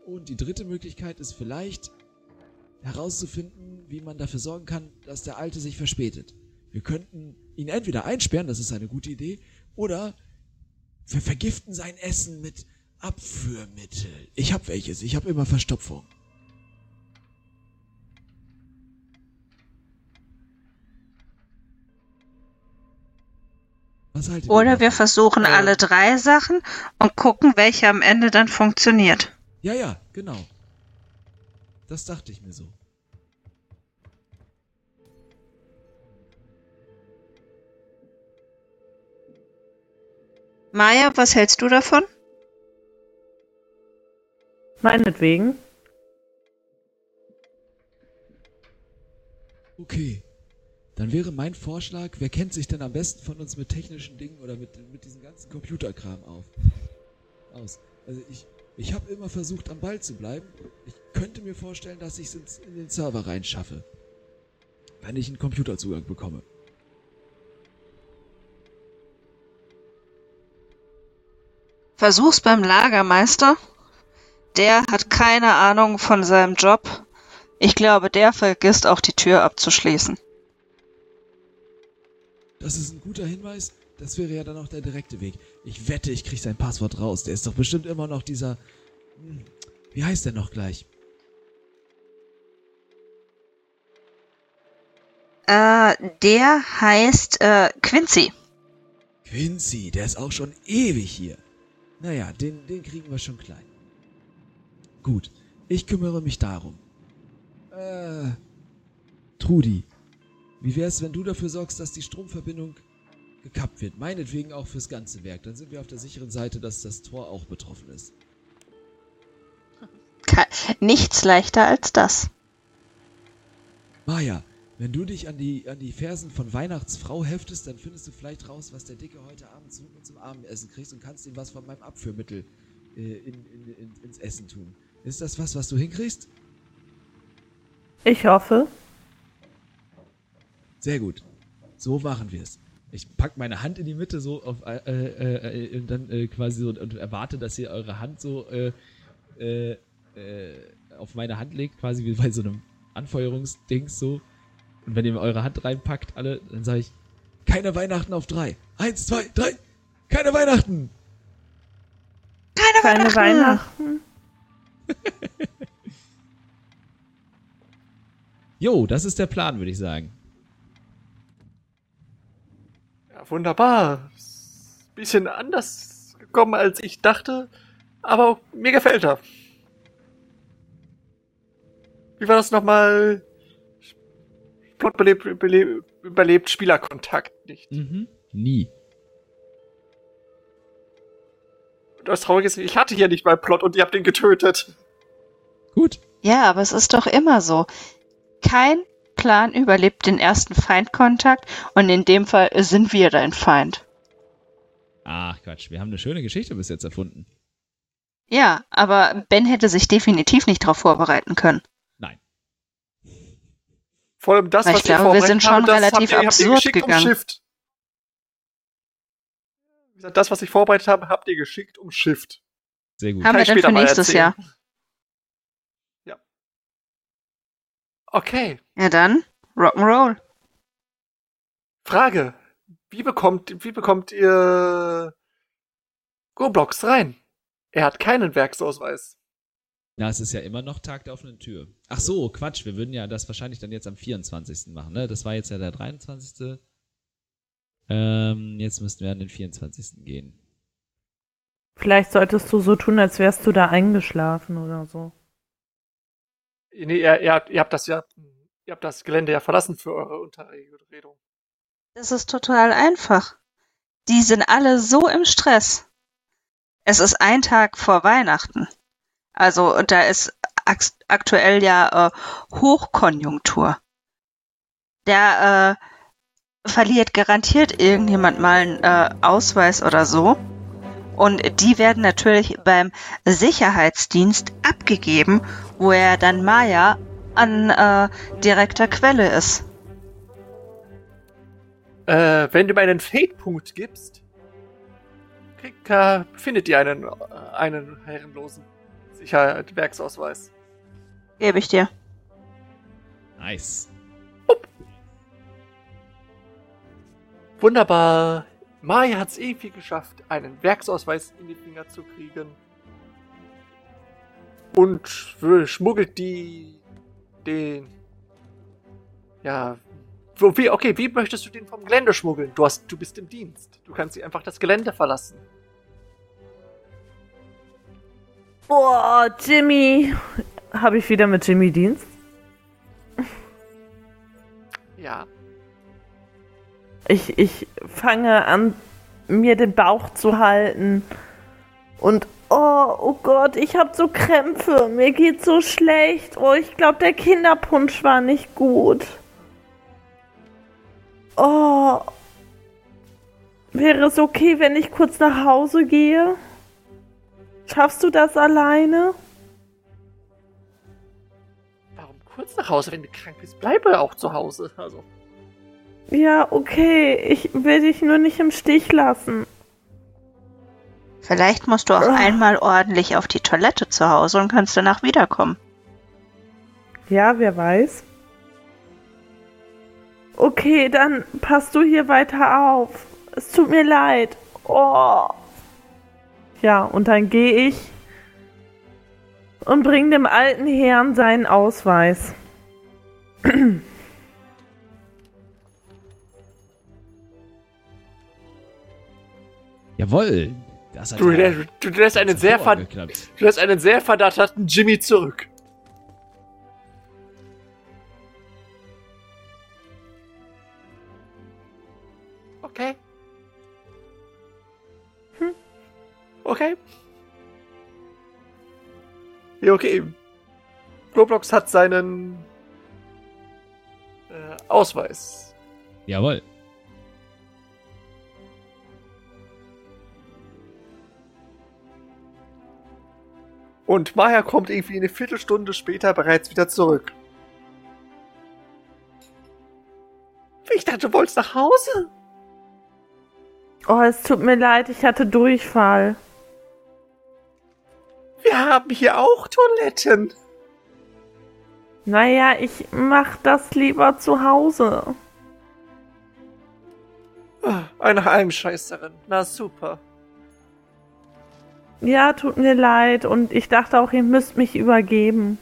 Und die dritte Möglichkeit ist vielleicht herauszufinden, wie man dafür sorgen kann, dass der Alte sich verspätet. Wir könnten ihn entweder einsperren, das ist eine gute Idee, oder wir vergiften sein Essen mit Abführmittel. Ich hab welches, ich hab immer Verstopfung. Oder wir versuchen äh, alle drei Sachen und gucken, welche am Ende dann funktioniert. Ja, ja, genau. Das dachte ich mir so. Maja, was hältst du davon? Meinetwegen. Okay. Dann wäre mein Vorschlag, wer kennt sich denn am besten von uns mit technischen Dingen oder mit, mit diesem ganzen Computerkram auf? Aus. Also ich, ich habe immer versucht, am Ball zu bleiben. Ich könnte mir vorstellen, dass ich es in den Server reinschaffe. Wenn ich einen Computerzugang bekomme. Versuch's beim Lagermeister. Der hat keine Ahnung von seinem Job. Ich glaube, der vergisst auch die Tür abzuschließen. Das ist ein guter Hinweis. Das wäre ja dann auch der direkte Weg. Ich wette, ich kriege sein Passwort raus. Der ist doch bestimmt immer noch dieser. Hm, wie heißt der noch gleich? Äh, der heißt äh, Quincy. Quincy, der ist auch schon ewig hier. Naja, den, den kriegen wir schon klein. Gut, ich kümmere mich darum. Äh, Trudi, wie wär's, wenn du dafür sorgst, dass die Stromverbindung gekappt wird? Meinetwegen auch fürs ganze Werk. Dann sind wir auf der sicheren Seite, dass das Tor auch betroffen ist. Nichts leichter als das. Maja, wenn du dich an die, an die Fersen von Weihnachtsfrau heftest, dann findest du vielleicht raus, was der Dicke heute Abend zum, zum Abendessen kriegt und kannst ihm was von meinem Abführmittel äh, in, in, in, ins Essen tun. Ist das was, was du hinkriegst? Ich hoffe. Sehr gut. So machen wir es. Ich pack meine Hand in die Mitte so auf, äh, äh, äh, dann äh, quasi so und erwarte, dass ihr eure Hand so äh, auf meine Hand legt, quasi wie bei so einem Anfeuerungsdings so. Und wenn ihr eure Hand reinpackt, alle, dann sage ich, keine Weihnachten auf drei. Eins, zwei, drei. Keine Weihnachten. Keine, keine Weihnachten. [laughs] jo, das ist der Plan, würde ich sagen. wunderbar. Bisschen anders gekommen, als ich dachte, aber mir gefällt er. Wie war das nochmal? Plot belebt, überlebt, überlebt Spielerkontakt nicht. Mhm. Nie. Das Traurige ist, ich hatte hier nicht mal Plot und ihr habt ihn getötet. Gut. Ja, aber es ist doch immer so. Kein Plan überlebt den ersten Feindkontakt und in dem Fall sind wir dein Feind. Ach Quatsch, wir haben eine schöne Geschichte bis jetzt erfunden. Ja, aber Ben hätte sich definitiv nicht darauf vorbereiten können. Vor allem das, Weil was ich glaube, wir sind schon habe, relativ ihr, absurd gegangen. Das, was ich vorbereitet habe, habt ihr geschickt um Shift. Sehr gut. Haben Kann wir dann für nächstes Jahr. Okay. Ja dann, Rock'n'Roll. Frage. Wie bekommt, wie bekommt ihr Roblox rein? Er hat keinen Werksausweis. Na, es ist ja immer noch Tag der offenen Tür. Ach so, Quatsch, wir würden ja das wahrscheinlich dann jetzt am 24. machen, ne? Das war jetzt ja der 23. Ähm, jetzt müssten wir an den 24. gehen. Vielleicht solltest du so tun, als wärst du da eingeschlafen oder so. Nee, ihr, ihr, habt, ihr habt das ja, ihr habt das Gelände ja verlassen für eure Unterredung. Das ist total einfach. Die sind alle so im Stress. Es ist ein Tag vor Weihnachten. Also und da ist ak aktuell ja äh, Hochkonjunktur. Der äh, verliert garantiert irgendjemand mal einen äh, Ausweis oder so. Und die werden natürlich beim Sicherheitsdienst abgegeben, wo er dann Maya an äh, direkter Quelle ist. Äh, wenn du mir einen Fate-Punkt gibst, krieg, äh, findet ihr einen, äh, einen herrenlosen Sicherheitswerksausweis. Gebe ich dir. Nice. Wunderbar. Maya hat es irgendwie geschafft, einen Werksausweis in die Finger zu kriegen. Und schmuggelt die den. Ja. Wie, okay, wie möchtest du den vom Gelände schmuggeln? Du, hast, du bist im Dienst. Du kannst sie einfach das Gelände verlassen. Boah, Jimmy. Habe ich wieder mit Jimmy Dienst? Ja. Ich, ich fange an, mir den Bauch zu halten. Und oh, oh Gott, ich habe so Krämpfe. Mir geht so schlecht. Oh, ich glaube, der Kinderpunsch war nicht gut. Oh. Wäre es okay, wenn ich kurz nach Hause gehe? Schaffst du das alleine? Warum kurz nach Hause, wenn du krank bist? Bleibe auch zu Hause. Also. Ja, okay. Ich will dich nur nicht im Stich lassen. Vielleicht musst du auch Ah. einmal ordentlich auf die Toilette zu Hause und kannst danach wiederkommen. Ja, wer weiß. Okay, dann passt du hier weiter auf. Es tut mir leid. Oh. Ja, und dann gehe ich und bring dem alten Herrn seinen Ausweis. [clears throat] Jawohl. Das hat Du, ja du, du lässt einen sehr, ver du lässt einen sehr verdatterten Jimmy zurück. Okay. Ja, okay. Roblox hat seinen äh, Ausweis. Jawohl. Und Maya kommt irgendwie eine Viertelstunde später bereits wieder zurück. Ich dachte, du wolltest nach Hause. Oh, es tut mir leid, ich hatte Durchfall. Wir haben hier auch Toiletten. Naja, ich mach das lieber zu Hause. Ah, Eine Heimscheißerin. Na super. Ja, tut mir leid und ich dachte auch, ihr müsst mich übergeben.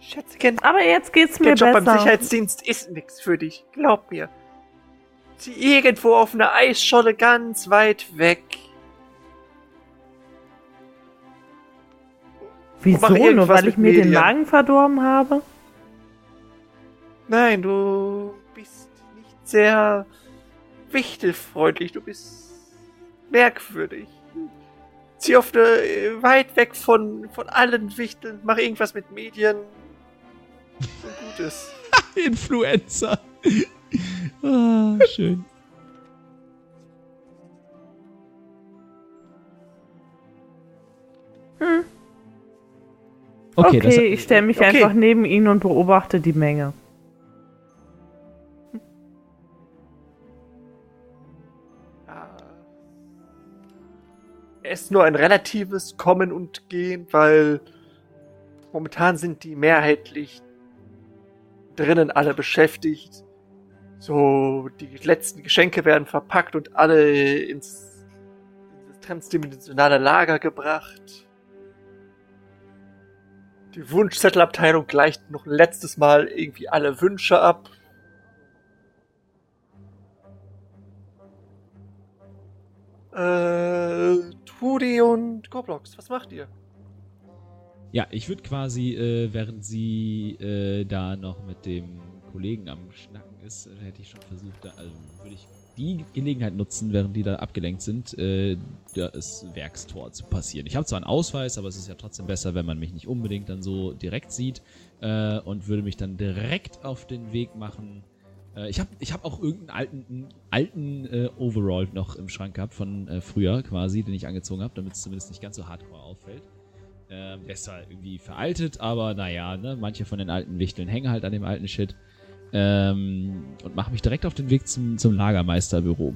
Schätzchen, Aber jetzt geht's mir der Job beim. Sicherheitsdienst ist nix für dich. Glaub mir. Irgendwo auf einer Eisscholle ganz weit weg. Wieso? Nur weil ich mir den Medien. Magen verdorben habe? Nein, du bist nicht sehr wichtelfreundlich. Du bist merkwürdig. Zieh auf eine, äh, weit weg von, von allen Wichteln. Mach irgendwas mit Medien. So gut ist. Influencer. ah, schön. Okay, Okay, das, ich stelle mich okay. einfach neben ihn und beobachte die Menge. Es ist nur ein relatives Kommen und Gehen, weil momentan sind die mehrheitlich drinnen alle beschäftigt. So, die letzten Geschenke werden verpackt und alle ins, transdimensionale Lager gebracht. Die Wunschzettelabteilung gleicht noch letztes Mal irgendwie alle Wünsche ab. Äh, Tudi und Goblox, was macht ihr? Ja, ich würde quasi, äh, während sie äh, da noch mit dem Kollegen am Schnacken ist, äh, hätte ich schon versucht, da, also würde ich die Gelegenheit nutzen, während die da abgelenkt sind, äh, das Werkstor zu passieren. Ich habe zwar einen Ausweis, aber es ist ja trotzdem besser, wenn man mich nicht unbedingt dann so direkt sieht äh, und würde mich dann direkt auf den Weg machen. Äh, ich habe ich hab auch irgendeinen alten, alten äh, Overall noch im Schrank gehabt von äh, früher quasi, den ich angezogen habe, damit es zumindest nicht ganz so hardcore auffällt. Ähm, der ist zwar irgendwie veraltet, aber naja, ne, manche von den alten Wichteln hängen halt an dem alten Shit. Ähm, und mache mich direkt auf den Weg zum, zum Lagermeisterbüro.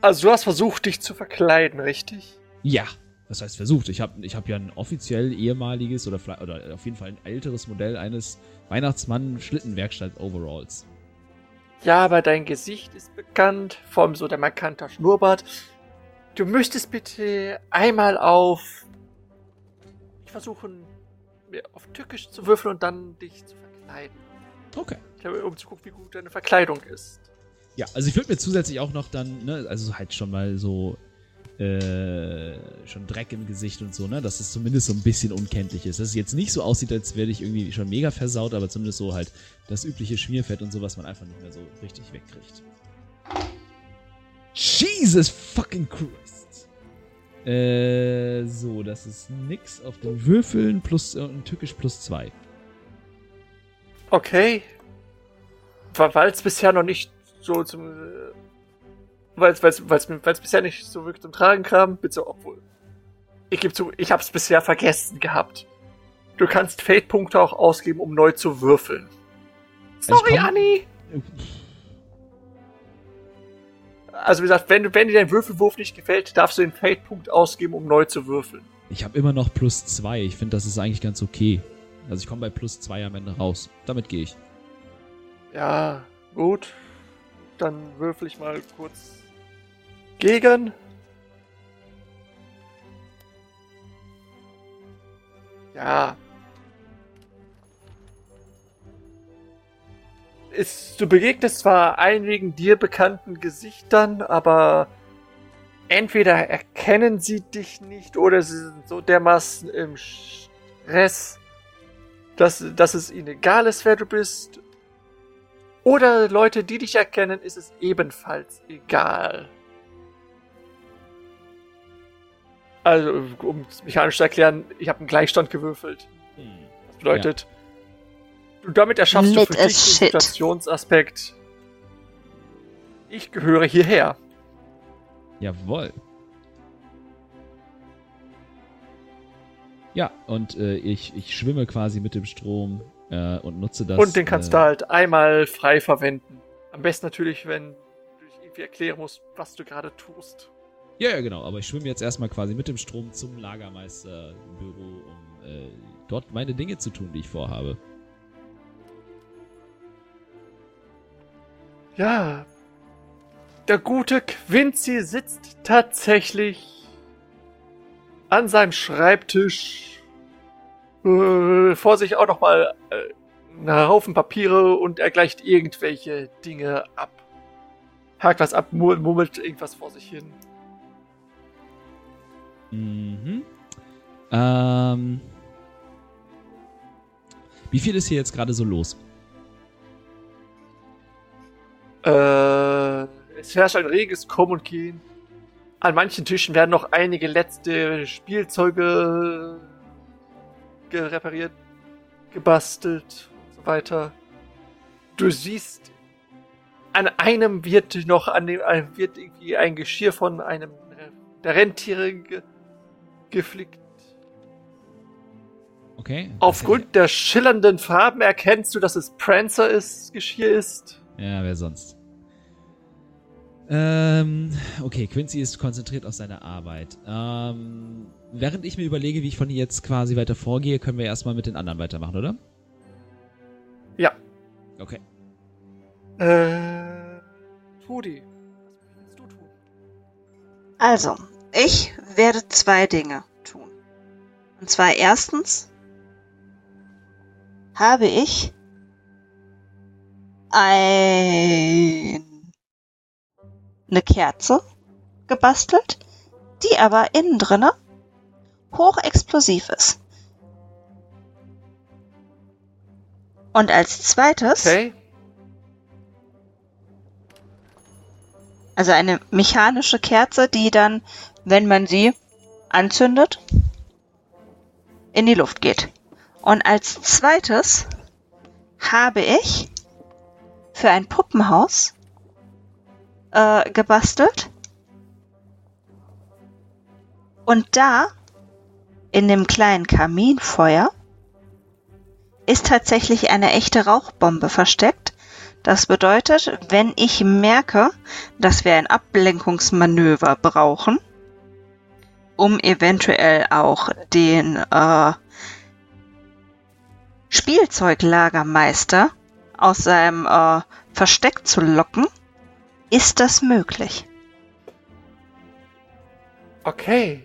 Also du hast versucht, dich zu verkleiden, richtig? Ja, das heißt versucht. Ich habe ich hab ja ein offiziell ehemaliges oder, oder auf jeden Fall ein älteres Modell eines Weihnachtsmann-Schlittenwerkstatt-Overalls. Ja, aber dein Gesicht ist bekannt, vor allem so der markante Schnurrbart. Du müsstest bitte einmal auf versuchen, mir auf Tückisch zu würfeln und dann dich zu verkleiden. Okay. Um zu gucken, wie gut deine Verkleidung ist. Ja, also ich würde mir zusätzlich auch noch dann, ne, also halt schon mal so, äh, schon Dreck im Gesicht und so, ne, dass es zumindest so ein bisschen unkenntlich ist. Dass es jetzt nicht so aussieht, als wäre ich irgendwie schon mega versaut, aber zumindest so halt das übliche Schmierfett und so, was man einfach nicht mehr so richtig wegkriegt. Jesus fucking Christ. Äh, so, das ist nix auf den Würfeln plus äh, tückisch plus zwei. Okay. Weil es bisher noch nicht so zum. Weil es bisher nicht so wirklich zum Tragen kam, bitte, obwohl. Ich gebe zu, ich hab's bisher vergessen gehabt. Du kannst Fate-Punkte auch ausgeben, um neu zu würfeln. Sorry, Annie! Also wie gesagt, wenn, wenn dir dein Würfelwurf nicht gefällt, darfst du den Fate-Punkt ausgeben, um neu zu würfeln. Ich habe immer noch plus zwei. Ich finde, das ist eigentlich ganz okay. Also ich komme bei plus zwei am Ende raus. Damit gehe ich. Ja, gut. Dann würfel ich mal kurz gegen. Ja, ist, du begegnest zwar einigen dir bekannten Gesichtern, aber entweder erkennen sie dich nicht oder sie sind so dermaßen im Stress, dass, dass es ihnen egal ist, wer du bist. Oder Leute, die dich erkennen, ist es ebenfalls egal. Also, um es mechanisch zu erklären, ich habe einen Gleichstand gewürfelt. Hm. Das bedeutet, damit erschaffst Lit du für dich den Situationsaspekt. Ich gehöre hierher. Jawoll. Ja, und äh, ich, ich schwimme quasi mit dem Strom äh, und nutze das. Und den kannst äh, du halt einmal frei verwenden. Am besten natürlich, wenn du irgendwie erklären musst, was du gerade tust. Ja, ja, genau. Aber ich schwimme jetzt erstmal quasi mit dem Strom zum Lagermeisterbüro, um äh, dort meine Dinge zu tun, die ich vorhabe. Ja, der gute Quincy sitzt tatsächlich an seinem Schreibtisch. Äh, vor sich auch nochmal äh, einen Haufen Papiere und er gleicht irgendwelche Dinge ab. Hakt was ab, murmelt irgendwas vor sich hin. Mhm. Ähm. Wie viel ist hier jetzt gerade so los? Äh, es herrscht ein reges Kommen und Gehen. An manchen Tischen werden noch einige letzte Spielzeuge repariert, gebastelt und so weiter. Du siehst, an einem wird noch an dem wird irgendwie ein Geschirr von einem der Rentiere ge, geflickt. Okay. Aufgrund der schillernden Farben erkennst du, dass es Prancer ist, Geschirr ist. Ja, wer sonst? Ähm, okay, Quincy ist konzentriert auf seine Arbeit. Ähm, während ich mir überlege, wie ich von hier jetzt quasi weiter vorgehe, können wir erstmal mit den anderen weitermachen, oder? Ja. Okay. Äh, Tudi, was willst du tun? Also, Ich werde zwei Dinge tun. Und zwar erstens habe ich ein, eine Kerze gebastelt, die aber innen drinne hochexplosiv ist. Und als zweites, Okay. also eine mechanische Kerze, die dann, wenn man sie anzündet, in die Luft geht. Und als zweites habe ich für ein Puppenhaus äh, gebastelt. Und da, in dem kleinen Kaminfeuer, ist tatsächlich eine echte Rauchbombe versteckt. Das bedeutet, wenn ich merke, dass wir ein Ablenkungsmanöver brauchen, um eventuell auch den äh, Spielzeuglagermeister aus seinem äh, Versteck zu locken, ist das möglich. Okay.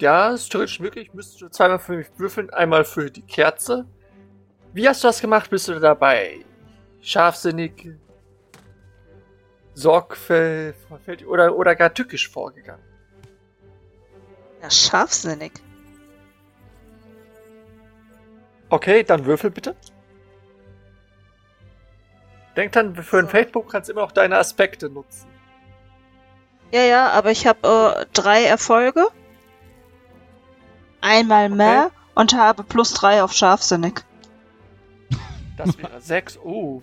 Ja, ist theoretisch möglich. Müsstest du zweimal für mich würfeln. Einmal für die Kerze. Wie hast du das gemacht? Bist du dabei scharfsinnig, sorgfältig oder, oder gar tückisch vorgegangen? Ja, scharfsinnig. Okay, dann würfel bitte. Denk dann, für ein Feldbuch kannst du immer noch deine Aspekte nutzen. Ja, ja, aber ich habe äh, drei Erfolge. Einmal mehr und habe plus drei auf scharfsinnig. Das wäre [laughs] sechs. Oh.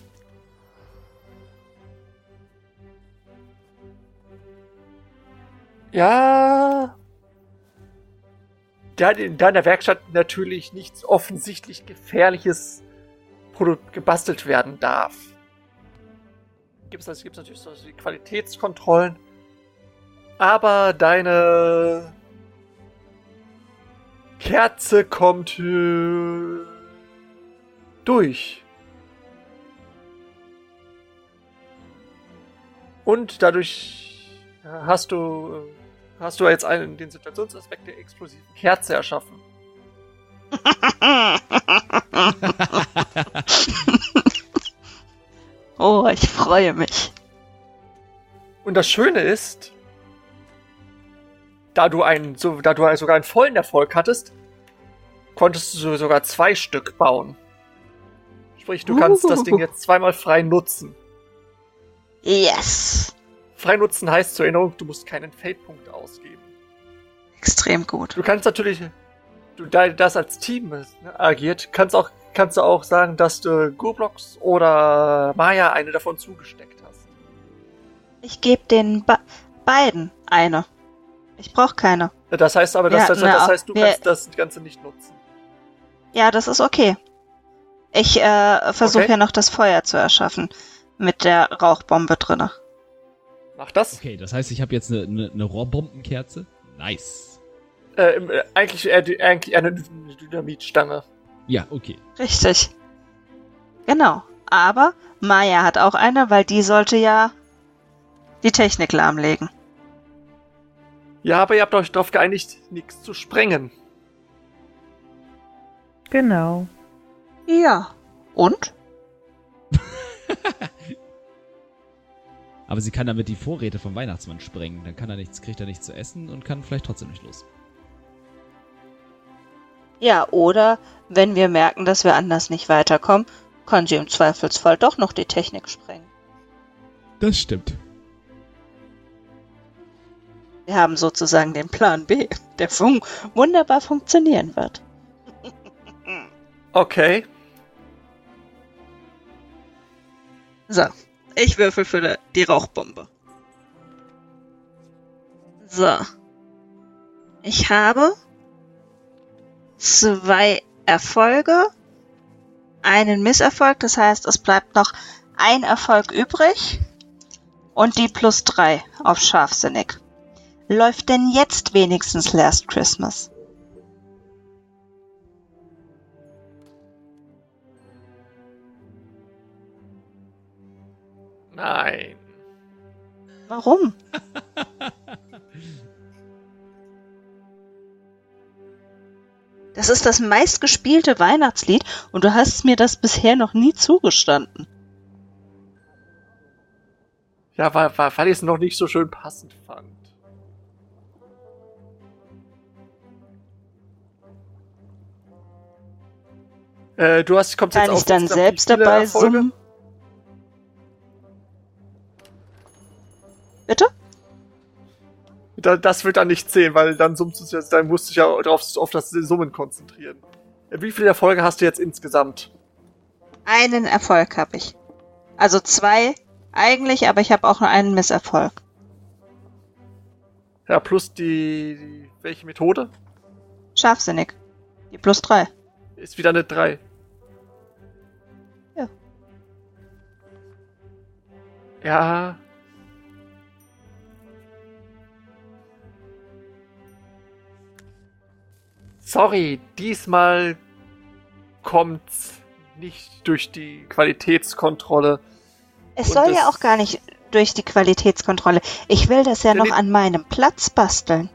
Ja. Da in deiner Werkstatt natürlich nichts offensichtlich Gefährliches produ- gebastelt werden darf. Gibt es gibt's natürlich so die Qualitätskontrollen. Aber deine Kerze kommt äh, durch. Und dadurch hast du hast du jetzt einen den Situationsaspekt der explosiven Kerze erschaffen. [laughs] [laughs] Oh, ich freue mich. Und das Schöne ist, da du einen, so, da du sogar einen vollen Erfolg hattest, konntest du sogar zwei Stück bauen. Sprich, du kannst das Ding jetzt zweimal frei nutzen. Yes. Frei nutzen heißt zur Erinnerung, du musst keinen Feldpunkt ausgeben. Extrem gut. Du kannst natürlich, du, da das als Team ne, agiert, kannst auch, kannst du auch sagen, dass du Goblox oder Maya eine davon zugesteckt hast. Ich gebe den Ba- beiden eine. Ich brauche keine. Das heißt aber, dass, Ja, das, na, das heißt, du wir- kannst das Ganze nicht nutzen. Ja, das ist okay. Ich äh, versuche Okay. ja noch das Feuer zu erschaffen. Mit der Rauchbombe drinne. Mach das. Okay, das heißt, ich habe jetzt eine, eine, eine Rohrbombenkerze. Nice. Äh, im- äh, eigentlich, eigentlich eine Dy- Dynamitstange. Ja, okay. Richtig. Genau. Aber Maya hat auch eine, weil die sollte ja die Technik lahmlegen. Ja, aber ihr habt euch darauf geeinigt, nichts zu sprengen. Genau. Ja. Und? [laughs] Aber sie kann damit die Vorräte vom Weihnachtsmann sprengen. Dann kann er nichts, kriegt er nichts zu essen und kann vielleicht trotzdem nicht los. Ja, oder wenn wir merken, dass wir anders nicht weiterkommen, kann sie im Zweifelsfall doch noch die Technik sprengen. Das stimmt. Wir haben sozusagen den Plan B, der fun wunderbar funktionieren wird. Okay. So, ich würfel für die Rauchbombe. So. Ich habe zwei Erfolge, einen Misserfolg, das heißt, es bleibt noch ein Erfolg übrig und die plus drei auf scharfsinnig. Läuft denn jetzt wenigstens Last Christmas? Nein. Warum? [laughs] Das ist das meistgespielte Weihnachtslied und du hast mir das bisher noch nie zugestanden. Ja, weil, weil, weil ich es noch nicht so schön passend fand. Äh, du hast, kommst jetzt Kann auf ich dann insgesamt selbst dabei summen? Bitte? Da, das wird dann nicht zählen, weil dann summst du jetzt, dann musst du dich ja drauf, auf das Summen konzentrieren. Äh, Wie viele Erfolge hast du jetzt insgesamt? Einen Erfolg habe ich. Also zwei eigentlich, aber ich habe auch nur einen Misserfolg. Ja, plus die, die welche Methode? Scharfsinnig. Die plus drei. Ist wieder eine 3. Ja. Ja. Sorry, diesmal kommt's nicht durch die Qualitätskontrolle. Es soll ja auch gar nicht durch die Qualitätskontrolle. Ich will das ja Ja, noch an meinem Platz basteln.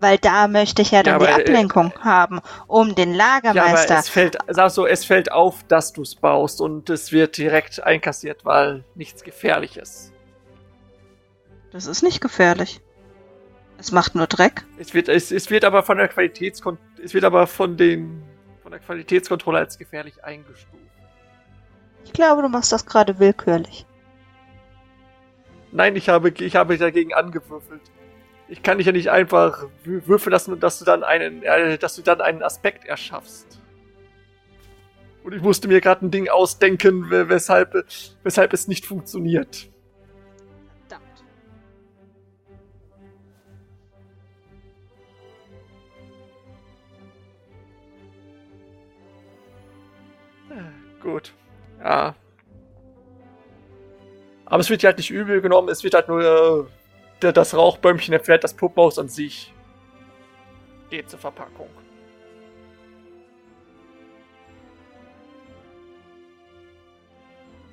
Weil da möchte ich ja dann aber, die äh, Ablenkung haben, um den Ja, aber Lagermeister. es fällt, sag so, es fällt auf, dass du's baust und es wird direkt einkassiert, weil nichts Gefährliches. das ist nicht gefährlich. Es macht nur Dreck. Es wird, es, es wird aber von der Qualitätskon es wird aber von den, von der Qualitätskontrolle als gefährlich eingestuft. Ich glaube, du machst das gerade willkürlich. Nein, ich habe, ich habe dagegen angewürfelt. Ich kann dich ja nicht einfach wü- würfeln lassen, dass du dann einen, äh, dass du dann einen Aspekt erschaffst. Und ich musste mir gerade ein Ding ausdenken, we- weshalb, weshalb es nicht funktioniert. Gut. Ja. Aber es wird ja halt nicht übel genommen, es wird halt nur äh, das Rauchbäumchen entfernt, das Puppenhaus an sich geht zur Verpackung.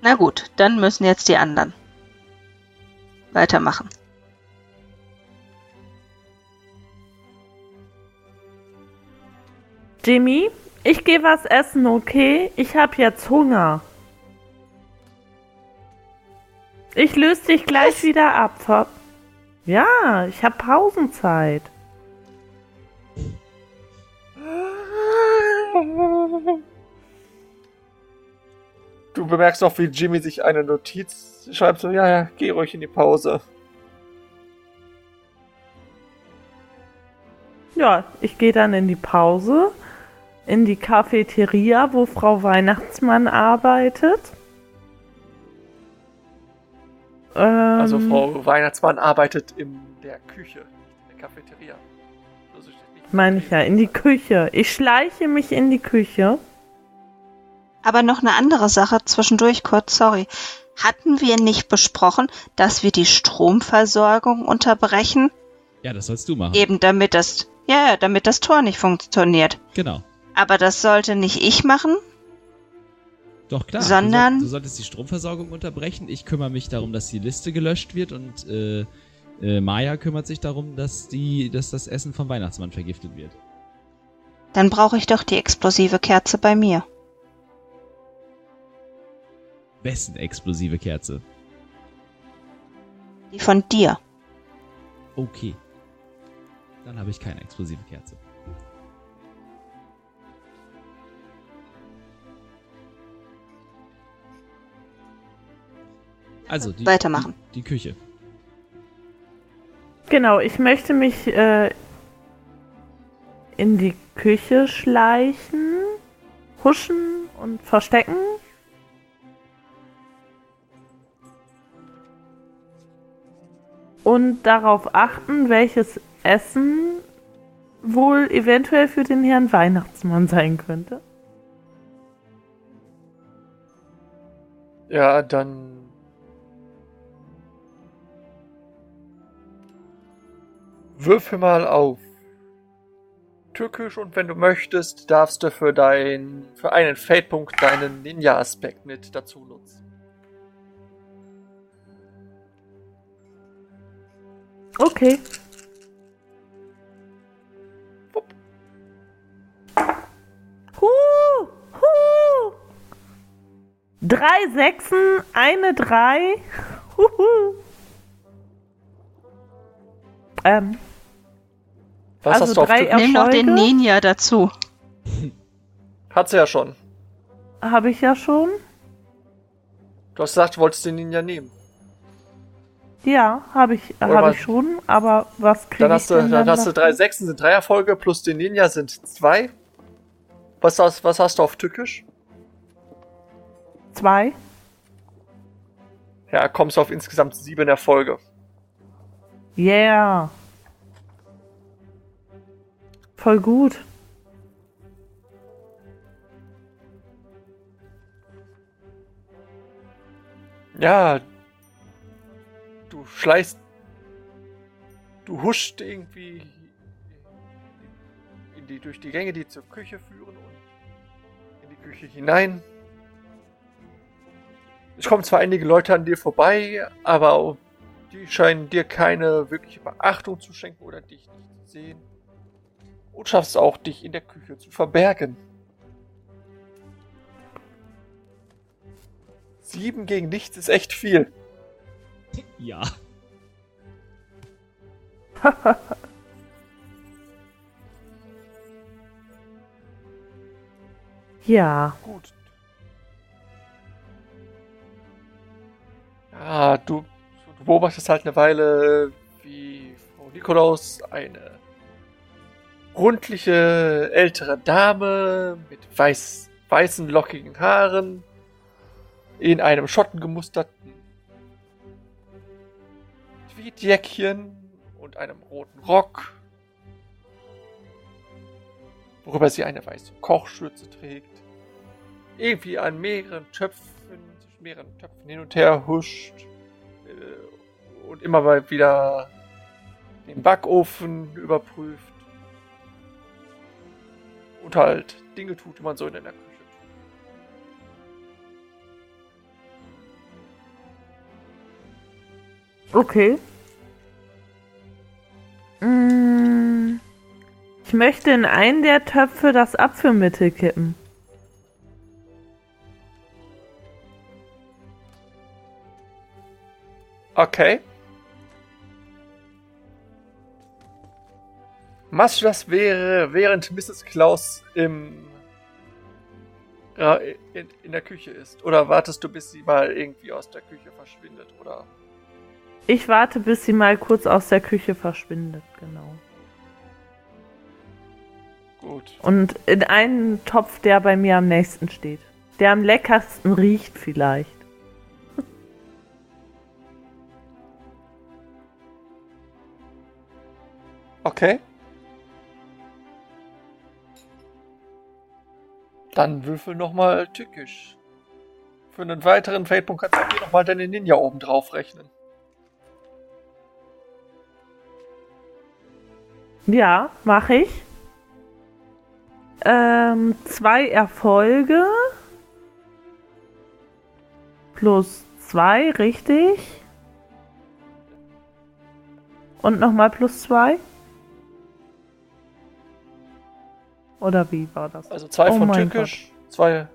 Na gut, dann müssen jetzt die anderen weitermachen. Jimmy, ich gehe was essen, okay? Ich hab jetzt Hunger. Ich löse dich gleich wieder ab. Ver ja, ich hab Pausenzeit. Du bemerkst auch, wie Jimmy sich eine Notiz schreibt, so, ja, ja, geh ruhig in die Pause. Ja, ich gehe dann in die Pause, in die Cafeteria, wo Frau Weihnachtsmann arbeitet. Ähm, Also Frau Weihnachtsmann arbeitet in der Küche, in der Cafeteria. Also Meine ich ja, in die Küche. Ich schleiche mich in die Küche. Aber noch eine andere Sache zwischendurch kurz, sorry. Hatten wir nicht besprochen, dass wir die Stromversorgung unterbrechen? Ja, das sollst du machen. Eben damit das, ja, ja, damit das Tor nicht funktioniert. Genau. Aber das sollte nicht ich machen? Doch klar. Sondern- Du, soll, du solltest die Stromversorgung unterbrechen. Ich kümmere mich darum, dass die Liste gelöscht wird und äh, äh, Maya kümmert sich darum, dass die, dass das Essen vom Weihnachtsmann vergiftet wird. Dann brauche ich doch die explosive Kerze bei mir. Wessen explosive Kerze? Die von dir. Okay. Dann habe ich keine explosive Kerze. Also, die, Weitermachen. Die, die Küche. Genau, ich möchte mich äh, in die Küche schleichen, huschen und verstecken. Und darauf achten, welches Essen wohl eventuell für den Herrn Weihnachtsmann sein könnte. Ja, dann. Würfel mal auf. Türkisch und wenn du möchtest, darfst du für dein, für einen Feldpunkt deinen Ninja-Aspekt mit dazu nutzen. Okay. Huh, huh. Drei Sechsen, eine Drei. Huhu. Ähm, was Also hast du auf drei Tür? Nimm noch den? Ninja dazu. [laughs] Hat sie ja schon. habe ich ja schon. Du hast gesagt, du wolltest den Ninja nehmen. Ja, habe ich, Oder was? ich schon. Aber was kriege Dann ich hast du, denn dann dann hast du drei Sechsen, sind drei Erfolge, plus den Ninja sind zwei. Was hast, was hast du auf Tückisch? Zwei. Ja, kommst du auf insgesamt sieben Erfolge. Yeah. Voll gut. Ja, du schleißt, du huscht irgendwie in die, durch die Gänge, die zur Küche führen und in die Küche hinein. Es kommen zwar einige Leute an dir vorbei, aber die scheinen dir keine wirkliche Beachtung zu schenken oder dich nicht zu sehen. Und schaffst auch, dich in der Küche zu verbergen. Sieben gegen nichts ist echt viel. Ja. [laughs] Ja. Gut. Ja, du, du beobachtest halt eine Weile, wie Frau Nikolaus eine rundliche ältere Dame mit weiß, weißen lockigen Haaren in einem schottengemusterten Tweedjäckchen und einem roten Rock, worüber sie eine weiße Kochschürze trägt, irgendwie an mehreren Töpfen, zwischen mehreren Töpfen hin und her huscht äh, und immer mal wieder den Backofen überprüft und halt Dinge tut, die man so in der Küche tut. Okay. Mm, Ich möchte in einen der Töpfe das Apfelmittel kippen. Okay. Machst du das wäre, während Mrs. Klaus im ja, in, in der Küche ist? Oder wartest du, bis sie mal irgendwie aus der Küche verschwindet? Oder Ich warte, bis sie mal kurz aus der Küche verschwindet, genau. gut. Und in einen Topf, der bei mir am nächsten steht. Der am leckersten riecht vielleicht. Okay. Dann würfel nochmal tückisch. Für einen weiteren Feldpunkt kannst du hier nochmal deine Ninja oben drauf rechnen. Ja, mache ich. Ähm, zwei Erfolge. Plus zwei, richtig. Und nochmal plus zwei. Oder wie war das? Also zwei Oh von mein tückisch, zwei.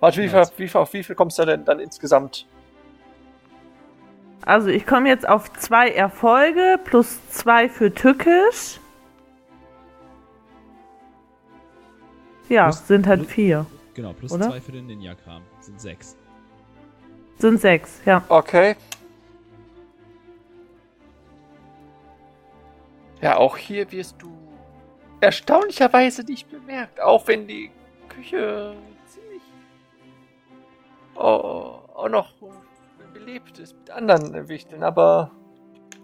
Warte, wie viel, wie viel, auf wie viel kommst du denn dann insgesamt? Also ich komme jetzt auf zwei Erfolge plus zwei für Tückisch. Ja, Plus- sind halt plus- vier. Genau, plus Oder? zwei für den Ninja-Kram. Sind sechs. Sind sechs, ja. Okay. Ja, auch hier wirst du erstaunlicherweise nicht bemerkt, auch wenn die Küche ziemlich oh, auch noch belebt ist mit anderen Wichteln, aber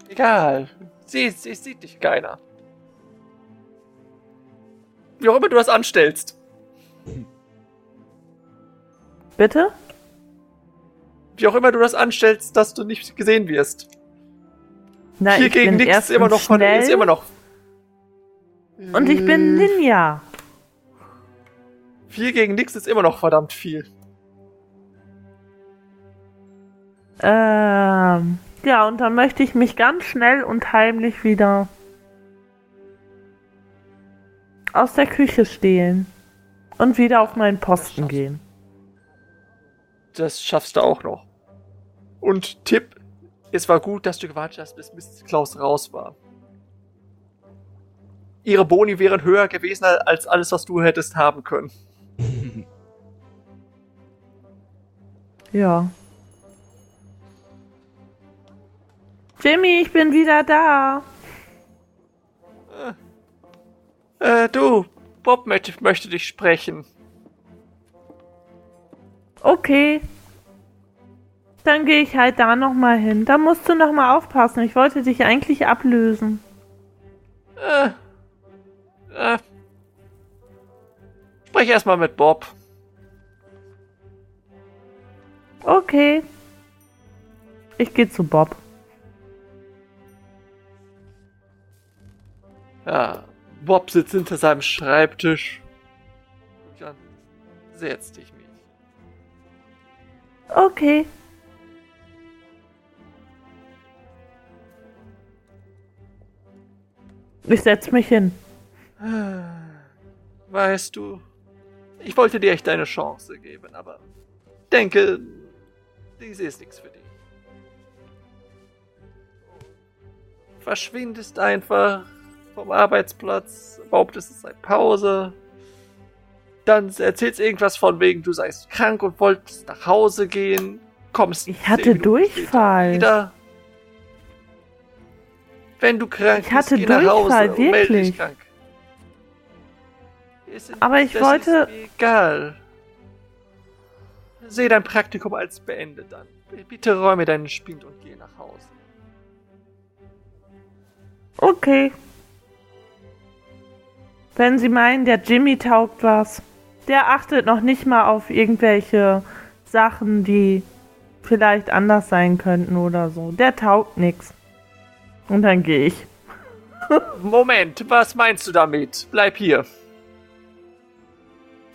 egal. Sie, sie sieht dich keiner. Wie auch immer du das anstellst. Bitte? Wie auch immer du das anstellst, dass du nicht gesehen wirst. Na, hier ich gegen bin nichts immer noch von, ist immer noch. Und ich bin Ninja. Vier gegen nix ist immer noch verdammt viel. Ähm, ja, und dann möchte ich mich ganz schnell und heimlich wieder aus der Küche stehlen und wieder auf meinen Posten gehen. Das schaffst du auch noch. Und Tipp, es war gut, dass du gewartet hast, bis Mrs. Klaus raus war. Ihre Boni wären höher gewesen als alles, was du hättest haben können. [laughs] Ja. Jimmy, ich bin wieder da. Äh, du, Bob möchte, möchte dich sprechen. Okay. Dann gehe ich halt da nochmal hin. Da musst du nochmal aufpassen. Ich wollte dich eigentlich ablösen. Äh, äh, sprech erstmal mit Bob. Okay. Ich gehe zu Bob. Ja, Bob sitzt hinter seinem Schreibtisch. Jan, setz dich mich. Okay. Ich setz mich hin. Weißt du, ich wollte dir echt eine Chance geben, aber denke, dies ist nichts für dich. Verschwindest einfach vom Arbeitsplatz, behauptest es sei Pause. Dann erzählst irgendwas von wegen, du seist krank und wolltest nach Hause gehen. Kommst Ich hatte Durchfall. Wieder. Wenn du krank Ich hatte bist, geh nach Hause Durchfall, und melde dich krank. Ist- Aber ich wollte- Ist egal. Sehe dein Praktikum als beendet an. Bitte räume deinen Spind und geh nach Hause. Okay. Wenn Sie meinen, der Jimmy taugt was. Der achtet noch nicht mal auf irgendwelche Sachen, die vielleicht anders sein könnten oder so. Der taugt nix. Und dann gehe ich. [laughs] Moment, was meinst du damit? Bleib hier.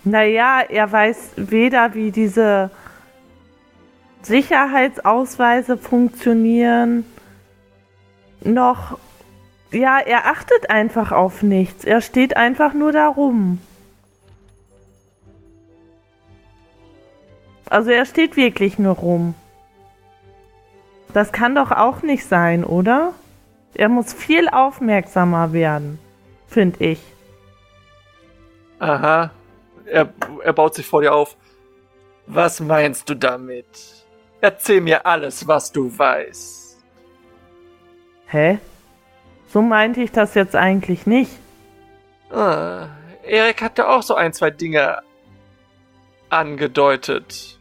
Naja, er weiß weder, wie diese Sicherheitsausweise funktionieren, noch. Ja, er achtet einfach auf nichts. Er steht einfach nur da rum. Also er steht wirklich nur rum. Das kann doch auch nicht sein, oder? Er muss viel aufmerksamer werden, finde ich. Aha. Er, er baut sich vor dir auf. Was meinst du damit? Erzähl mir alles, was du weißt. Hä? So meinte ich das jetzt eigentlich nicht. Ah, Erik hatte auch so ein, zwei Dinge angedeutet.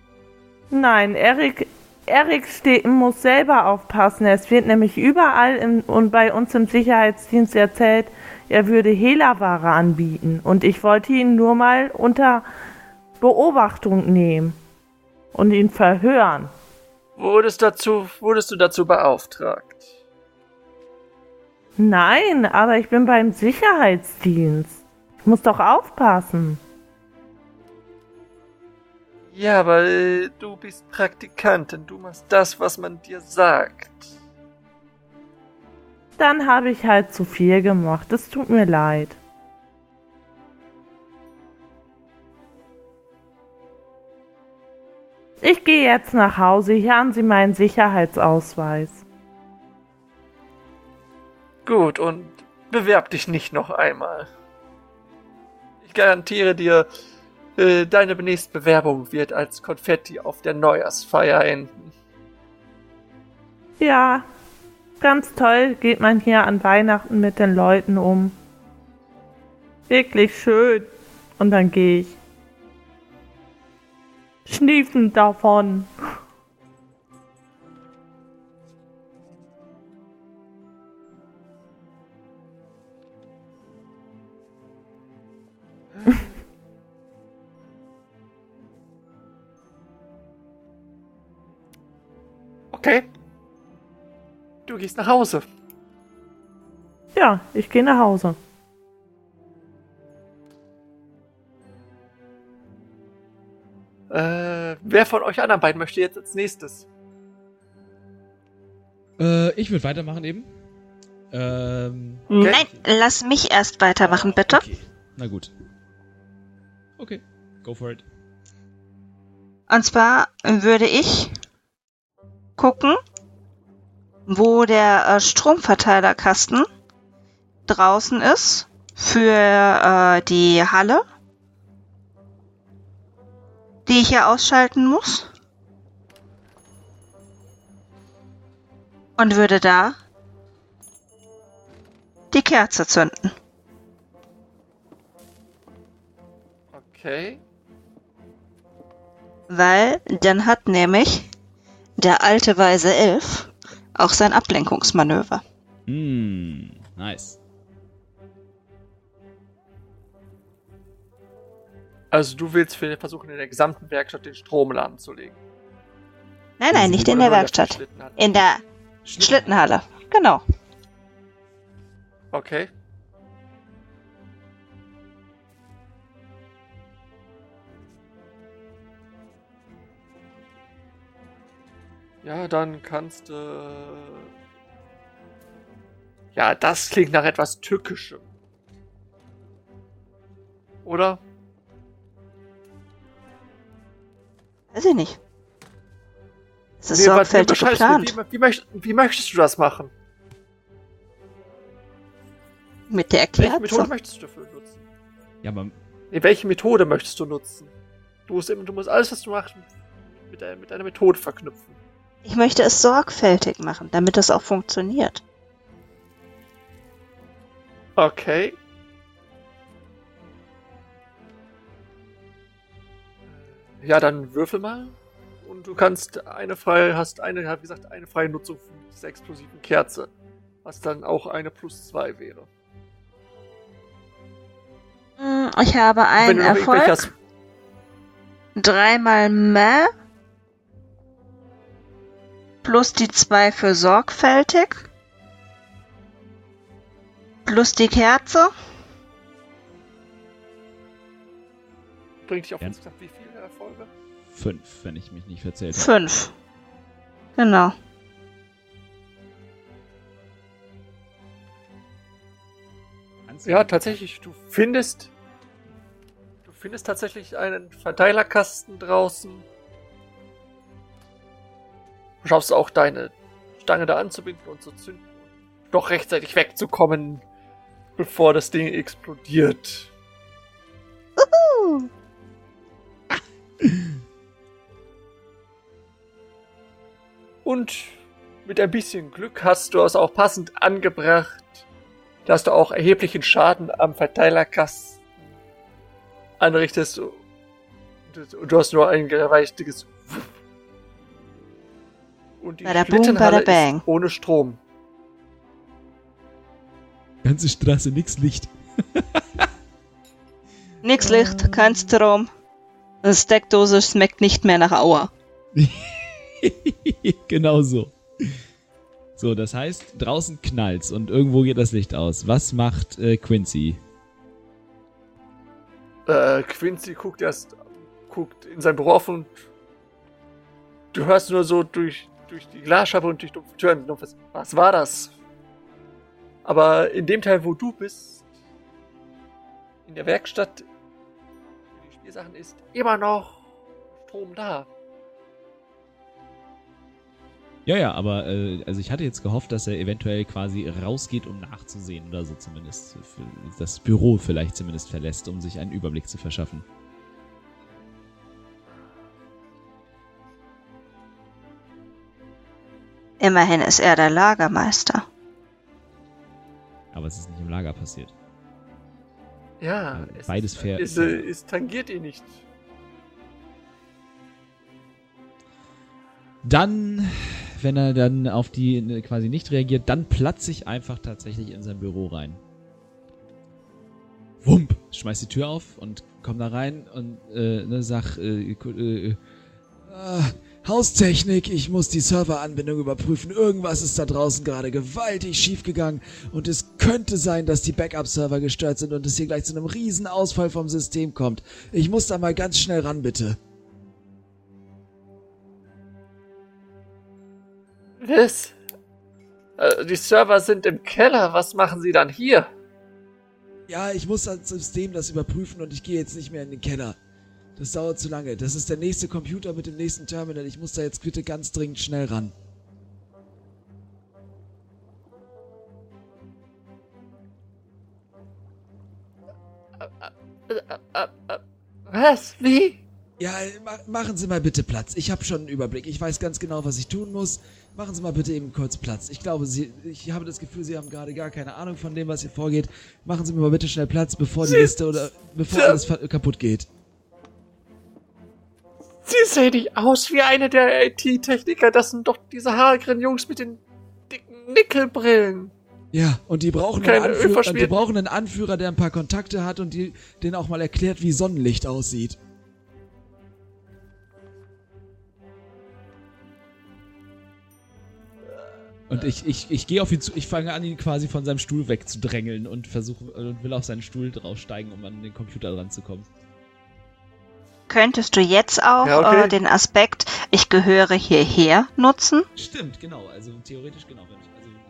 Nein, Erik, Erik steht, muss selber aufpassen. Es wird nämlich überall im, und bei uns im Sicherheitsdienst erzählt, er würde Hehlerware anbieten. Und ich wollte ihn nur mal unter Beobachtung nehmen und ihn verhören. Wurdest, dazu, wurdest du dazu beauftragt? Nein, aber ich bin beim Sicherheitsdienst. Ich muss doch aufpassen. Ja, aber äh, du bist Praktikantin. Du machst das, was man dir sagt. Dann habe ich halt zu viel gemacht. Es tut mir leid. Ich gehe jetzt nach Hause. Hier haben Sie meinen Sicherheitsausweis. Gut, und bewerb dich nicht noch einmal. Ich garantiere dir, äh, deine nächste Bewerbung wird als Konfetti auf der Neujahrsfeier enden. Ja, ganz toll geht man hier an Weihnachten mit den Leuten um. Wirklich schön. Und dann gehe ich. Schniefend davon. Gehst nach Hause. Ja, ich gehe nach Hause. Äh, wer von euch anderen beiden möchte jetzt als nächstes? Äh, ich würde weitermachen eben. Ähm, Okay. Nein, lass mich erst weitermachen, bitte. Okay. Na gut. Okay, go for it. Und zwar würde ich gucken, wo der äh, Stromverteilerkasten draußen ist für äh, die Halle, die ich hier ausschalten muss. Und würde da die Kerze zünden. Okay. Weil dann hat nämlich der alte weise Elf auch sein Ablenkungsmanöver. Hm, nice. Also du willst für versuchen, in der gesamten Werkstatt den Strom lahmzulegen. Nein, nein, nicht in der Werkstatt. Schlittenhalle? In der Schlittenhalle. Genau. Okay. Ja, dann kannst du. Ja, das klingt nach etwas Tückischem. Oder? Weiß ich nicht. Es ist Nee, sorgfältig geplant. Wie, wie, möcht, wie möchtest du das machen? Mit der Welche Methode möchtest du dafür nutzen? Ja, aber Nee, welche Methode möchtest du nutzen? Du musst, immer- du musst alles, was du machst, mit, mit einer Methode verknüpfen. Ich möchte es sorgfältig machen, damit es auch funktioniert. Okay. Ja, dann würfel mal. Und du kannst eine freie, hast eine, wie gesagt, eine freie Nutzung von dieser explosiven Kerze. Was dann auch eine plus zwei wäre. Hm, Ich habe einen Erfolg. Dreimal mehr. Plus die zwei für sorgfältig. Plus die Kerze. bringt dich auf insgesamt wie viele Erfolge? fünf, wenn ich mich nicht verzählt habe. Fünf. Genau. Ja, tatsächlich, du findest. Du findest tatsächlich einen Verteilerkasten draußen. Du schaffst auch deine Stange da anzubinden und zu zünden. Doch rechtzeitig wegzukommen, bevor das Ding explodiert. Uh. Und mit ein bisschen Glück hast du es auch passend angebracht, dass du auch erheblichen Schaden am Verteilerkasten anrichtest. Und du hast nur ein gewaltiges Und die Bada boom, bada bang. ist ohne Strom. Ganze Straße, nix Licht. [laughs] Nix Licht, kein Strom. Eine Steckdose schmeckt nicht mehr nach Auer. [laughs] genau so. So, das heißt, draußen knallt's und irgendwo geht das Licht aus. Was macht äh, Quincy? Äh, Quincy guckt erst, guckt in sein Büro auf und du hörst nur so durch, durch die Glasscheibe und durch dumpfe Türen, dumpfes, was war das? Aber in dem Teil, wo du bist, in der Werkstatt, wo die Spielsachen ist, immer noch Strom da. Ja, ja, aber äh, also ich hatte jetzt gehofft, dass er eventuell quasi rausgeht, um nachzusehen oder so zumindest. Für das Büro vielleicht zumindest verlässt, um sich einen Überblick zu verschaffen. Immerhin ist er der Lagermeister. Aber es ist nicht im Lager passiert. Ja, Ja, es beides ist, fair. Es, äh, es tangiert ihn nicht. Dann, wenn er dann auf die äh, quasi nicht reagiert, dann platze ich einfach tatsächlich in sein Büro rein. Wump! Schmeiß die Tür auf und komm da rein und äh, ne, sag, äh, äh, Ah, Haustechnik, ich muss die Serveranbindung überprüfen. Irgendwas ist da draußen gerade gewaltig schiefgegangen und es könnte sein, dass die Backup-Server gestört sind und es hier gleich zu einem riesen Ausfall vom System kommt. Ich muss da mal ganz schnell ran, bitte. Was? Äh, die Server sind im Keller, was machen sie dann hier? Ja, ich muss das System das überprüfen und ich gehe jetzt nicht mehr in den Keller. Das dauert zu lange. Das ist der nächste Computer mit dem nächsten Terminal. Ich muss da jetzt bitte ganz dringend schnell ran. Was? Wie? Ja, ma machen Sie mal bitte Platz. Ich habe schon einen Überblick. Ich weiß ganz genau, was ich tun muss. Machen Sie mal bitte eben kurz Platz. Ich glaube, Sie, ich habe das Gefühl, Sie haben gerade gar keine Ahnung von dem, was hier vorgeht. Machen Sie mir mal bitte schnell Platz, bevor die Liste oder bevor alles kaputt geht. Sie sehen nicht aus wie eine der IT-Techniker. Das sind doch diese hageren Jungs mit den dicken Nickelbrillen. Ja, und die brauchen, Keine einen Anführer, die Ölverschmier- brauchen einen Anführer, der ein paar Kontakte hat und die, denen auch mal erklärt, wie Sonnenlicht aussieht. Und ich, ich, ich gehe auf ihn zu, ich fange an, ihn quasi von seinem Stuhl wegzudrängeln und versuche und will auf seinen Stuhl draufsteigen, um an den Computer ranzukommen. Könntest du jetzt auch Ja, okay. äh, den Aspekt, ich gehöre hierher, nutzen? Stimmt, genau. Also theoretisch genau. Also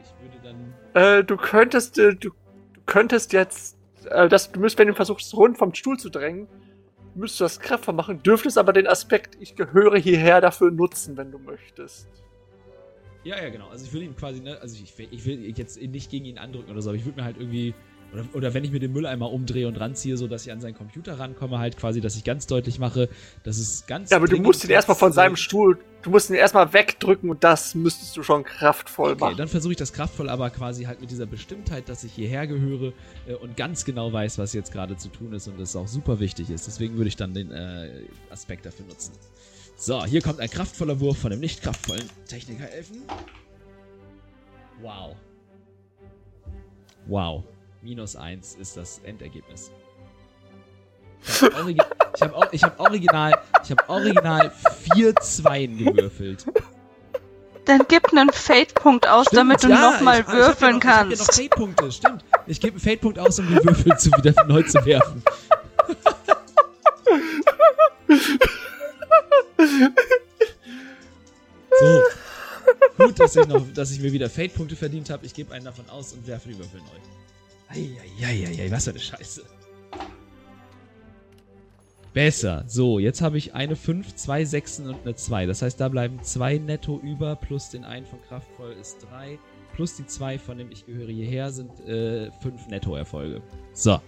ich würde dann. Äh, du könntest, äh, du, du könntest jetzt, äh, das, du müsst, wenn du versuchst, rund vom Stuhl zu drängen, müsstest du das kraftvoll machen, dürftest aber den Aspekt, ich gehöre hierher, dafür nutzen, wenn du möchtest. Ja, ja, genau. Also ich will ihn quasi, ne, also ich, ich will jetzt nicht gegen ihn andrücken oder so, aber ich würde mir halt irgendwie. Oder, oder wenn ich mir den Mülleimer umdrehe und ranziehe, so dass ich an seinen Computer rankomme, halt quasi, dass ich ganz deutlich mache, dass es ganz. Ja, aber du musst ihn erstmal von seinem Stuhl, du musst ihn erstmal wegdrücken und das müsstest du schon kraftvoll Okay, machen. dann versuche ich das kraftvoll, aber quasi halt mit dieser Bestimmtheit, dass ich hierher gehöre äh, und ganz genau weiß, was jetzt gerade zu tun ist und das auch super wichtig ist. Deswegen würde ich dann den äh, Aspekt dafür nutzen. So, hier kommt ein kraftvoller Wurf von dem nicht kraftvollen Techniker-Elfen. Wow. Wow. Minus eins ist das Endergebnis. Ich habe origi hab, hab original, ich hab original vier Zweien gewürfelt. Dann gib einen Fate-Punkt aus, damit du nochmal ich- ich würfeln ja noch, Ich hab ja noch kannst. Fate-Punkte, stimmt. Ich gebe einen Fate-Punkt aus, um die Würfel zu wieder neu zu werfen. so. Gut, dass ich, noch, dass ich mir wieder Fate-Punkte verdient habe. Ich gebe einen davon aus und werfe die Würfel neu. Eieieiei, was für eine Scheiße. Besser. So, jetzt habe ich eine 5, zwei Sechsen und eine 2. Das heißt, da bleiben zwei netto über, plus den einen von Kraftvoll ist 3, plus die 2 von dem Ich gehöre hierher sind 5 äh, fünf Nettoerfolge. So.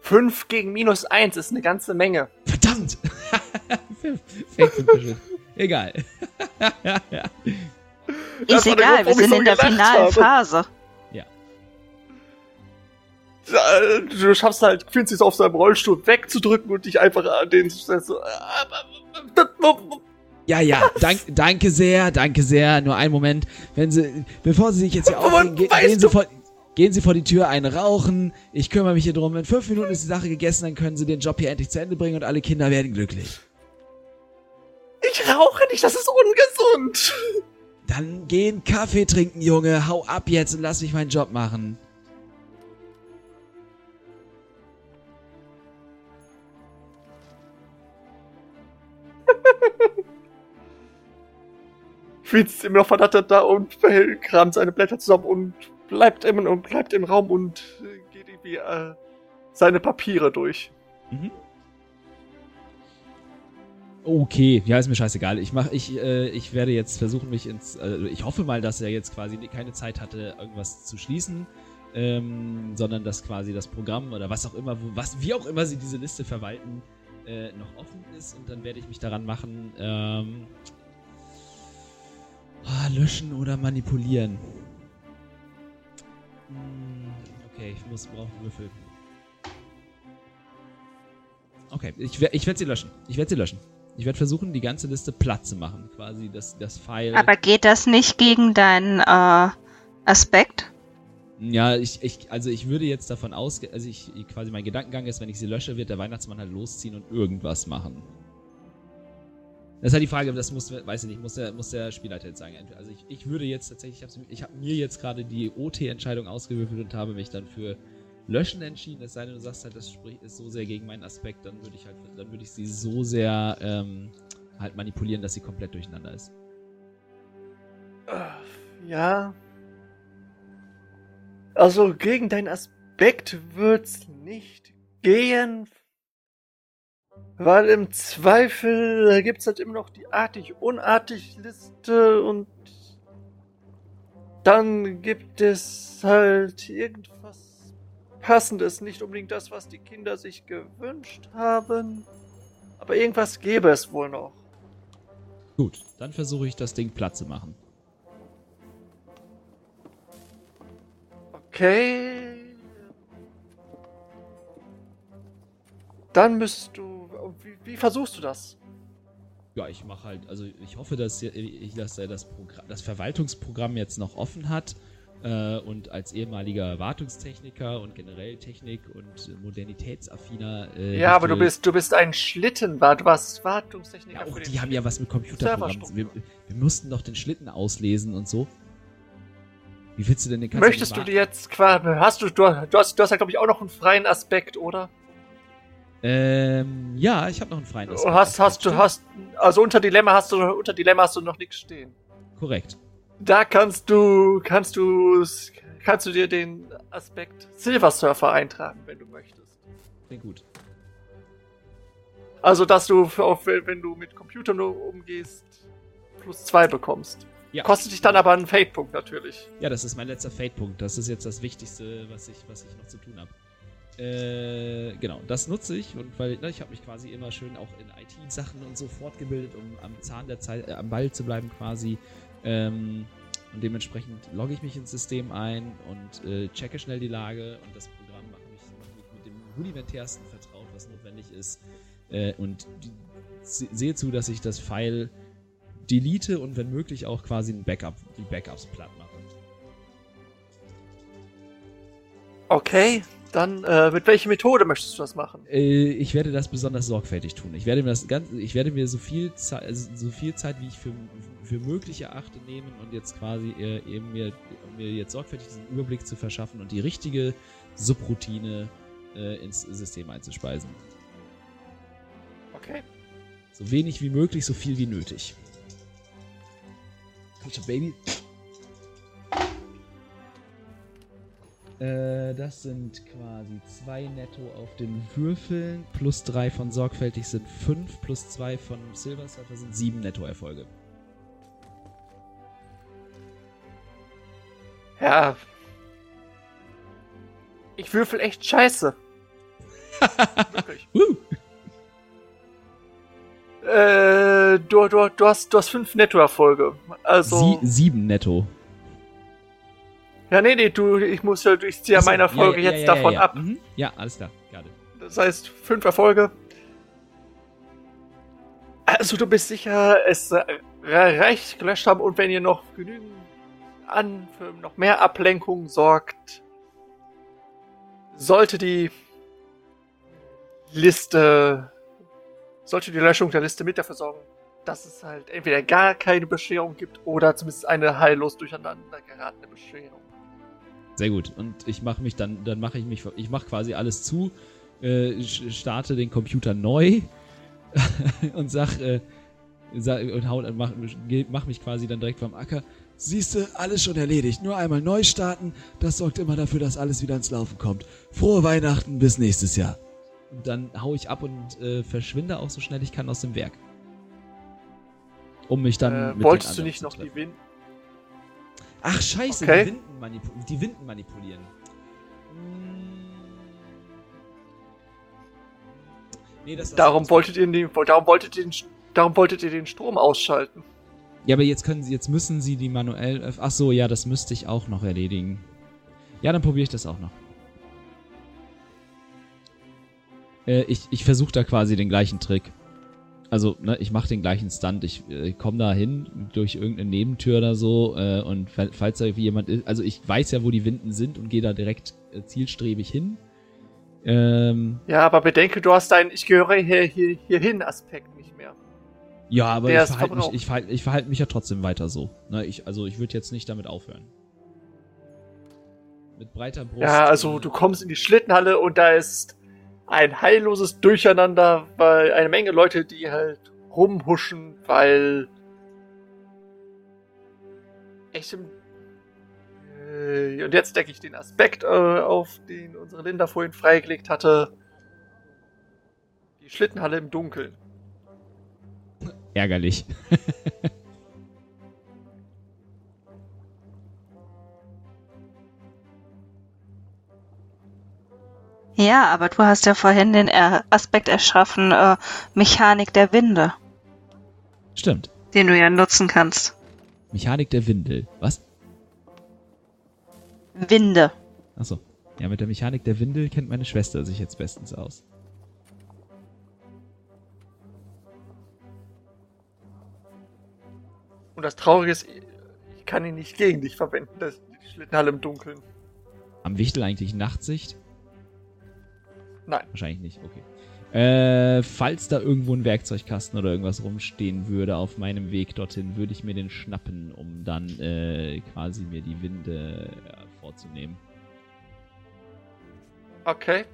Fünf gegen minus eins ist eine ganze Menge. Verdammt! [laughs] Fake Egal. Ist egal, Grund, wir sind so in der finalen habe. Phase. Äh, Du schaffst halt, Quincy auf seinem Rollstuhl wegzudrücken und dich einfach an den so. Ja, ja, dank, danke sehr, danke sehr. Nur einen Moment. Wenn Sie, bevor Sie sich jetzt hier aufregen, ge gehen, Sie vor, gehen Sie vor die Tür ein, rauchen. Ich kümmere mich hier drum. In fünf Minuten ist die Sache gegessen, dann können Sie den Job hier endlich zu Ende bringen und alle Kinder werden glücklich. Ich rauche nicht, das ist ungesund. Dann gehen Kaffee trinken, Junge. Hau ab jetzt und lass mich meinen Job machen. [laughs] Quincy ist immer noch verdattert da und kramt seine Blätter zusammen und bleibt im, und bleibt im Raum und äh, geht irgendwie äh, seine Papiere durch. Mhm. Okay, ja, ist mir scheißegal. Ich mach, ich, äh, ich werde jetzt versuchen, mich ins. Äh, ich hoffe mal, dass er jetzt quasi keine Zeit hatte, irgendwas zu schließen. Ähm, sondern dass quasi das Programm oder was auch immer, wo, was, wie auch immer sie diese Liste verwalten, äh, noch offen ist und dann werde ich mich daran machen, ähm, ah, löschen oder manipulieren. Hm, okay, ich muss brauchen Würfel. Okay, ich, ich werde sie löschen. Ich werde sie löschen. Ich werde versuchen, die ganze Liste platt zu machen. Quasi das, das File. Aber geht das nicht gegen deinen äh, Aspekt? Ja, ich, ich, also ich würde jetzt davon ausgehen, also ich, quasi mein Gedankengang ist, wenn ich sie lösche, wird der Weihnachtsmann halt losziehen und irgendwas machen. Das ist halt die Frage, das muss, weiß ich nicht, muss der, muss der Spielleiter jetzt sagen. Also ich, ich würde jetzt tatsächlich, ich habe hab mir jetzt gerade die OT-Entscheidung ausgewürfelt und habe mich dann für Löschen entschieden. Es sei denn, du sagst halt, das spricht, ist so sehr gegen meinen Aspekt, dann würde ich halt, dann würde ich sie so sehr ähm, halt manipulieren, dass sie komplett durcheinander ist. Ja. Also gegen deinen Aspekt wird's nicht gehen. Weil im Zweifel gibt's halt immer noch die artig-unartig-Liste und dann gibt es halt irgendwas Passendes. Nicht unbedingt das, was die Kinder sich gewünscht haben. Aber irgendwas gäbe es wohl noch. Gut, dann versuche ich das Ding platt zu machen. Okay. Dann müsstest du. Wie, wie versuchst du das? Ja, ich mache halt, also ich hoffe, dass, ich, dass er das, Programm, das Verwaltungsprogramm jetzt noch offen hat äh, und als ehemaliger Wartungstechniker und generell Technik und modernitätsaffiner. Äh, ja, aber du bist, du bist ein Schlittenwart, du warst Wartungstechniker. Ja, auch für die haben ja was mit Computerprogrammen. Wir, wir mussten doch den Schlitten auslesen und so. Wie willst du denn den ganzen Möchtest du dir jetzt quasi. Hast du, du, du hast, du hast ja, glaube ich, auch noch einen freien Aspekt, oder? Ähm, ja, ich habe noch einen freien Du hast, hast du, hast, also unter Dilemma hast du, unter Dilemma hast du noch nichts stehen. Korrekt. Da kannst du, kannst du, kannst du dir den Aspekt Silver Surfer eintragen, wenn du möchtest. Klingt gut. Also, dass du, auf, wenn du mit Computern umgehst, plus zwei bekommst. Ja. Kostet dich dann aber einen Fate-Punkt natürlich. Ja, das ist mein letzter Fate-Punkt. Das ist jetzt das Wichtigste, was ich, was ich noch zu tun habe. Äh, genau, das nutze ich und weil ne, ich habe mich quasi immer schön auch in IT-Sachen und so fortgebildet, um am Zahn der Zeit, äh, am Ball zu bleiben quasi. Ähm, und dementsprechend logge ich mich ins System ein und äh, checke schnell die Lage und das Programm macht mich, macht mich mit dem rudimentärsten vertraut, was notwendig ist. Äh, und die, sehe zu, dass ich das File delete und wenn möglich auch quasi ein Backup, die Backups platt mache. Okay, dann äh, mit welcher Methode möchtest du das machen? Äh, ich werde das besonders sorgfältig tun. Ich werde mir das ganz, ich werde mir so viel Zeit, also so viel Zeit, wie ich für, für möglich erachte, nehmen und jetzt quasi äh, eben mir, mir jetzt sorgfältig diesen Überblick zu verschaffen und die richtige Subroutine äh, ins System einzuspeisen. Okay. So wenig wie möglich, so viel wie nötig. Komm schon, Baby. Äh, das sind quasi zwei netto auf den Würfeln, plus drei von sorgfältig sind fünf, plus zwei von Silver Surfer sind sieben Nettoerfolge. Ja. Ich würfel echt scheiße. [laughs] Wirklich. Äh, du, du, du, hast, du hast fünf Nettoerfolge. Also. Sie sieben netto. Ja, nee, nee, du, ich muss ja, ich ziehe ja Achso, meiner Folge ja, ja, jetzt ja, davon ab. Mhm. Ja, alles klar. It. Das heißt, fünf Erfolge. Also du bist sicher, es äh, reicht gelöscht haben und wenn ihr noch genügend an für noch mehr Ablenkung sorgt, sollte die Liste, sollte die Löschung der Liste mit dafür sorgen, dass es halt entweder gar keine Bescherung gibt oder zumindest eine heillos durcheinander geratene Bescherung. Sehr gut. Und ich mache mich dann, dann mache ich mich, ich mache quasi alles zu, äh, starte den Computer neu [laughs] und sag, äh, sag und hau, mach, mach mich quasi dann direkt vom Acker. Siehste, alles schon erledigt. Nur einmal neu starten, das sorgt immer dafür, dass alles wieder ins Laufen kommt. Frohe Weihnachten, bis nächstes Jahr. Und dann hau ich ab und äh, verschwinde auch so schnell ich kann aus dem Werk. Um mich dann. Äh, mit den wolltest du nicht noch die treffen. Win Ach, scheiße, Okay. die, Winden manipu die Winden manipulieren. Hm. Nee, das Darum wolltet ihr den, darum wolltet ihr den, darum wolltet ihr den Strom ausschalten. Ja, aber jetzt können sie, jetzt müssen sie die manuell. öff- Ach so, ja, das müsste ich auch noch erledigen. Ja, dann probiere ich das auch noch. Äh, ich ich versuche da quasi den gleichen Trick. Also, ne, ich mache den gleichen Stunt. Ich äh, komme da hin durch irgendeine Nebentür oder so äh, und fa- falls da jemand ist, also ich weiß ja, wo die Winden sind und gehe da direkt äh, zielstrebig hin. Ähm, Ja, aber bedenke, du hast deinen Ich gehöre hier, hier, hierhin Aspekt nicht mehr. Ja, aber ich verhalte mich, ich verhalte, ich verhalte mich ja trotzdem weiter so. Ne, ich, also ich würde jetzt nicht damit aufhören. Mit breiter Brust. Ja, also du kommst in die Schlittenhalle und da ist ein heilloses Durcheinander, weil eine Menge Leute, die halt rumhuschen, weil echt im, Äh, und jetzt decke ich den Aspekt äh, auf, den unsere Linda vorhin freigelegt hatte. Die Schlittenhalle im Dunkeln. Ärgerlich. [laughs] Ja, aber du hast ja vorhin den Aspekt erschaffen, äh, Mechanik der Winde, Stimmt. den du ja nutzen kannst. Mechanik der Windel. Was? Winde. Achso. Ja, mit der Mechanik der Windel kennt meine Schwester sich jetzt bestens aus. Und das Traurige ist, ich kann ihn nicht gegen dich verwenden, das, die Schlittenhalle im Dunkeln. Am Wichtel eigentlich Nachtsicht? Nein. Wahrscheinlich nicht, okay. Äh, falls da irgendwo ein Werkzeugkasten oder irgendwas rumstehen würde auf meinem Weg dorthin, würde ich mir den schnappen, um dann äh, quasi mir die Winde äh, vorzunehmen. Okay.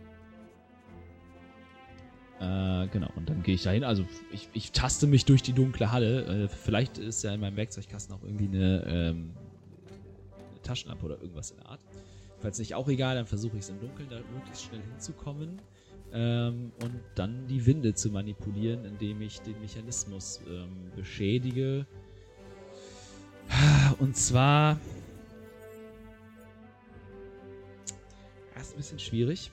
Äh, genau, und dann gehe ich dahin. Also ich, ich taste mich durch die dunkle Halle. Äh, vielleicht ist ja in meinem Werkzeugkasten auch irgendwie eine, ähm, eine Taschenlampe oder irgendwas in der Art. Falls nicht auch egal, dann versuche ich es im Dunkeln da möglichst schnell hinzukommen. Ähm, und dann die Winde zu manipulieren, indem ich den Mechanismus ähm, beschädige. Und zwar. Das ist ein bisschen schwierig.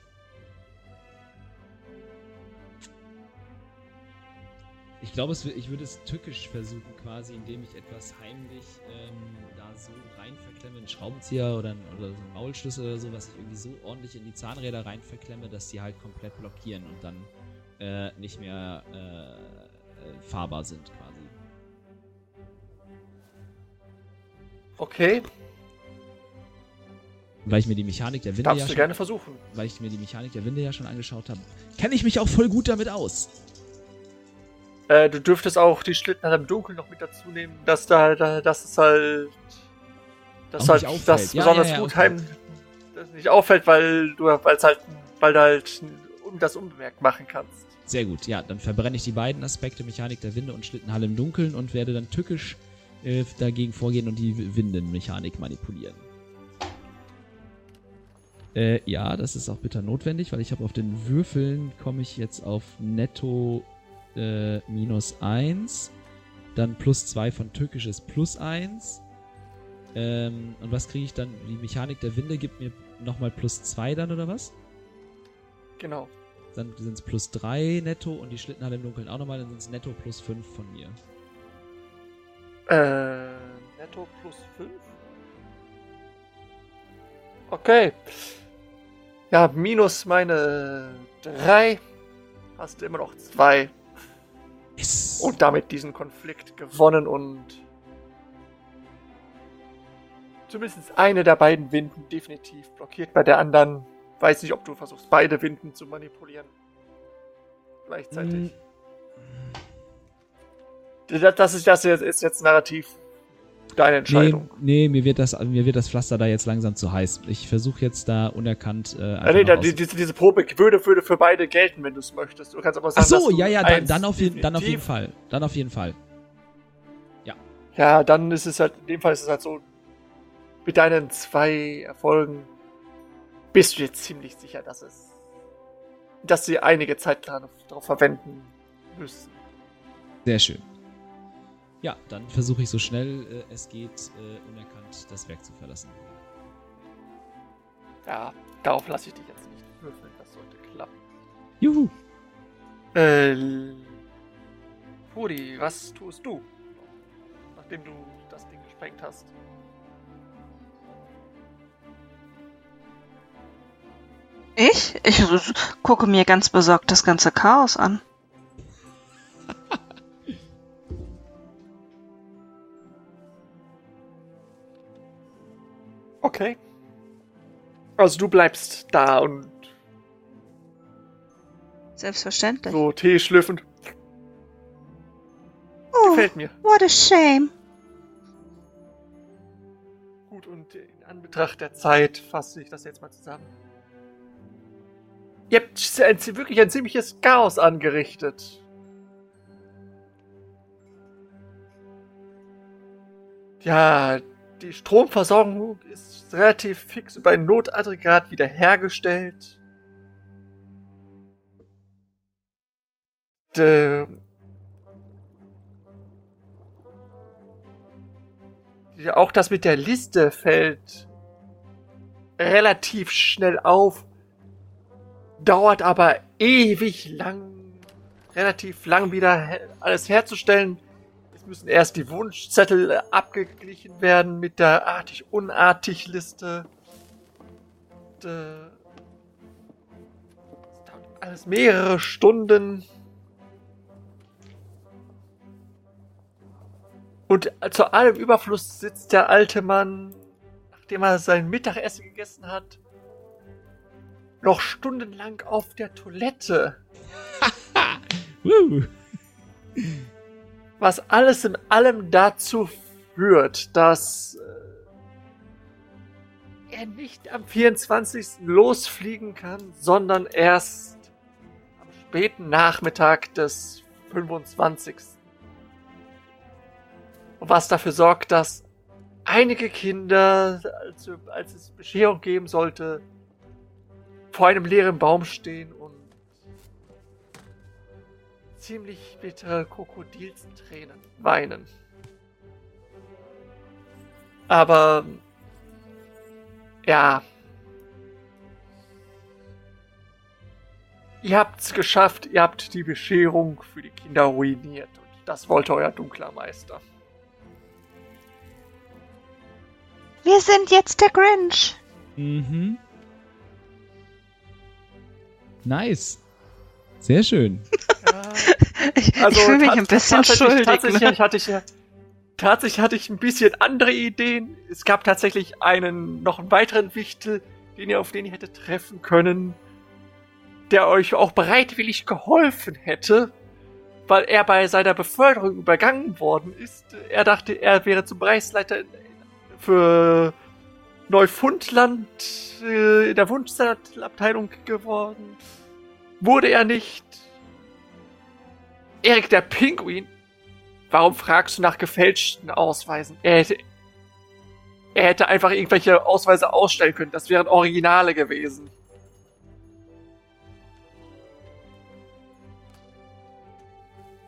Ich glaube, ich würde es tückisch versuchen, quasi, indem ich etwas heimlich ähm, da so rein verklemme, einen Schraubenzieher oder, ein, oder so einen Maulschlüssel oder so, was ich irgendwie so ordentlich in die Zahnräder rein verklemme, dass die halt komplett blockieren und dann äh, nicht mehr äh, äh, fahrbar sind quasi. Okay. Weil ich mir die Mechanik der Winde Darfst ja du schon, gerne versuchen. weil ich mir die Mechanik der Winde ja schon angeschaut habe, kenne ich mich auch voll gut damit aus. Äh, du dürftest auch die Schlittenhalle im Dunkeln noch mit dazu nehmen, dass da, da dass es halt. Dass halt auffällt. das Ja, besonders ja, ja, gut heim. Das nicht auffällt, weil du weil es halt weil du halt um das unbemerkt machen kannst. Sehr gut, ja, dann verbrenne ich die beiden Aspekte Mechanik der Winde und Schlittenhalle im Dunkeln und werde dann tückisch äh, dagegen vorgehen und die Windenmechanik manipulieren. Äh, ja, das ist auch bitter notwendig, weil ich habe auf den Würfeln komme ich jetzt auf netto äh, minus 1, dann plus 2 von tückisches plus 1. Ähm, und was kriege ich dann? Die Mechanik der Winde gibt mir nochmal plus 2 dann oder was? Genau. Dann sind es plus 3 netto und die Schlittenhalle im Dunkeln auch nochmal, dann sind es netto plus 5 von mir. Äh, netto plus 5? Okay. Ja, minus meine 3 hast du immer noch 2. Yes. Und damit diesen Konflikt gewonnen und zumindest eine der beiden Winden definitiv blockiert. Bei der anderen weiß nicht, ob du versuchst, beide Winden zu manipulieren. Gleichzeitig. Das, das ist, das ist jetzt narrativ deine nee, Entscheidung. nee, mir wird, das, mir wird das Pflaster da jetzt langsam zu heiß. Ich versuche jetzt da unerkannt. Äh, nee, noch da, aus- die, diese, diese Probe würde, würde für beide gelten, wenn du es möchtest. Du kannst aber Ach sagen, dass so, ja, ja, dann, dann, auf jeden, dann auf jeden Fall. Dann auf jeden Fall. Ja, dann ist es halt, in dem Fall ist es halt so, mit deinen zwei Erfolgen bist du jetzt ziemlich sicher, dass es, dass sie einige Zeit darauf verwenden müssen. Sehr schön. Ja, dann versuche ich so schnell äh, es geht, äh, unerkannt das Werk zu verlassen. Ja, darauf lasse ich dich jetzt nicht würfeln, das sollte klappen. Juhu. Äh, Pudi, was tust du? Nachdem du das Ding gesprengt hast. Ich? Ich gucke mir ganz besorgt das ganze Chaos an. Okay. Also du bleibst da und Selbstverständlich. so Tee schlürfend. Oh, Gefällt mir. what a shame. Gut, und in Anbetracht der Zeit fasse ich das jetzt mal zusammen. Ihr habt ein, wirklich ein ziemliches Chaos angerichtet. Ja, Die Stromversorgung ist relativ fix über ein Notaggregat wiederhergestellt. De auch das mit der Liste fällt relativ schnell auf, dauert aber ewig lang, relativ lang wieder alles herzustellen. Müssen erst die Wunschzettel abgeglichen werden mit der artig-unartig-Liste. Dauert alles mehrere Stunden. Und zu allem Überfluss sitzt der alte Mann, nachdem er sein Mittagessen gegessen hat, noch stundenlang auf der Toilette. Was alles in allem dazu führt, dass äh, er nicht am 24. losfliegen kann, sondern erst am späten Nachmittag des 25 was dafür sorgt, dass einige Kinder, als, als es Bescherung geben sollte, vor einem leeren Baum stehen und ziemlich bittere Krokodilstränen weinen. Aber ja. Ihr habt's geschafft, ihr habt die Bescherung für die Kinder ruiniert und das wollte euer dunkler Meister. Wir sind jetzt der Grinch. Mhm. Nice. Sehr schön. [laughs] ich, Also, ich fühle mich ein bisschen tatsächlich- schuldig. Tatsächlich Ne? hatte ich ja. Tatsächlich hatte ich ein bisschen andere Ideen. Es gab tatsächlich einen, noch einen weiteren Wichtel, den ihr, auf den ihr hättet treffen können, der euch auch bereitwillig geholfen hätte, weil er bei seiner Beförderung übergangen worden ist. Er dachte, er wäre zum Bereichsleiter für Neufundland äh, in der Wunschzettelabteilung geworden. Wurde er nicht. Erik der Pinguin? Warum fragst du nach gefälschten Ausweisen? Er hätte, er hätte einfach irgendwelche Ausweise ausstellen können. Das wären Originale gewesen.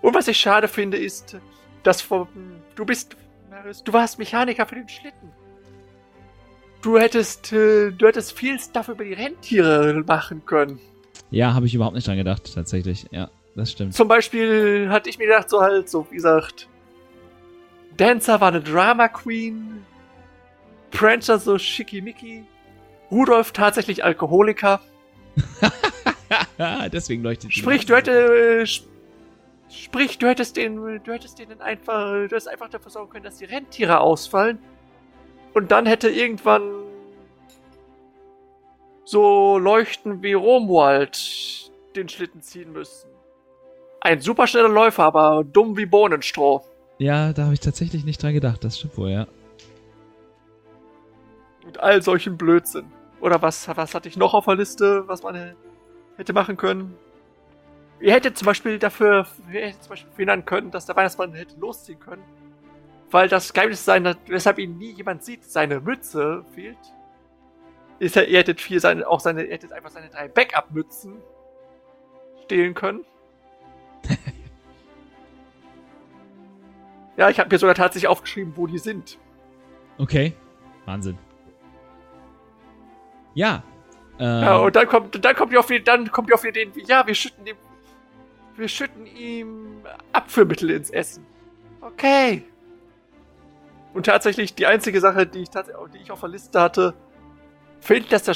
Und was ich schade finde, ist, dass vom, du bist, du warst Mechaniker für den Schlitten. Du hättest, äh, du hättest viel Stuff über die Rentiere machen können. Ja, habe ich überhaupt nicht dran gedacht, tatsächlich. Ja, das stimmt. Zum Beispiel hatte ich mir gedacht, so halt, so wie gesagt, Dancer war eine Drama Queen, Prancer so schickimicki, Rudolf tatsächlich Alkoholiker. [laughs] Deswegen leuchtet Sprich, du hättest, sprich, du hättest den, du hättest denen einfach, du hättest einfach dafür sorgen können, dass die Rentiere ausfallen. Und dann hätte irgendwann so leuchten wie Romwald den Schlitten ziehen müssen. Ein superschneller Läufer, aber dumm wie Bohnenstroh. Ja, da habe ich tatsächlich nicht dran gedacht. Das stimmt wohl, ja. Und all solchen Blödsinn. Oder was, was hatte ich noch auf der Liste, was man hätte machen können? Ihr hättet zum Beispiel dafür, ihr hättet zum Beispiel verhindern können, dass der Weihnachtsmann hätte losziehen können. Weil das Geheimnis sein, weshalb ihn nie jemand sieht, seine Mütze fehlt. Ihr hättet viel seine, auch seine, ihr hättet einfach seine drei Backup-Mützen stehlen können. Ja, ich habe mir sogar tatsächlich aufgeschrieben, wo die sind. Okay. Wahnsinn. Ja. Ähm, Ja, und dann kommt, dann kommt ihr auf die, dann kommt ihr auf die ja, wir schütten ihm, wir schütten ihm Abführmittel ins Essen. Okay. Und tatsächlich die einzige Sache, die ich die ich auf der Liste hatte, finden, dass der,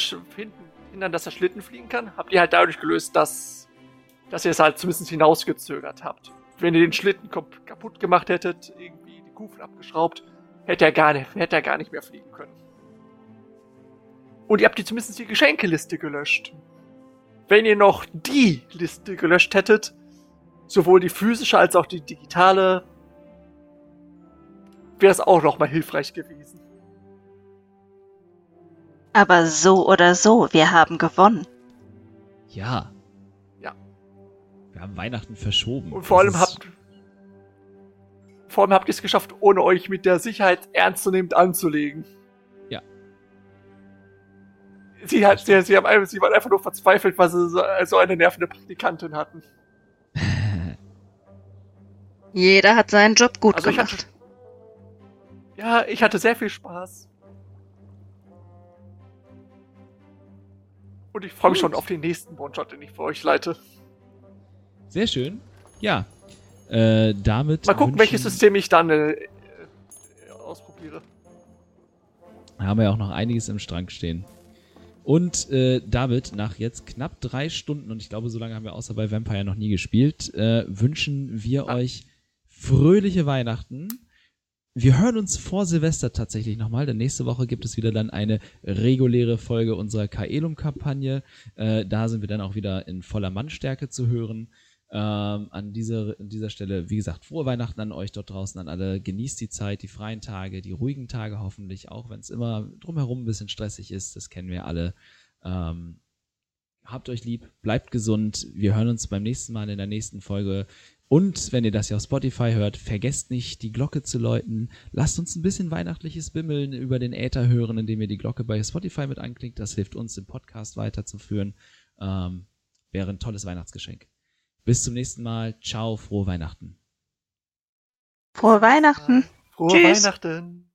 hindern, dass der Schlitten fliegen kann, habt ihr halt dadurch gelöst, dass, dass ihr es halt zumindest hinausgezögert habt. Wenn ihr den Schlitten kap- kaputt gemacht hättet, irgendwie die Kufen abgeschraubt, hätte er gar nicht, hätte er gar nicht mehr fliegen können. Und ihr habt die zumindest die Geschenkeliste gelöscht. Wenn ihr noch die Liste gelöscht hättet, sowohl die physische als auch die digitale, wäre es auch noch mal hilfreich gewesen. Aber so oder so, wir haben gewonnen. ja. Wir haben Weihnachten verschoben. Und vor allem Das ist- habt Vor allem habt ihr es geschafft, ohne euch mit der Sicherheit ernstzunehmend anzulegen. Ja. Sie, hat, sie, sie, haben, einfach- sie waren einfach nur verzweifelt, weil sie so, so eine nervende Praktikantin hatten. [laughs] Jeder hat seinen Job gut Also ich hatte, gemacht. ja, ich hatte sehr viel Spaß. Und ich freue mich schon auf den nächsten One-Shot, den ich für euch leite. Sehr schön. Ja. Äh, damit. Mal gucken, welches System ich dann äh, ausprobiere. haben wir ja auch noch einiges im Strang stehen. Und äh, David, nach jetzt knapp drei Stunden, und ich glaube, so lange haben wir außer bei Vampire noch nie gespielt, äh, wünschen wir Ah. euch fröhliche Weihnachten. Wir hören uns vor Silvester tatsächlich nochmal, denn nächste Woche gibt es wieder dann eine reguläre Folge unserer Kaelum-Kampagne. Äh, da sind wir dann auch wieder in voller Mannstärke zu hören. Ähm, an, dieser, an dieser Stelle, wie gesagt, frohe Weihnachten an euch dort draußen, an alle. Genießt die Zeit, die freien Tage, die ruhigen Tage hoffentlich, auch wenn es immer drumherum ein bisschen stressig ist. Das kennen wir alle. Ähm, habt euch lieb, bleibt gesund. Wir hören uns beim nächsten Mal in der nächsten Folge. Und wenn ihr das ja auf Spotify hört, vergesst nicht, die Glocke zu läuten. Lasst uns ein bisschen weihnachtliches Bimmeln über den Äther hören, indem ihr die Glocke bei Spotify mit anklickt. Das hilft uns, den Podcast weiterzuführen. Ähm, wäre ein tolles Weihnachtsgeschenk. Bis zum nächsten Mal. Ciao, frohe Weihnachten. Frohe Weihnachten. Frohe Tschüss. Weihnachten.